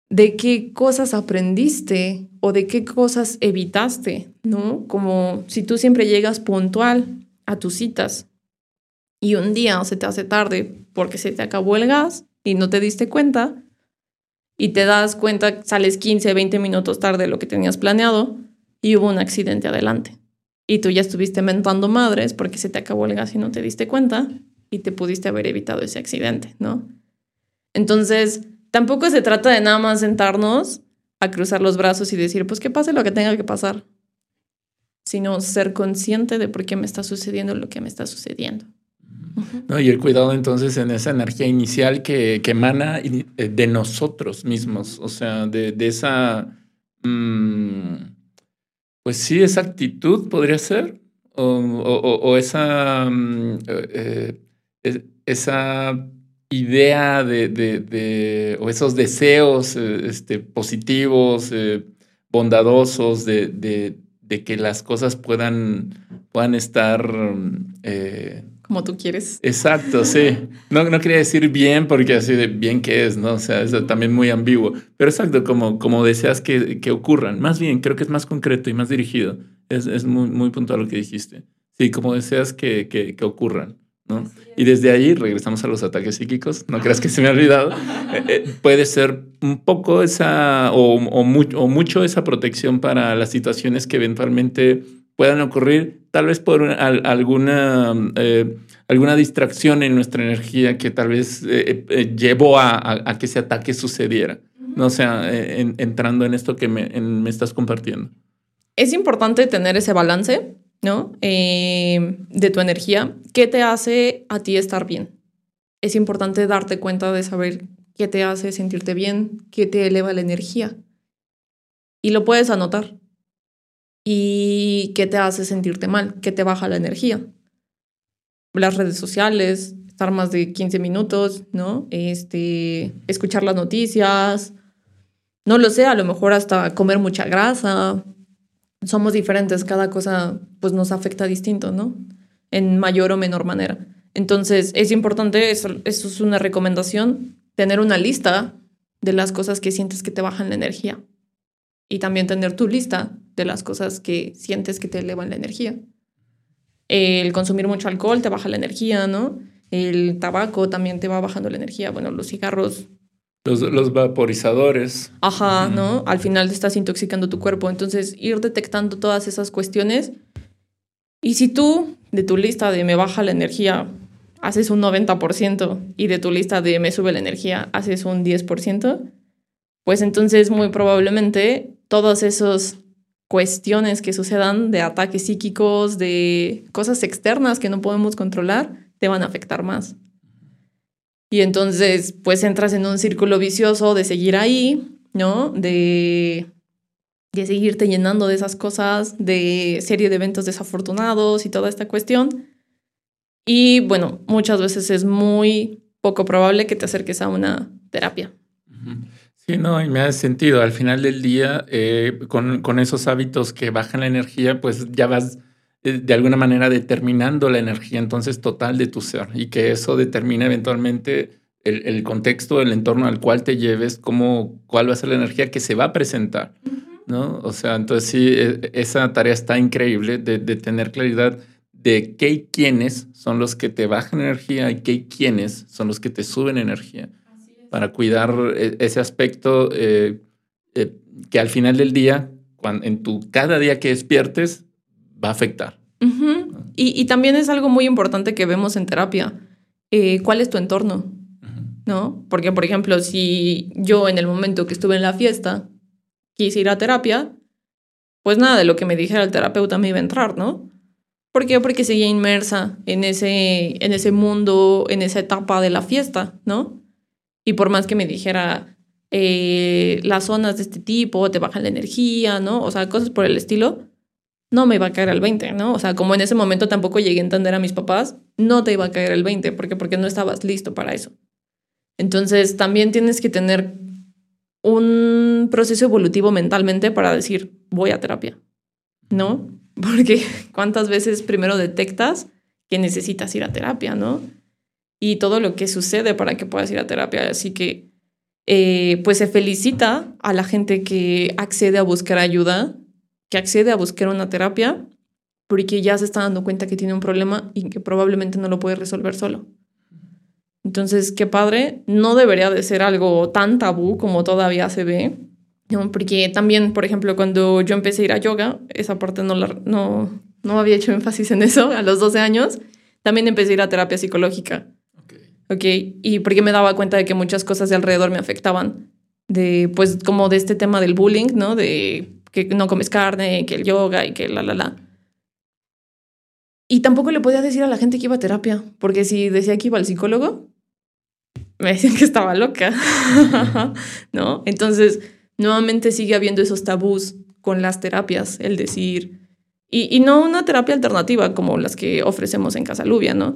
Speaker 2: de qué cosas aprendiste o de qué cosas evitaste, ¿no? Como si tú siempre llegas puntual a tus citas y un día se te hace tarde porque se te acabó el gas y no te diste cuenta y te das cuenta, sales 15, 20 minutos tarde de lo que tenías planeado y hubo un accidente adelante. Y tú ya estuviste mentando madres porque se te acabó el gas y no te diste cuenta y te pudiste haber evitado ese accidente, ¿no? Entonces, tampoco se trata de nada más sentarnos a cruzar los brazos y decir, pues que pase lo que tenga que pasar, sino ser consciente de por qué me está sucediendo lo que me está sucediendo.
Speaker 1: No, y el cuidado entonces en esa energía inicial que, que emana eh, de nosotros mismos, o sea, de, de esa, mm, pues sí, esa actitud podría ser, o, o, esa, mm, eh, eh, esa idea de, de, de, o esos deseos este, positivos, bondadosos, de, de, que las cosas puedan, puedan estar
Speaker 2: como tú quieres.
Speaker 1: Exacto, sí. No, no quería decir bien porque así de bien que es, ¿no? O sea, es también muy ambiguo. Pero exacto, como, como deseas que, que ocurran. Más bien, creo que es más concreto y más dirigido. Es, es muy, muy puntual lo que dijiste. Sí, como deseas que, que, que ocurran. ¿No? Y desde ahí regresamos a los ataques psíquicos. No creas que se me ha olvidado. Eh, eh, puede ser un poco esa o, o, o mucho esa protección para las situaciones que eventualmente puedan ocurrir, tal vez por alguna, eh, alguna distracción en nuestra energía que tal vez eh, eh, llevó a, que ese ataque sucediera. No o sea, entrando en esto que me, me, estás compartiendo.
Speaker 2: Es importante tener ese balance, ¿no? de tu energía. ¿Qué te hace a ti estar bien? Es importante darte cuenta de saber qué te hace sentirte bien, qué te eleva la energía. Y lo puedes anotar y qué te hace sentirte mal, qué te baja la energía. Las redes sociales, estar más de 15 minutos, ¿no? Este, escuchar las noticias, no lo sé, a lo mejor hasta comer mucha grasa. Somos diferentes, cada cosa pues nos afecta distinto, ¿no? En mayor o menor manera. Entonces, es importante, eso, eso es una recomendación, tener una lista de las cosas que sientes que te bajan la energía y también tener tu lista de las cosas que sientes que te elevan la energía. El consumir mucho alcohol te baja la energía, ¿no? El tabaco también te va bajando la energía. Bueno, los cigarros.
Speaker 1: Los, los vaporizadores.
Speaker 2: Ajá, ¿no? Al final te estás intoxicando tu cuerpo. Entonces, ir detectando todas esas cuestiones. Y si tú, de tu lista de me baja la energía, haces un 90% y de tu lista de me sube la energía, haces un 10%, pues entonces muy probablemente todas esas cuestiones que sucedan de ataques psíquicos, de cosas externas que no podemos controlar, te van a afectar más. Y entonces, pues entras en un círculo vicioso de seguir ahí, ¿no? De, de seguirte llenando de esas cosas, de serie de eventos desafortunados y toda esta cuestión. Y bueno, muchas veces es muy poco probable que te acerques a una terapia.
Speaker 1: Sí, no, y me hace sentido. Al final del día, eh, con, con, esos hábitos que bajan la energía, pues ya vas de alguna manera determinando la energía entonces total de tu ser y que eso determina eventualmente el, el contexto, el entorno al cual te lleves, cómo, cuál va a ser la energía que se va a presentar, ¿no? O sea, entonces sí, e, esa tarea está increíble de, de tener claridad de qué y quiénes son los que te bajan energía y qué y quiénes son los que te suben energía para cuidar e, ese aspecto eh, eh, que al final del día, cuando, en tu cada día que despiertes, va a afectar.
Speaker 2: y, también es algo muy importante que vemos en terapia. Eh, ¿Cuál es tu entorno? ¿No? Porque, por ejemplo, si yo en el momento que estuve en la fiesta quise ir a terapia, pues nada de lo que me dijera el terapeuta me iba a entrar, ¿no? ¿Por qué? Porque seguía inmersa en ese, en ese mundo, en esa etapa de la fiesta, ¿no? Y por más que me dijera eh, las zonas de este tipo te bajan la energía, ¿no? O sea, cosas por el estilo, no me iba a caer el 20, ¿no? O sea, como en ese momento tampoco llegué a entender a mis papás, no te iba a caer el 20, porque porque no estabas listo para eso. Entonces, también tienes que tener un proceso evolutivo mentalmente para decir, voy a terapia, ¿no? Porque cuántas veces primero detectas que necesitas ir a terapia, ¿no? y todo lo que sucede para que puedas ir a terapia. Así que, eh, pues se felicita a la gente que accede a buscar ayuda, que accede a buscar una terapia, porque ya se está dando cuenta que tiene un problema y que probablemente no lo puede resolver solo. Entonces, qué padre, no debería de ser algo tan tabú como todavía se ve, ¿no? porque también, por ejemplo, cuando yo empecé a ir a yoga, esa parte no, la, no, no había hecho énfasis en eso a los 12 años, también empecé a ir a terapia psicológica. ¿ok? Y porque me daba cuenta de que muchas cosas de alrededor me afectaban, de, pues, como de este tema del bullying, ¿no? De que no comes carne, que el yoga y que la, la, la. Y tampoco le podía decir a la gente que iba a terapia, porque si decía que iba al psicólogo, me decían que estaba loca, ¿no? Entonces, nuevamente sigue habiendo esos tabús con las terapias, el decir, y, y no una terapia alternativa como las que ofrecemos en Casa Lubia, ¿no?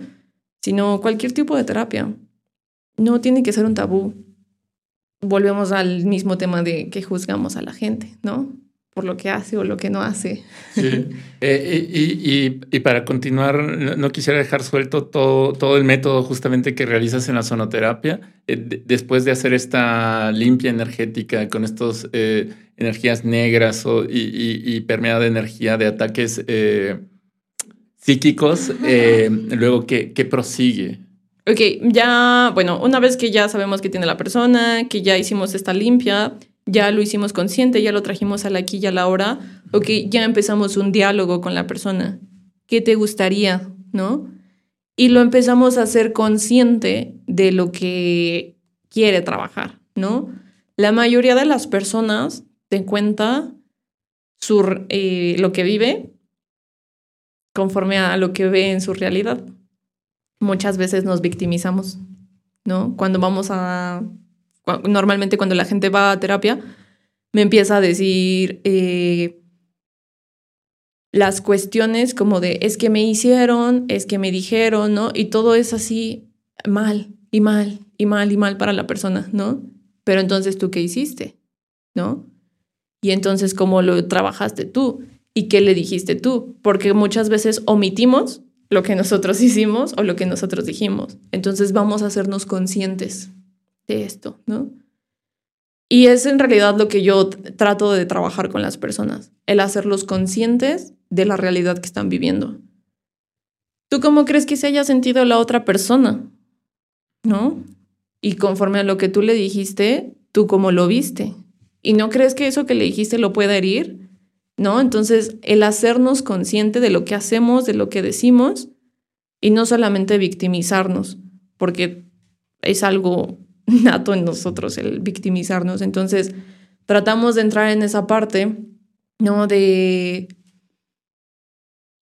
Speaker 2: Sino cualquier tipo de terapia. No tiene que ser un tabú. Volvemos al mismo tema de que juzgamos a la gente, ¿no? Por lo que hace o lo que no hace.
Speaker 1: Sí. Eh, y, y, para continuar, no quisiera dejar suelto todo, todo el método justamente que realizas en la sonoterapia. Eh, después de hacer esta limpia energética con estas eh, energías negras o, y, permeada de energía de ataques psíquicos, luego, ¿qué, ¿qué prosigue?
Speaker 2: Ok, ya, bueno, una vez que ya sabemos que tiene la persona, que ya hicimos esta limpia, ya lo hicimos consciente, ya lo trajimos a la aquí y a la hora, ok, ya empezamos un diálogo con la persona. ¿Qué te gustaría? ¿No? Y lo empezamos a hacer consciente de lo que quiere trabajar, ¿no? La mayoría de las personas te cuenta su, eh, lo que vive conforme a lo que ve en su realidad. Muchas veces nos victimizamos, ¿no? Cuando vamos a normalmente cuando la gente va a terapia, me empieza a decir eh, las cuestiones como de es que me hicieron, es que me dijeron, ¿no? Y todo es así mal y mal y mal y mal para la persona, ¿no? Pero entonces tú qué hiciste, ¿no? Y entonces cómo lo trabajaste tú y qué le dijiste tú, porque muchas veces omitimos lo que nosotros hicimos o lo que nosotros dijimos. Entonces vamos a hacernos conscientes de esto, ¿no? Y es en realidad lo que yo trato de trabajar con las personas, el hacerlos conscientes de la realidad que están viviendo. ¿Tú cómo crees que se haya sentido la otra persona? ¿No? Y conforme a lo que tú le dijiste, tú cómo lo viste. ¿Y no crees que eso que le dijiste lo pueda herir? ¿No? Entonces, el hacernos consciente de lo que hacemos, de lo que decimos, y no solamente victimizarnos, porque es algo nato en nosotros el victimizarnos. Entonces, tratamos de entrar en esa parte, ¿no? De,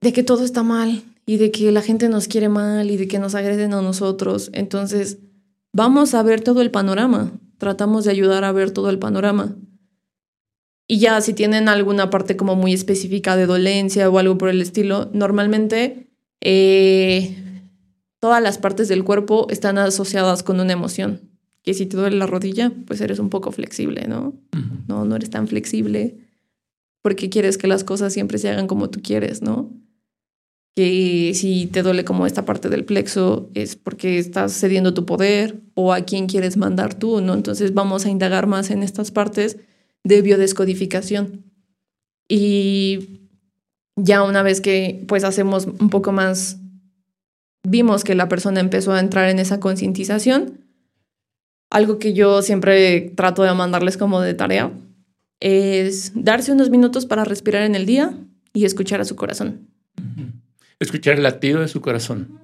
Speaker 2: de que todo está mal y de que la gente nos quiere mal y de que nos agreden a nosotros. Entonces, vamos a ver todo el panorama. Tratamos de ayudar a ver todo el panorama. Y ya si tienen alguna parte como muy específica de dolencia o algo por el estilo, normalmente eh, todas las partes del cuerpo están asociadas con una emoción que si te duele la rodilla, pues eres un poco flexible, ¿no? No, no eres tan flexible porque quieres que las cosas siempre se hagan como tú quieres, ¿no? Que si te duele como esta parte del plexo es porque estás cediendo tu poder o a quién quieres mandar tú, ¿no? Entonces vamos a indagar más en estas partes de biodescodificación. Y ya una vez que pues hacemos un poco más, vimos que la persona empezó a entrar en esa concientización, algo que yo siempre trato de mandarles como de tarea es darse unos minutos para respirar en el día y escuchar a su corazón.
Speaker 1: Escuchar el latido de su corazón.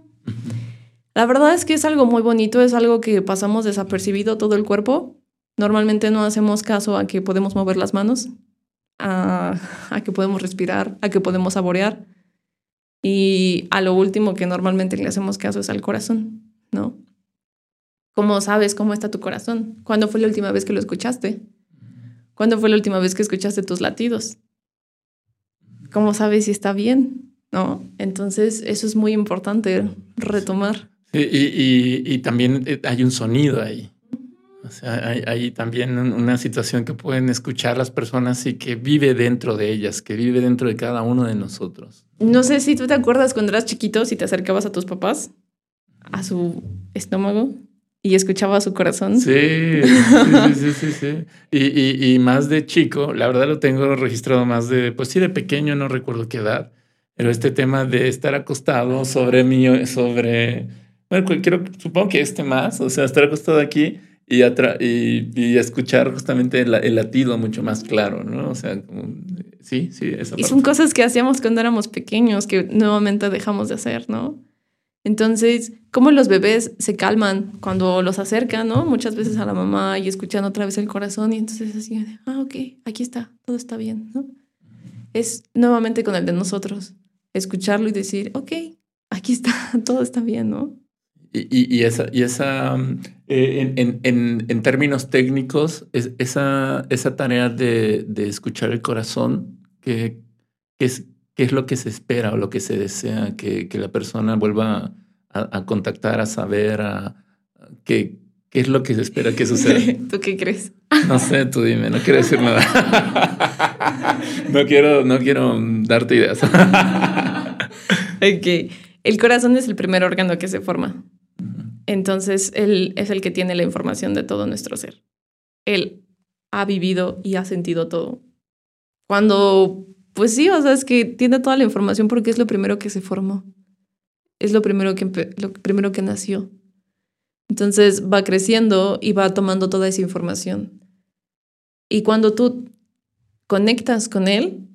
Speaker 2: La verdad es que es algo muy bonito, es algo que pasamos desapercibido todo el cuerpo. Normalmente no hacemos caso a que podemos mover las manos, a, a que podemos respirar, a que podemos saborear. Y a lo último que normalmente le hacemos caso es al corazón. ¿Cómo sabes cómo está tu corazón? ¿Cuándo fue la última vez que lo escuchaste? ¿Cuándo fue la última vez que escuchaste tus latidos? ¿Cómo sabes si está bien? ¿No? Entonces, eso es muy importante retomar.
Speaker 1: y, también eh, hay un sonido ahí. O sea, hay, hay, también una situación que pueden escuchar las personas y que vive dentro de ellas, que vive dentro de cada uno de nosotros.
Speaker 2: No sé si tú te acuerdas cuando eras chiquito, si te acercabas a tus papás, a su estómago, y escuchaba su corazón.
Speaker 1: Sí, sí, sí, sí. Y, más de chico, la verdad lo tengo registrado más de, pues sí, de pequeño, no recuerdo qué edad, pero este tema de estar acostado sobre mí, sobre, bueno, quiero, supongo que este más, o sea, estar acostado aquí y, y, escuchar justamente el, latido mucho más claro, ¿no? O sea, sí, sí.
Speaker 2: Y son cosas que hacíamos cuando éramos pequeños que nuevamente dejamos de hacer, ¿no? Entonces, ¿cómo los bebés se calman cuando los acercan, ¿no? Muchas veces a la mamá y escuchan otra vez el corazón y entonces así, ah, ok, aquí está, todo está bien, ¿no? Es nuevamente con el de nosotros, escucharlo y decir, ok, aquí está, todo está bien, ¿no?
Speaker 1: Y, y, esa, y esa eh, en, en, en, términos técnicos, es, esa, esa tarea de, de escuchar el corazón, que, que qué es lo que se espera o lo que se desea que, que la persona vuelva a, a, contactar, a saber, a, qué, qué es lo que se espera que suceda.
Speaker 2: ¿Tú qué crees?
Speaker 1: No sé, tú dime, no quiero decir nada. no, quiero, no quiero darte ideas.
Speaker 2: ok, el corazón es el primer órgano que se forma. Entonces, él es el que tiene la información de todo nuestro ser. Él ha vivido y ha sentido todo. Cuando pues sí, o sea, es que tiene toda la información porque es lo primero que se formó. Es lo primero que, lo primero que nació. Entonces va creciendo y va tomando toda esa información. Y cuando tú conectas con él,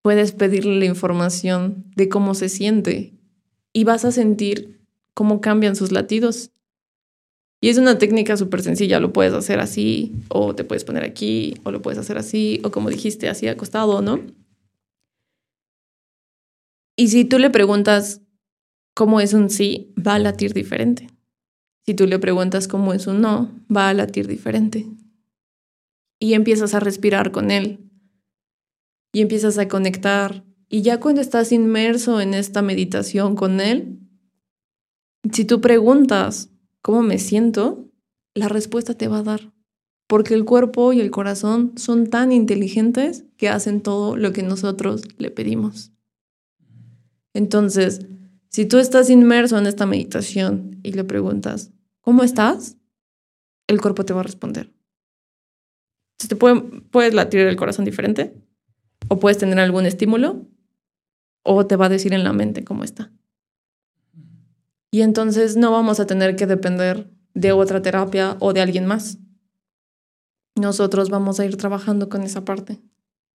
Speaker 2: puedes pedirle la información de cómo se siente y vas a sentir cómo cambian sus latidos. Y es una técnica súper sencilla, lo puedes hacer así, o te puedes poner aquí, o lo puedes hacer así, o como dijiste, así acostado, ¿no? Y si tú le preguntas cómo es un sí, va a latir diferente. Si tú le preguntas cómo es un no, va a latir diferente. Y empiezas a respirar con él. Y empiezas a conectar. Y ya cuando estás inmerso en esta meditación con él, si tú preguntas cómo me siento, la respuesta te va a dar. Porque el cuerpo y el corazón son tan inteligentes que hacen todo lo que nosotros le pedimos. Entonces, si tú estás inmerso en esta meditación y le preguntas, ¿cómo estás? El cuerpo te va a responder. Te puede, puedes latir el corazón diferente, o puedes tener algún estímulo, o te va a decir en la mente cómo está. Y entonces no vamos a tener que depender de otra terapia o de alguien más. Nosotros vamos a ir trabajando con esa parte.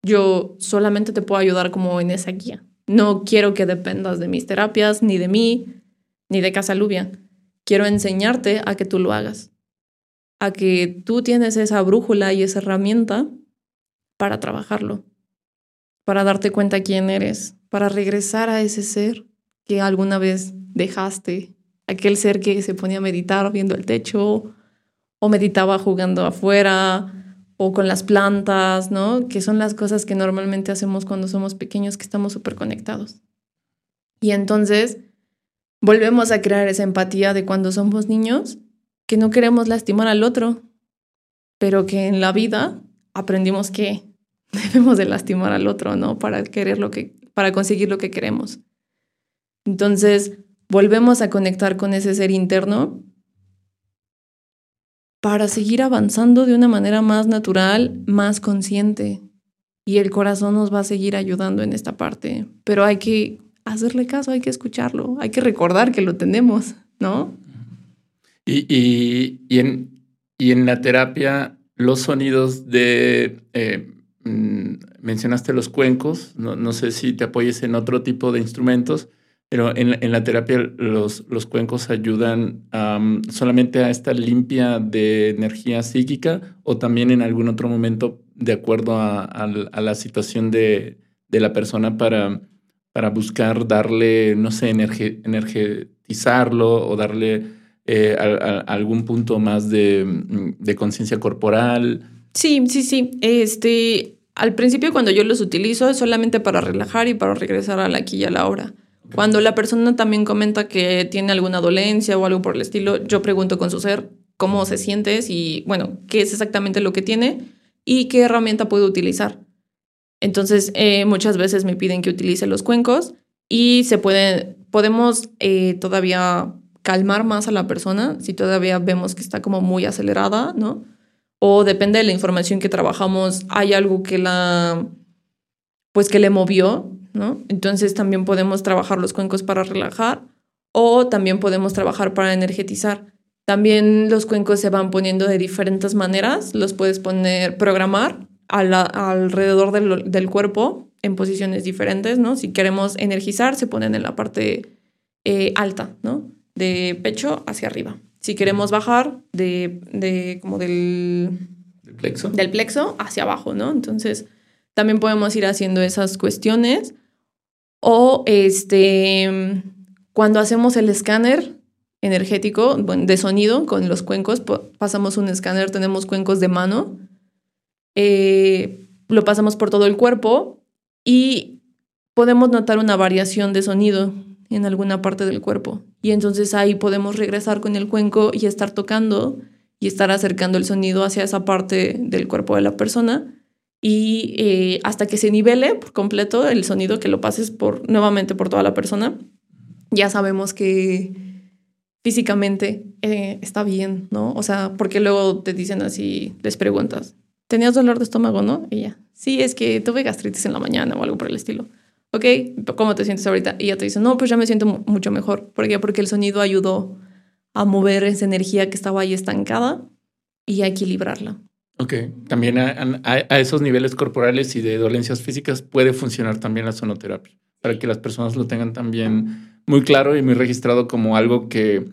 Speaker 2: Yo solamente te puedo ayudar como en esa guía. No quiero que dependas de mis terapias, ni de mí, ni de Casa Lubia. Quiero enseñarte a que tú lo hagas, a que tú tienes esa brújula y esa herramienta para trabajarlo, para darte cuenta quién eres, para regresar a ese ser que alguna vez dejaste, aquel ser que se ponía a meditar viendo el techo o meditaba jugando afuera o con las plantas, ¿no? Que son las cosas que normalmente hacemos cuando somos pequeños, que estamos súper conectados. Y entonces volvemos a crear esa empatía de cuando somos niños, que no queremos lastimar al otro, pero que en la vida aprendimos que debemos de lastimar al otro, ¿no? Para querer lo que, para conseguir lo que queremos. Entonces, volvemos a conectar con ese ser interno para seguir avanzando de una manera más natural, más consciente. Y el corazón nos va a seguir ayudando en esta parte. Pero hay que hacerle caso, hay que escucharlo, hay que recordar que lo tenemos, ¿no?
Speaker 1: Y, y, y, en, y en, la terapia, los sonidos de... Eh, mm, mencionaste los cuencos, no, no, sé si te apoyes en otro tipo de instrumentos, pero en, la terapia los, los cuencos ayudan solamente a esta limpia de energía psíquica o también en algún otro momento de acuerdo a, la situación de, la persona para, para buscar darle, no sé, energetizarlo o darle eh, algún punto más de, de conciencia corporal.
Speaker 2: Sí, sí, sí. Este, al principio cuando yo los utilizo es solamente para relajar y para regresar a la aquí y a la hora. Cuando la persona también comenta que tiene alguna dolencia o algo por el estilo, yo pregunto con su ser cómo se siente y, bueno, qué es exactamente lo que tiene y qué herramienta puede utilizar. Entonces, eh, muchas veces me piden que utilice los cuencos y se puede, podemos eh, todavía calmar más a la persona si todavía vemos que está como muy acelerada, ¿no? O depende de la información que trabajamos, hay algo que la, pues que le movió entonces también podemos trabajar los cuencos para relajar o también podemos trabajar para energetizar. También los cuencos se van poniendo de diferentes maneras, los puedes poner, programar alrededor del, cuerpo en posiciones diferentes, ¿no? Si queremos energizar, se ponen en la parte eh, alta, ¿no? De pecho hacia arriba. Si queremos bajar de, de como del,
Speaker 1: del plexo.
Speaker 2: Del plexo hacia abajo, ¿no? Entonces, también podemos ir haciendo esas cuestiones. O este, cuando hacemos el escáner energético de sonido con los cuencos, pasamos un escáner, tenemos cuencos de mano, eh, lo pasamos por todo el cuerpo y podemos notar una variación de sonido en alguna parte del cuerpo. Y entonces ahí podemos regresar con el cuenco y estar tocando y estar acercando el sonido hacia esa parte del cuerpo de la persona y eh, hasta que se nivele por completo el sonido, que lo pases por, nuevamente por toda la persona, ya sabemos que físicamente eh, está bien, ¿no? O sea, porque luego te dicen así, les preguntas, ¿tenías dolor de estómago, no? Y ella, sí, es que tuve gastritis en la mañana o algo por el estilo. Ok, ¿cómo te sientes ahorita? Y ella te dice, no, pues ya me siento mucho mejor. ¿Por qué? Porque el sonido ayudó a mover esa energía que estaba ahí estancada y a equilibrarla.
Speaker 1: Ok, también a, a, esos niveles corporales y de dolencias físicas puede funcionar también la sonoterapia, para que las personas lo tengan también muy claro y muy registrado como algo que,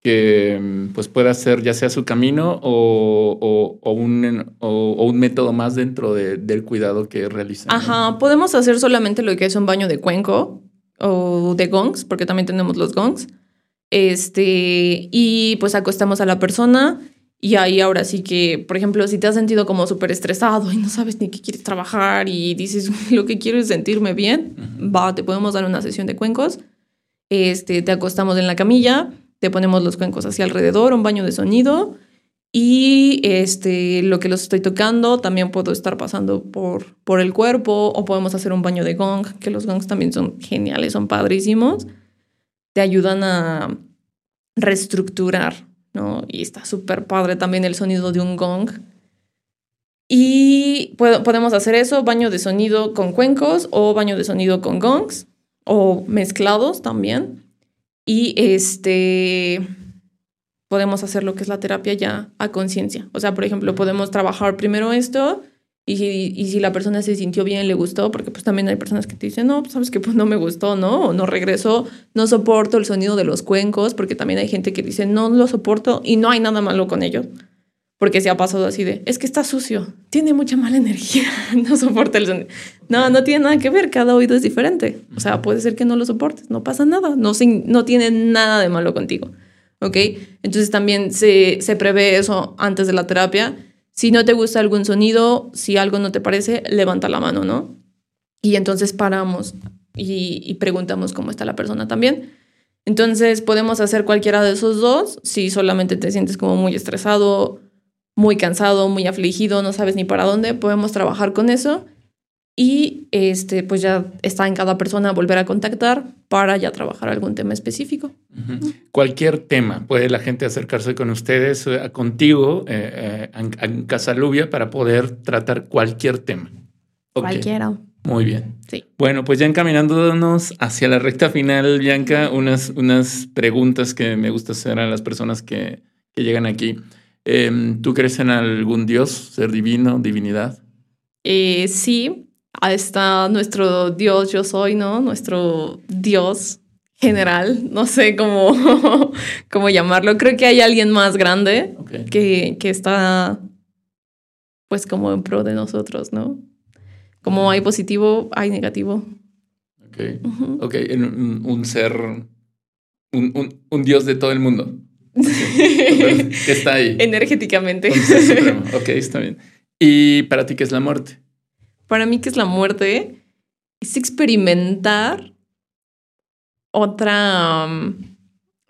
Speaker 1: que pues pueda ser ya sea su camino o, o, un, o un, método más dentro de, del cuidado que realizan.
Speaker 2: Ajá, podemos hacer solamente lo que es un baño de cuenco o de gongs, porque también tenemos los gongs. Este, y pues acostamos a la persona y ahí ahora sí que, por ejemplo, si te has sentido como súper estresado y no sabes ni qué quieres trabajar y dices, lo que quiero es sentirme bien, va, te podemos dar una sesión de cuencos. Este, te acostamos en la camilla, te ponemos los cuencos hacia alrededor, un baño de sonido y este, lo que los estoy tocando también puedo estar pasando por, por el cuerpo o podemos hacer un baño de gong, que los gongs también son geniales, son padrísimos. Te ayudan a reestructurar y está súper padre también el sonido de un gong. Y podemos hacer eso, baño de sonido con cuencos o baño de sonido con gongs o mezclados también. Y este podemos hacer lo que es la terapia ya a conciencia. O sea, por ejemplo, podemos trabajar primero esto y, si la persona se sintió bien, le gustó, porque pues también hay personas que te dicen, no, pues sabes que pues no me gustó, ¿no? O no regresó, no soporto el sonido de los cuencos, porque también hay gente que dice, no lo soporto y no hay nada malo con ellos. Porque se ha pasado así de, es que está sucio, tiene mucha mala energía, no soporta el sonido. No, no tiene nada que ver, cada oído es diferente. O sea, puede ser que no lo soportes, no pasa nada, no, no tiene nada de malo contigo. ¿Ok? Entonces también se, se prevé eso antes de la terapia si no te gusta algún sonido, si algo no te parece, levanta la mano, ¿no? Y entonces paramos y, preguntamos cómo está la persona también. Entonces podemos hacer cualquiera de esos dos. Si solamente te sientes como muy estresado, muy cansado, muy afligido, no sabes ni para dónde, podemos trabajar con eso y este, pues ya está en cada persona volver a contactar para ya trabajar algún tema específico.
Speaker 1: Cualquier tema, puede la gente acercarse con ustedes, eh, contigo, eh, eh, en, Casalubia, para poder tratar cualquier tema.
Speaker 2: Cualquiera.
Speaker 1: Muy bien.
Speaker 2: Sí.
Speaker 1: Bueno, pues ya encaminándonos hacia la recta final, Bianca, unas, unas preguntas que me gusta hacer a las personas que, que llegan aquí. Em, ¿Tú crees en algún Dios, ser divino, divinidad?
Speaker 2: sí, está nuestro Dios, yo soy, ¿no? Nuestro Dios general, no sé cómo, cómo llamarlo. Creo que hay alguien más grande que, que está, pues, como en pro de nosotros, ¿no? Como hay positivo, hay negativo.
Speaker 1: Ok, ok, un, ser, un, un, Dios de todo el mundo. que está ahí.
Speaker 2: Energéticamente.
Speaker 1: Ok, está bien. ¿Y para ti qué es la muerte?
Speaker 2: Para mí, que es la muerte? Es experimentar otra. Um,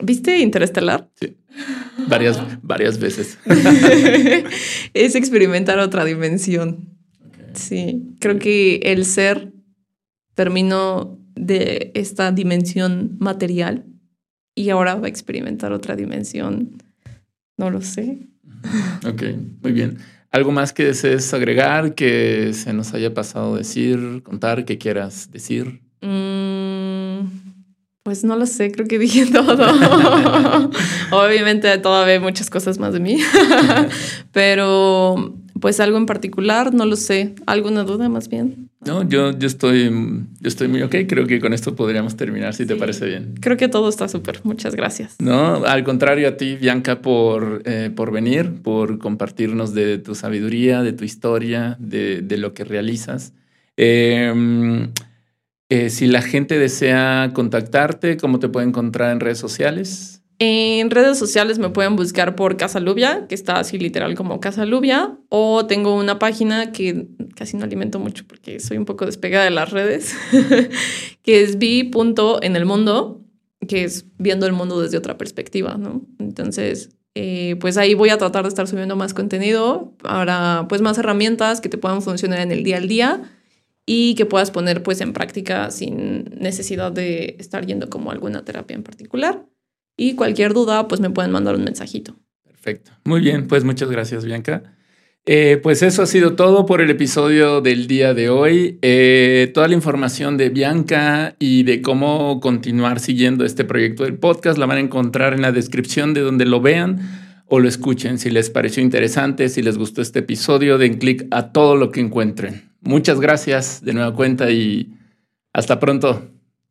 Speaker 2: ¿Viste Interestelar?
Speaker 1: Sí. Varias, varias veces.
Speaker 2: es experimentar otra dimensión. Sí. Creo que el ser terminó de esta dimensión material y ahora va a experimentar otra dimensión. No lo sé.
Speaker 1: Ok, muy bien. ¿Algo más que desees agregar, que se nos haya pasado decir, contar, que quieras decir?
Speaker 2: Mm, pues no lo sé, creo que dije todo. Obviamente todavía hay muchas cosas más de mí, pero pues algo en particular, no lo sé. ¿Alguna duda más bien?
Speaker 1: No, yo, yo, estoy, yo estoy muy ok. Creo que con esto podríamos terminar, si te parece bien.
Speaker 2: Creo que todo está súper. Muchas gracias.
Speaker 1: No, al contrario a ti, Bianca, por, eh, por venir, por compartirnos de tu sabiduría, de tu historia, de, de lo que realizas. Em, eh, si la gente desea contactarte, ¿cómo te puede encontrar en redes sociales?
Speaker 2: En redes sociales me pueden buscar por Casa Lubia, que está así literal como Casa Lubia, o tengo una página que casi no alimento mucho porque soy un poco despegada de las redes, que es vi.enelmundo, que es viendo el mundo desde otra perspectiva, ¿no? Entonces, eh, pues ahí voy a tratar de estar subiendo más contenido para pues más herramientas que te puedan funcionar en el día al día y que puedas poner pues en práctica sin necesidad de estar yendo como alguna terapia en particular. Y cualquier duda, pues me pueden mandar un mensajito.
Speaker 1: Perfecto. Muy bien, pues muchas gracias, Bianca. Eh, pues eso ha sido todo por el episodio del día de hoy. Eh, toda la información de Bianca y de cómo continuar siguiendo este proyecto del podcast la van a encontrar en la descripción de donde lo vean o lo escuchen. Si les pareció interesante, si les gustó este episodio, den clic a todo lo que encuentren. Muchas gracias de nueva cuenta y hasta pronto.